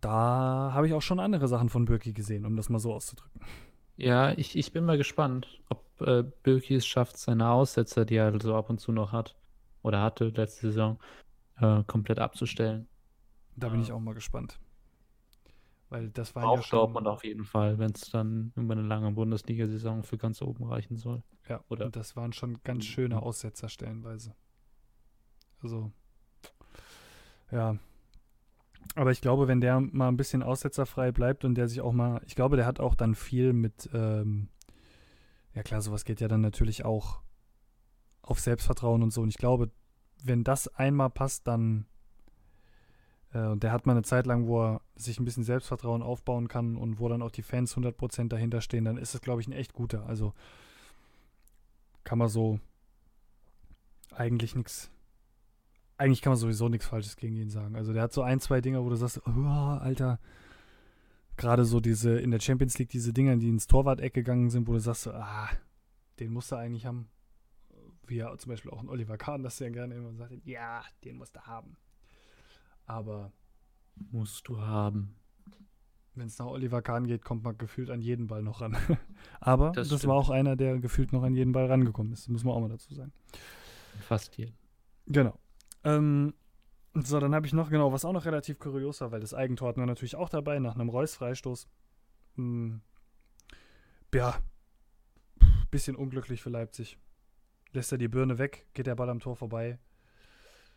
da habe ich auch schon andere Sachen von Birki gesehen, um das mal so auszudrücken. Ja, ich, ich bin mal gespannt, ob äh, Birki es schafft, seine Aussetzer, die er so ab und zu noch hat oder hatte letzte Saison, äh, komplett abzustellen. Da bin ich Ja. auch mal gespannt. Weil das war ja Auch schon, Dortmund auf jeden Fall, wenn es dann über eine lange Bundesliga-Saison für ganz oben reichen soll. Ja, Oder- und das waren schon ganz Mhm. schöne Aussetzer stellenweise. Also, ja. Aber ich glaube, wenn der mal ein bisschen aussetzerfrei bleibt und der sich auch mal, ich glaube, der hat auch dann viel mit, ähm, ja klar, sowas geht ja dann natürlich auch auf Selbstvertrauen und so. Und ich glaube, wenn das einmal passt, dann, äh, und der hat mal eine Zeit lang, wo er sich ein bisschen Selbstvertrauen aufbauen kann und wo dann auch die Fans 100% dahinter stehen, dann ist es, glaube ich, ein echt guter. Also, kann man so eigentlich nichts. Eigentlich kann man sowieso nichts Falsches gegen ihn sagen. Also der hat so ein, zwei Dinger, wo du sagst, oh, Alter, gerade so diese in der Champions League diese Dinger, die ins Torwart-Eck gegangen sind, wo du sagst, ah, den musst du eigentlich haben. Wie ja zum Beispiel auch ein Oliver Kahn, das ja gerne immer sagt, ja, den musst du haben. Aber Musst du haben. wenn es nach Oliver Kahn geht, kommt man gefühlt an jeden Ball noch ran. [LAUGHS] Aber Das das, war auch einer, der gefühlt noch an jeden Ball rangekommen ist. Das muss man auch mal dazu sagen. Fast jeden. Genau. Ähm, so, dann habe ich noch, genau, was auch noch relativ kurios war, weil das Eigentor hatten wir natürlich auch dabei, nach einem Reus-Freistoß. Hm, ja, bisschen unglücklich für Leipzig. Lässt er die Birne weg, geht der Ball am Tor vorbei.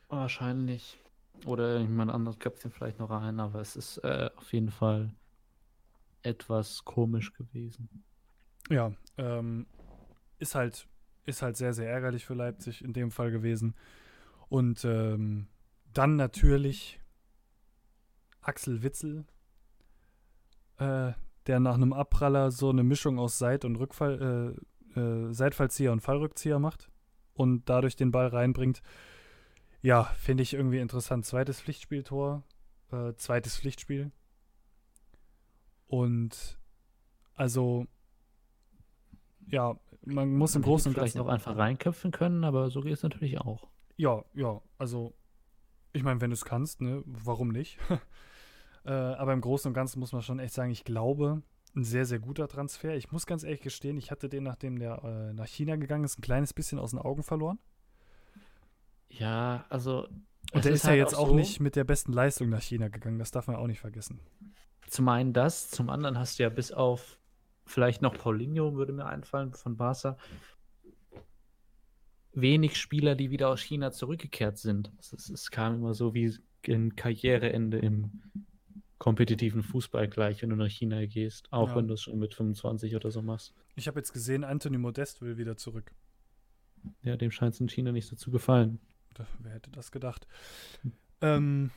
Wahrscheinlich. Oder jemand anderes köpft ihn vielleicht noch rein, aber es ist äh, auf jeden Fall etwas komisch gewesen. Ja, ähm, ist halt, ist halt sehr, sehr ärgerlich für Leipzig in dem Fall gewesen. Und ähm, dann natürlich Axel Witzel, äh, der nach einem Abpraller so eine Mischung aus Seit- und Rückfall, äh, äh, Seitfallzieher und Fallrückzieher macht und dadurch den Ball reinbringt. Ja, finde ich irgendwie interessant. Zweites Pflichtspieltor, äh, zweites Pflichtspiel. Und also, ja, man muss im Großen und vielleicht Ganzen auch einfach reinköpfen können, aber so geht es natürlich auch. Ja, ja, also ich meine, wenn du es kannst, ne, warum nicht? [LAUGHS] äh, aber im Großen und Ganzen muss man schon echt sagen, ich glaube, ein sehr, sehr guter Transfer. Ich muss ganz ehrlich gestehen, ich hatte den, nachdem der äh, nach China gegangen ist, ein kleines bisschen aus den Augen verloren. Ja, also. Und der ist, ja halt jetzt auch so, nicht mit der besten Leistung nach China gegangen, das darf man auch nicht vergessen. Zum einen das, zum anderen hast du ja bis auf vielleicht noch Paulinho, würde mir einfallen, von Barca, wenig Spieler, die wieder aus China zurückgekehrt sind. Es, es kam immer so wie ein Karriereende im kompetitiven Fußball gleich, wenn du nach China gehst, auch Ja. wenn du es schon mit 25 oder so machst. Ich habe jetzt gesehen, Anthony Modest will wieder zurück. Ja, dem scheint es in China nicht so zu gefallen. Wer hätte das gedacht? Ähm,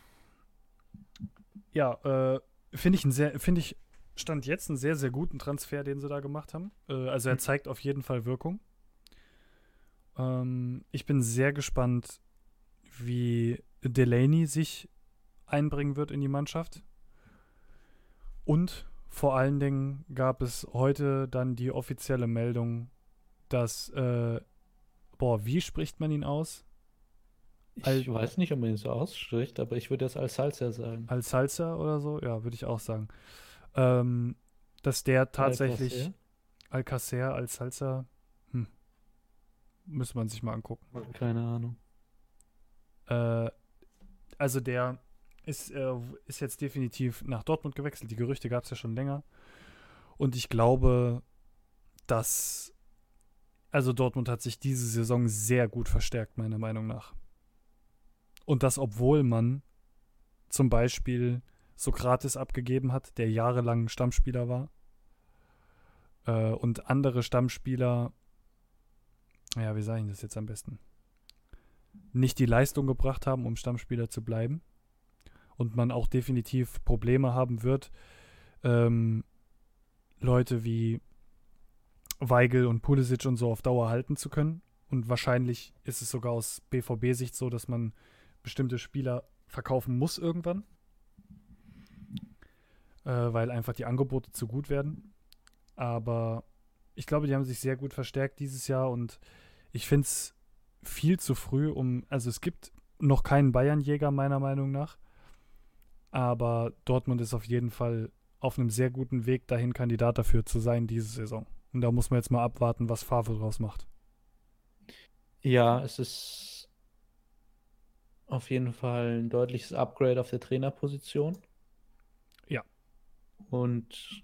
ja, äh, finde ich ein sehr, finde ich, stand jetzt einen sehr, sehr guten Transfer, den sie da gemacht haben. Äh, also er Mhm. zeigt auf jeden Fall Wirkung. Ähm, ich bin sehr gespannt, wie Delaney sich einbringen wird in die Mannschaft. Und vor allen Dingen gab es heute dann die offizielle Meldung, dass, äh, boah, wie spricht man ihn aus? Ich Al- weiß nicht, ob man ihn so ausspricht, aber ich würde das als Salsa sagen. Als Salsa oder so? Ja, würde ich auch sagen. Ähm, dass der tatsächlich Alcacer? Alcacer als Salsa, müsste man sich mal angucken. Keine Ahnung. Äh, also der ist, äh, ist jetzt definitiv nach Dortmund gewechselt. Die Gerüchte gab es ja schon länger. Und ich glaube, dass, also Dortmund hat sich diese Saison sehr gut verstärkt, meiner Meinung nach. Und das, obwohl man zum Beispiel Sokrates abgegeben hat, der jahrelang Stammspieler war. Äh, und andere Stammspieler, ja, wie sage ich das jetzt am besten? Nicht die Leistung gebracht haben, um Stammspieler zu bleiben. Und man auch definitiv Probleme haben wird, ähm, Leute wie Weigel und Pulisic und so auf Dauer halten zu können. Und wahrscheinlich ist es sogar aus BVB-Sicht so, dass man bestimmte Spieler verkaufen muss irgendwann. Äh, weil einfach die Angebote zu gut werden. Aber ich glaube, die haben sich sehr gut verstärkt dieses Jahr und ich finde es viel zu früh, um. Also es gibt noch keinen Bayern-Jäger, meiner Meinung nach. Aber Dortmund ist auf jeden Fall auf einem sehr guten Weg dahin, Kandidat dafür zu sein diese Saison. Und da muss man jetzt mal abwarten, was Favre draus macht. Ja, es ist auf jeden Fall ein deutliches Upgrade auf der Trainerposition. Ja. Und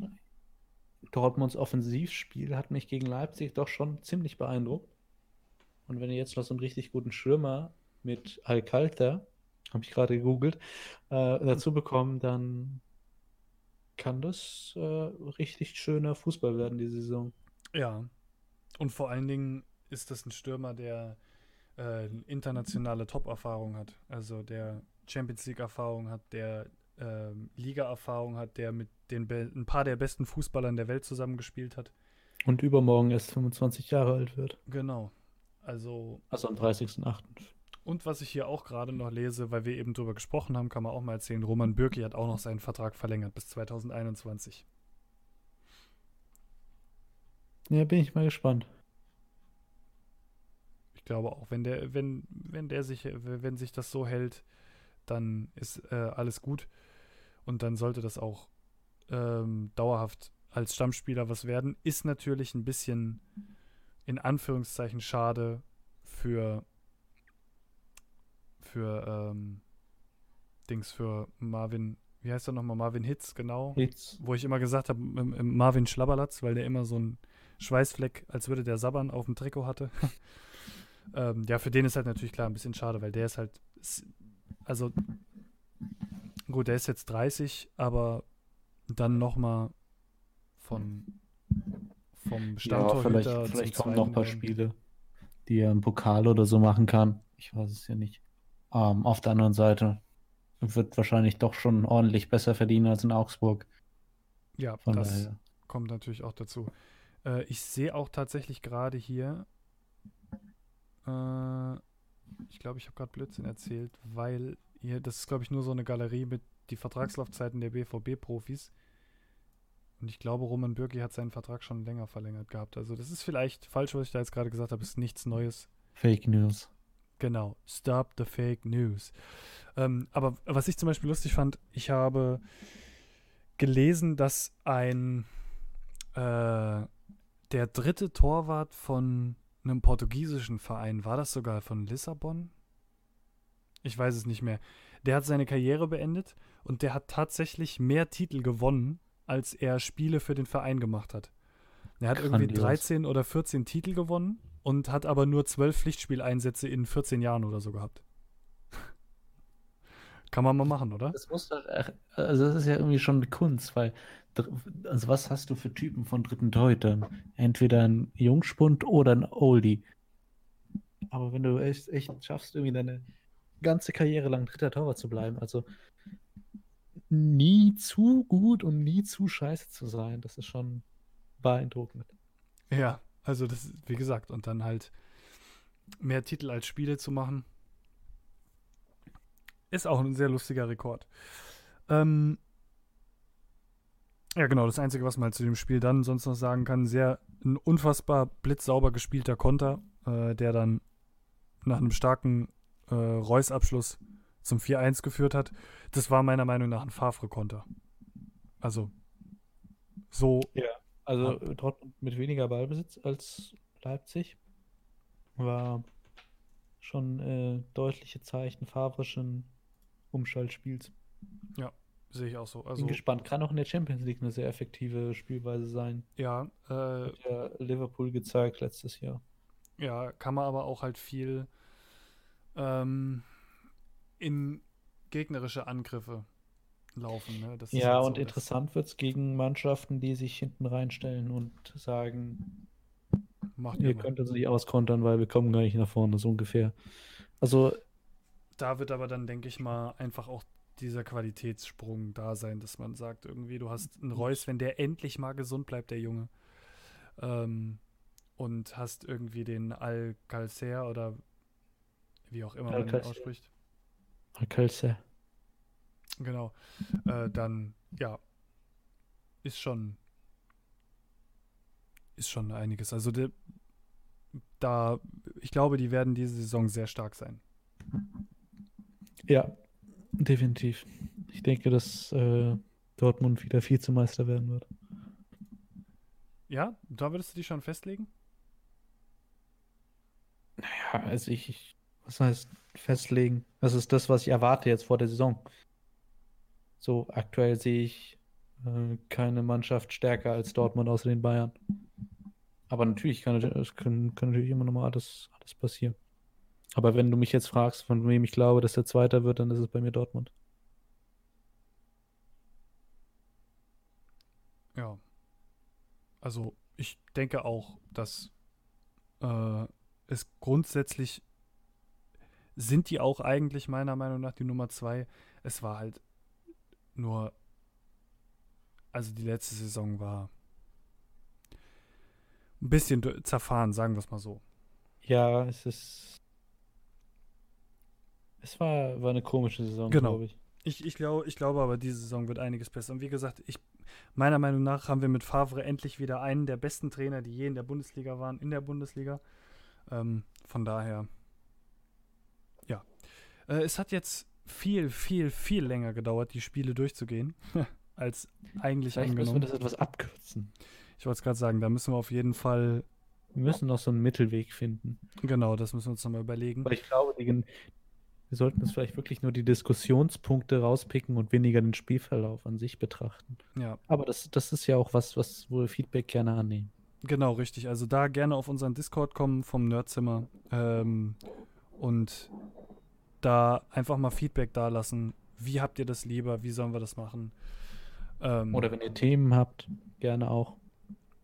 Dortmunds Offensivspiel hat mich gegen Leipzig doch schon ziemlich beeindruckt. Und wenn ihr jetzt noch so einen richtig guten Stürmer mit Alcalter, habe ich gerade gegoogelt, äh, dazu bekommen, dann kann das äh, richtig schöner Fußball werden, die Saison. Ja. Und vor allen Dingen ist das ein Stürmer, der äh, internationale Top-Erfahrung hat. Also der Champions League-Erfahrung hat, der ähm, Liga-Erfahrung hat, der mit den Be ein paar der besten Fußballern der Welt zusammengespielt hat. Und übermorgen erst 25 Jahre alt wird. Genau. Also, Also am 30.08. und was ich hier auch gerade noch lese, weil wir eben drüber gesprochen haben, kann man auch mal erzählen, Roman Bürki hat auch noch seinen Vertrag verlängert bis 2021. Ja, bin ich mal gespannt. Ich glaube auch, wenn der, wenn, wenn der sich, wenn sich das so hält, dann ist äh, alles gut. Und dann sollte das auch ähm, dauerhaft als Stammspieler was werden. Ist natürlich ein bisschen in Anführungszeichen schade für für ähm, Dings für Marvin, wie heißt er nochmal? Marvin Hitz, genau. Jetzt. Wo ich immer gesagt habe, Marvin Schlabberlatz, weil der immer so einen Schweißfleck, als würde der sabbern, auf dem Trikot hatte. [LAUGHS] ähm, ja, für den ist halt natürlich klar ein bisschen schade, weil der ist halt, also gut, der ist jetzt 30, aber dann nochmal von vom Ja, Stammtorhüter vielleicht, vielleicht kommen noch ein paar Spiele, die er im Pokal oder so machen kann. Ich weiß es ja nicht. Ähm, auf der anderen Seite wird wahrscheinlich doch schon ordentlich besser verdienen als in Augsburg. Ja, Von das daher. kommt natürlich auch dazu. Äh, ich sehe auch tatsächlich gerade hier, äh, ich glaube, ich habe gerade Blödsinn erzählt, weil hier, das ist, glaube ich, nur so eine Galerie mit die Vertragslaufzeiten der BVB-Profis. Und ich glaube, Roman Bürki hat seinen Vertrag schon länger verlängert gehabt. Also das ist vielleicht falsch, was ich da jetzt gerade gesagt habe, ist nichts Neues. Fake News. Genau, stop the fake news. Ähm, aber was ich zum Beispiel lustig fand, ich habe gelesen, dass ein äh, der dritte Torwart von einem portugiesischen Verein, war das sogar von Lissabon? Ich weiß es nicht mehr. Der hat seine Karriere beendet und der hat tatsächlich mehr Titel gewonnen, als er Spiele für den Verein gemacht hat. Er hat irgendwie Grandios. 13 oder 14 Titel gewonnen und hat aber nur 12 Pflichtspieleinsätze in 14 Jahren oder so gehabt. [LAUGHS] Kann man mal machen, oder? Das muss halt, also das ist ja irgendwie schon Kunst, weil, also was hast du für Typen von dritten Torhütern? Entweder ein Jungspund oder ein Oldie. Aber wenn du echt, echt schaffst, irgendwie deine ganze Karriere lang dritter Torwart zu bleiben, also nie zu gut und nie zu scheiße zu sein, das ist schon beeindruckend. Ja, also das wie gesagt, und dann halt mehr Titel als Spiele zu machen, ist auch ein sehr lustiger Rekord. Ähm, ja, genau, das Einzige, was man halt zu dem Spiel dann sonst noch sagen kann, sehr ein unfassbar blitzsauber gespielter Konter, äh, der dann nach einem starken äh, Reus-Abschluss zum 4-1 geführt hat. Das war meiner Meinung nach ein Favre-Konter. Also so. Ja, also Dortmund mit weniger Ballbesitz als Leipzig war schon äh, deutliche Zeichen favrischen Umschaltspiels. Ja, sehe ich auch so. Also, Bin gespannt. Kann auch in der Champions League eine sehr effektive Spielweise sein. Ja, äh, hat ja Liverpool gezeigt letztes Jahr. Ja, kann man aber auch halt viel ähm, in gegnerische Angriffe laufen. Ne? ja, halt so und interessant wird es gegen Mannschaften, die sich hinten reinstellen und sagen, Macht ihr könnt uns nicht auskontern, weil wir kommen gar nicht nach vorne, so ungefähr. Also. Da wird aber dann, denke ich mal, einfach auch dieser Qualitätssprung da sein, dass man sagt, irgendwie, du hast einen Reus, wenn der endlich mal gesund bleibt, der Junge. Ähm, und hast irgendwie den Alcalcer oder wie auch immer man ihn ausspricht. Alcalcer. Genau. Äh, dann, ja, ist schon ist schon einiges. Also der, da, ich glaube, die werden diese Saison sehr stark sein. Ja, definitiv. Ich denke, dass äh, Dortmund wieder Vizemeister werden wird. Ja, da würdest du dich schon festlegen? Naja, also ich, was heißt festlegen? Das ist das, was ich erwarte jetzt vor der Saison. So, aktuell sehe ich äh, keine Mannschaft stärker als Dortmund außer den Bayern. Aber natürlich kann, kann, kann natürlich immer noch mal alles, alles passieren. Aber wenn du mich jetzt fragst, von wem ich glaube, dass der Zweiter wird, dann ist es bei mir Dortmund. Ja. Also ich denke auch, dass äh, es grundsätzlich sind die auch eigentlich meiner Meinung nach die Nummer zwei. Es war halt nur, also die letzte Saison war ein bisschen zerfahren, sagen wir es mal so. Ja, es ist. Es war, war eine komische Saison, genau. glaube ich. Ich, ich, glaub, ich glaube aber, diese Saison wird einiges besser. Und wie gesagt, ich, meiner Meinung nach haben wir mit Favre endlich wieder einen der besten Trainer, die je in der Bundesliga waren, in der Bundesliga. Ähm, von daher. Äh, es hat jetzt viel, viel, viel länger gedauert, die Spiele durchzugehen, als eigentlich Vielleicht angenommen. Müssen wir das etwas abkürzen. Ich wollte es gerade sagen, da müssen wir auf jeden Fall. Wir müssen noch so einen Mittelweg finden. Genau, das müssen wir uns nochmal überlegen. Weil ich glaube, die, wir sollten uns vielleicht wirklich nur die Diskussionspunkte rauspicken und weniger den Spielverlauf an sich betrachten. Ja. Aber das, das ist ja auch was, was wo wir Feedback gerne annehmen. Genau, richtig. Also da gerne auf unseren Discord kommen vom Nerdzimmer ähm, und da einfach mal Feedback da lassen. Wie habt ihr das lieber? Wie sollen wir das machen? Ähm, Oder wenn ihr Themen habt, gerne auch.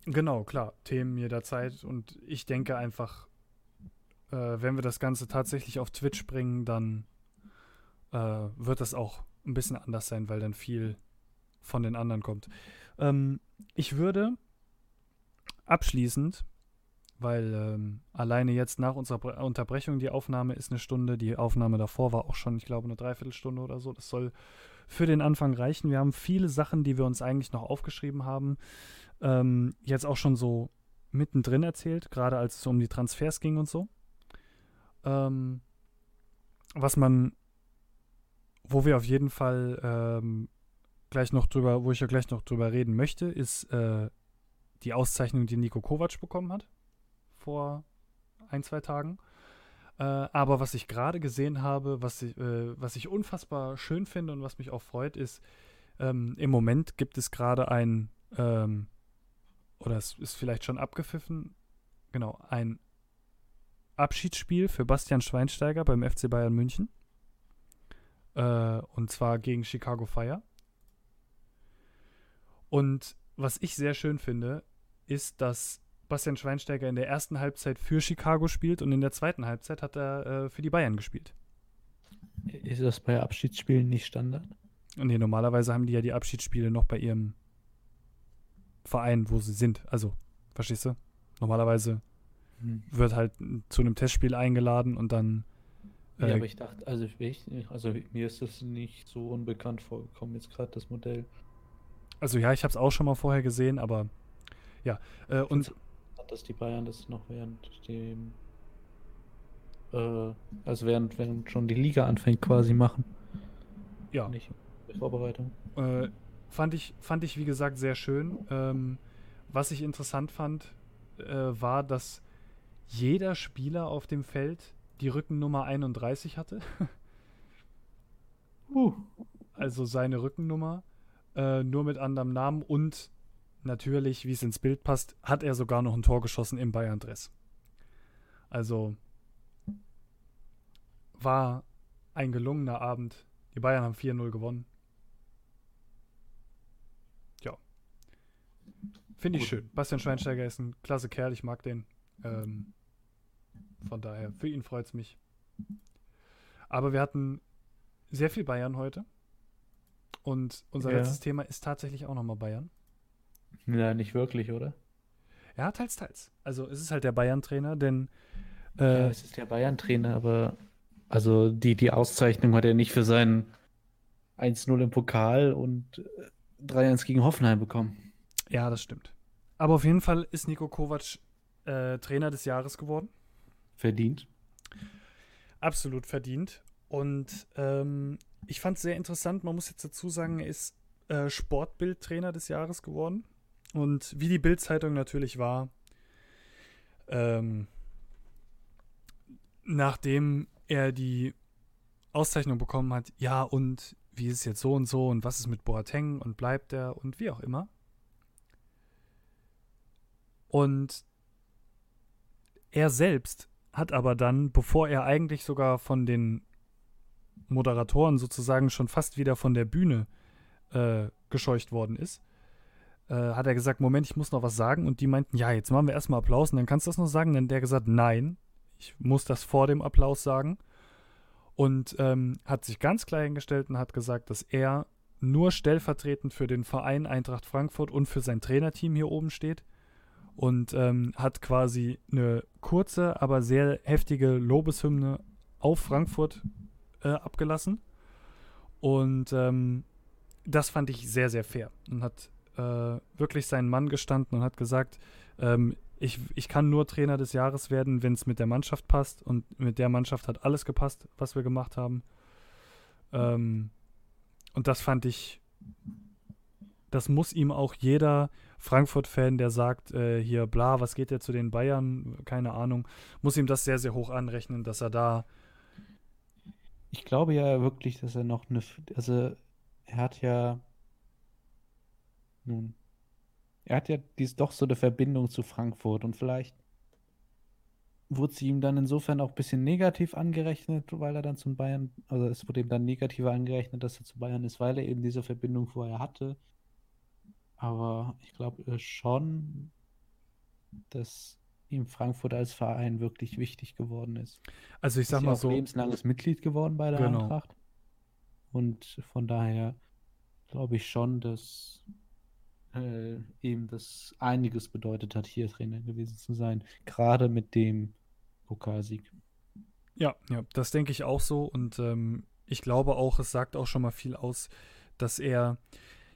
Genau, klar, Themen jederzeit. Und ich denke einfach, äh, wenn wir das Ganze tatsächlich auf Twitch bringen, dann äh, wird das auch ein bisschen anders sein, weil dann viel von den anderen kommt. Ähm, ich würde abschließend, weil ähm, alleine jetzt nach unserer Unterbrechung die Aufnahme ist eine Stunde, die Aufnahme davor war auch schon, ich glaube, eine Dreiviertelstunde oder so. Das soll für den Anfang reichen. Wir haben viele Sachen, die wir uns eigentlich noch aufgeschrieben haben ähm, jetzt auch schon so mittendrin erzählt, gerade als es um die Transfers ging und so. Ähm, was man, wo wir auf jeden Fall ähm, gleich noch drüber, wo ich ja gleich noch drüber reden möchte, ist äh, die Auszeichnung, die Nico Kovac bekommen hat vor ein, zwei Tagen. Äh, aber was ich gerade gesehen habe, was ich, äh, was ich unfassbar schön finde und was mich auch freut, ist, ähm, im Moment gibt es gerade ein ähm, oder es ist vielleicht schon abgepfiffen, genau, ein Abschiedsspiel für Bastian Schweinsteiger beim FC Bayern München. Äh, und zwar gegen Chicago Fire. Und was ich sehr schön finde, ist, dass Bastian Schweinsteiger in der ersten Halbzeit für Chicago spielt und in der zweiten Halbzeit hat er äh, für die Bayern gespielt. Ist das bei Abschiedsspielen nicht Standard? Nee, normalerweise haben die ja die Abschiedsspiele noch bei ihrem Verein, wo sie sind. Also, verstehst du? Normalerweise hm. wird halt zu einem Testspiel eingeladen und dann. Äh, ja, aber ich dachte, also, ich, also mir ist das nicht so unbekannt vorgekommen, jetzt gerade das Modell. Also ja, ich habe es auch schon mal vorher gesehen, aber ja. Äh, und dass die Bayern das noch während dem äh, also während, während schon die Liga anfängt quasi machen. Ja. Nicht Vorbereitung. Äh, fand ich, fand ich wie gesagt sehr schön. Ähm, was ich interessant fand, äh, war, dass jeder Spieler auf dem Feld die Rückennummer 31 hatte. uh. Also seine Rückennummer, äh, nur mit anderem Namen und natürlich, wie es ins Bild passt, hat er sogar noch ein Tor geschossen im Bayern-Dress. Also war ein gelungener Abend. Die Bayern haben 4-0 gewonnen. Ja. Finde ich schön. Bastian Schweinsteiger ist ein klasse Kerl, ich mag den. Ähm, von daher, für ihn freut es mich. Aber wir hatten sehr viel Bayern heute. Und unser ja. letztes Thema ist tatsächlich auch nochmal Bayern. Ja, nicht wirklich, oder? Ja, teils, teils. Also es ist halt der Bayern-Trainer, denn äh, ja, es ist der Bayern-Trainer, aber also die, die Auszeichnung hat er nicht für seinen 1-0 im Pokal und 3-1 äh, gegen Hoffenheim bekommen. Ja, das stimmt. Aber auf jeden Fall ist Nico Kovac äh, Trainer des Jahres geworden. Verdient. Absolut verdient. Und ähm, ich fand es sehr interessant. Man muss jetzt dazu sagen, er ist äh, Sportbild-Trainer des Jahres geworden. Und wie die Bild-Zeitung natürlich war, ähm, nachdem er die Auszeichnung bekommen hat, ja, und wie ist es jetzt so und so und was ist mit Boateng und bleibt er und wie auch immer. Und er selbst hat aber dann, bevor er eigentlich sogar von den Moderatoren sozusagen schon fast wieder von der Bühne äh, gescheucht worden ist, äh, hat er gesagt, Moment, ich muss noch was sagen. Und die meinten, ja, jetzt machen wir erstmal Applaus und dann kannst du das noch sagen. Dann hat der gesagt, nein, ich muss das vor dem Applaus sagen. Und ähm, hat sich ganz klar hingestellt und hat gesagt, dass er nur stellvertretend für den Verein Eintracht Frankfurt und für sein Trainerteam hier oben steht. Und ähm, hat quasi eine kurze, aber sehr heftige Lobeshymne auf Frankfurt äh, abgelassen. Und ähm, das fand ich sehr, sehr fair. Und hat äh, wirklich seinen Mann gestanden und hat gesagt, ähm, ich, ich kann nur Trainer des Jahres werden, wenn es mit der Mannschaft passt. Und mit der Mannschaft hat alles gepasst, was wir gemacht haben. Ähm, und das fand ich, das muss ihm auch jeder Frankfurt-Fan, der sagt, äh, hier, bla, was geht der zu den Bayern, keine Ahnung, muss ihm das sehr, sehr hoch anrechnen, dass er da. Ich glaube ja wirklich, dass er noch eine, also er hat ja, nun, er hat ja dies doch so eine Verbindung zu Frankfurt und vielleicht wurde sie ihm dann insofern auch ein bisschen negativ angerechnet, weil er dann zum Bayern, also es wurde ihm dann negativer angerechnet, dass er zu Bayern ist, weil er eben diese Verbindung vorher hatte. Aber ich glaube schon, dass ihm Frankfurt als Verein wirklich wichtig geworden ist. Also ich sag ist mal so. lebenslanges Mitglied geworden bei der genau. Eintracht. Und von daher glaube ich schon, dass äh, eben das einiges bedeutet hat, hier Trainer gewesen zu sein, gerade mit dem Pokalsieg. Ja, ja, das denke ich auch so und ähm, ich glaube auch, es sagt auch schon mal viel aus, dass er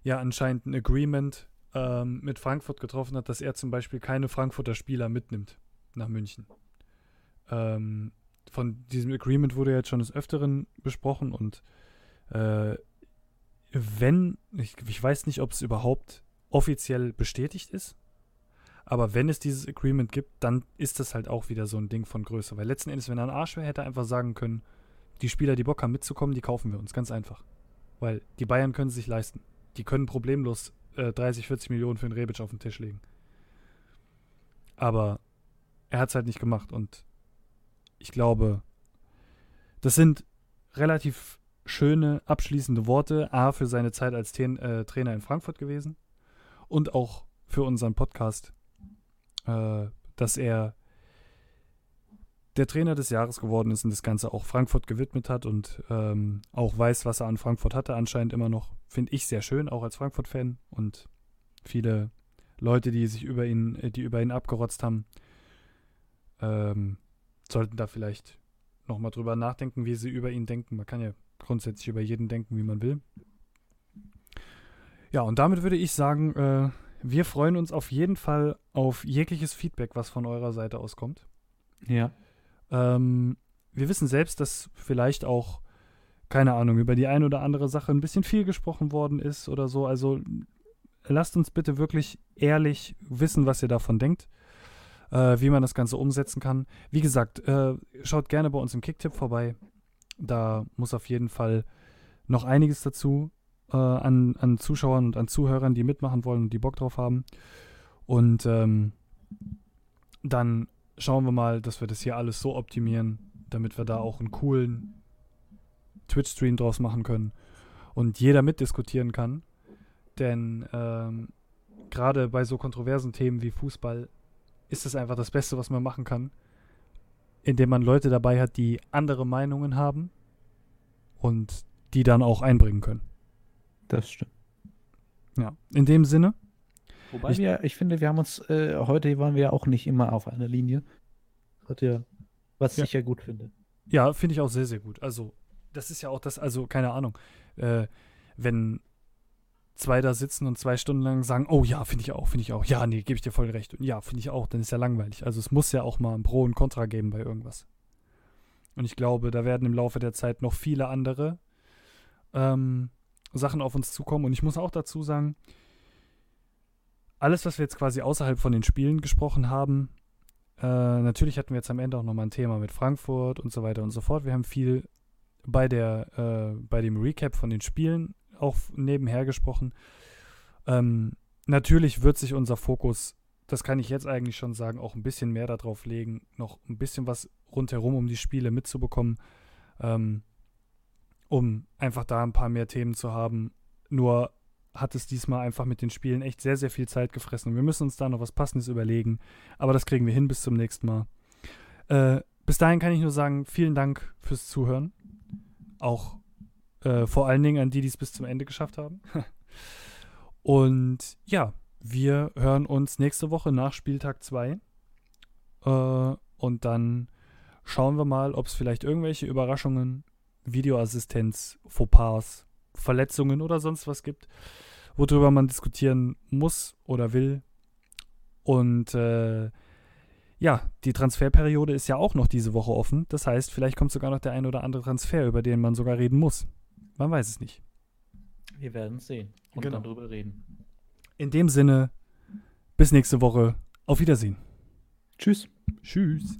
ja anscheinend ein Agreement ähm, mit Frankfurt getroffen hat, dass er zum Beispiel keine Frankfurter Spieler mitnimmt nach München. Ähm, von diesem Agreement wurde jetzt schon des Öfteren besprochen und äh, wenn, ich, ich weiß nicht, ob es überhaupt offiziell bestätigt ist. Aber wenn es dieses Agreement gibt, dann ist das halt auch wieder so ein Ding von Größe. Weil letzten Endes, wenn er ein Arsch wäre, hätte er einfach sagen können, die Spieler, die Bock haben mitzukommen, die kaufen wir uns. Ganz einfach. Weil die Bayern können es sich leisten. Die können problemlos äh, 30, 40 Millionen für einen Rebic auf den Tisch legen. Aber er hat es halt nicht gemacht. Und ich glaube, das sind relativ schöne abschließende Worte. A, für seine Zeit als Ten äh, Trainer in Frankfurt gewesen und auch für unseren Podcast, äh, dass er der Trainer des Jahres geworden ist und das Ganze auch Frankfurt gewidmet hat und ähm, auch weiß, was er an Frankfurt hatte, anscheinend immer noch. Finde ich sehr schön, auch als Frankfurt-Fan und viele Leute, die sich über ihn, äh, die über ihn abgerotzt haben, ähm, sollten da vielleicht nochmal drüber nachdenken, wie sie über ihn denken. Man kann ja grundsätzlich über jeden denken, wie man will. Ja, und damit würde ich sagen, äh, wir freuen uns auf jeden Fall auf jegliches Feedback, was von eurer Seite auskommt. Ja. Ähm, wir wissen selbst, dass vielleicht auch, keine Ahnung, über die eine oder andere Sache ein bisschen viel gesprochen worden ist oder so. Also lasst uns bitte wirklich ehrlich wissen, was ihr davon denkt, äh, wie man das Ganze umsetzen kann. Wie gesagt, äh, schaut gerne bei uns im Kicktipp vorbei. Da muss auf jeden Fall noch einiges dazu äh, an, an Zuschauern und an Zuhörern, die mitmachen wollen und die Bock drauf haben. Und ähm, dann schauen wir mal, dass wir das hier alles so optimieren, damit wir da auch einen coolen Twitch-Stream draus machen können und jeder mitdiskutieren kann. Denn ähm, gerade bei so kontroversen Themen wie Fußball ist es einfach das Beste, was man machen kann, indem man Leute dabei hat, die andere Meinungen haben und die dann auch einbringen können. Das stimmt. Ja, in dem Sinne. Wobei ich, wir, ich finde, wir haben uns, äh, heute waren wir ja auch nicht immer auf einer Linie. Hat ja, was ja. ich ja gut finde. Ja, finde ich auch sehr, sehr gut. Also, das ist ja auch das, also, keine Ahnung, äh, wenn zwei da sitzen und zwei Stunden lang sagen, oh ja, finde ich auch, finde ich auch. Ja, nee, gebe ich dir voll recht. Und ja, finde ich auch, dann ist ja langweilig. Also es muss ja auch mal ein Pro und Contra geben bei irgendwas. Und ich glaube, da werden im Laufe der Zeit noch viele andere ähm, Sachen auf uns zukommen. Und ich muss auch dazu sagen, alles, was wir jetzt quasi außerhalb von den Spielen gesprochen haben, äh, natürlich hatten wir jetzt am Ende auch nochmal ein Thema mit Frankfurt und so weiter und so fort. Wir haben viel bei der, äh, bei dem Recap von den Spielen auch nebenher gesprochen. Ähm, natürlich wird sich unser Fokus, das kann ich jetzt eigentlich schon sagen, auch ein bisschen mehr darauf legen, noch ein bisschen was rundherum um die Spiele mitzubekommen, ähm, um einfach da ein paar mehr Themen zu haben. Nur hat es diesmal einfach mit den Spielen echt sehr, sehr viel Zeit gefressen. Wir müssen uns da noch was Passendes überlegen. Aber das kriegen wir hin bis zum nächsten Mal. Äh, bis dahin kann ich nur sagen, vielen Dank fürs Zuhören. Auch äh, vor allen Dingen an die, die es bis zum Ende geschafft haben. [LAUGHS] Und ja, wir hören uns nächste Woche nach Spieltag 2. Äh, und dann schauen wir mal, ob es vielleicht irgendwelche Überraschungen, Videoassistenz, Fauxpas, Verletzungen oder sonst was gibt, worüber man diskutieren muss oder will. Und äh, ja, die Transferperiode ist ja auch noch diese Woche offen. Das heißt, vielleicht kommt sogar noch der ein oder andere Transfer, über den man sogar reden muss. Man weiß es nicht. Wir werden es sehen und genau. dann drüber reden. In dem Sinne, bis nächste Woche. Auf Wiedersehen. Tschüss. Tschüss.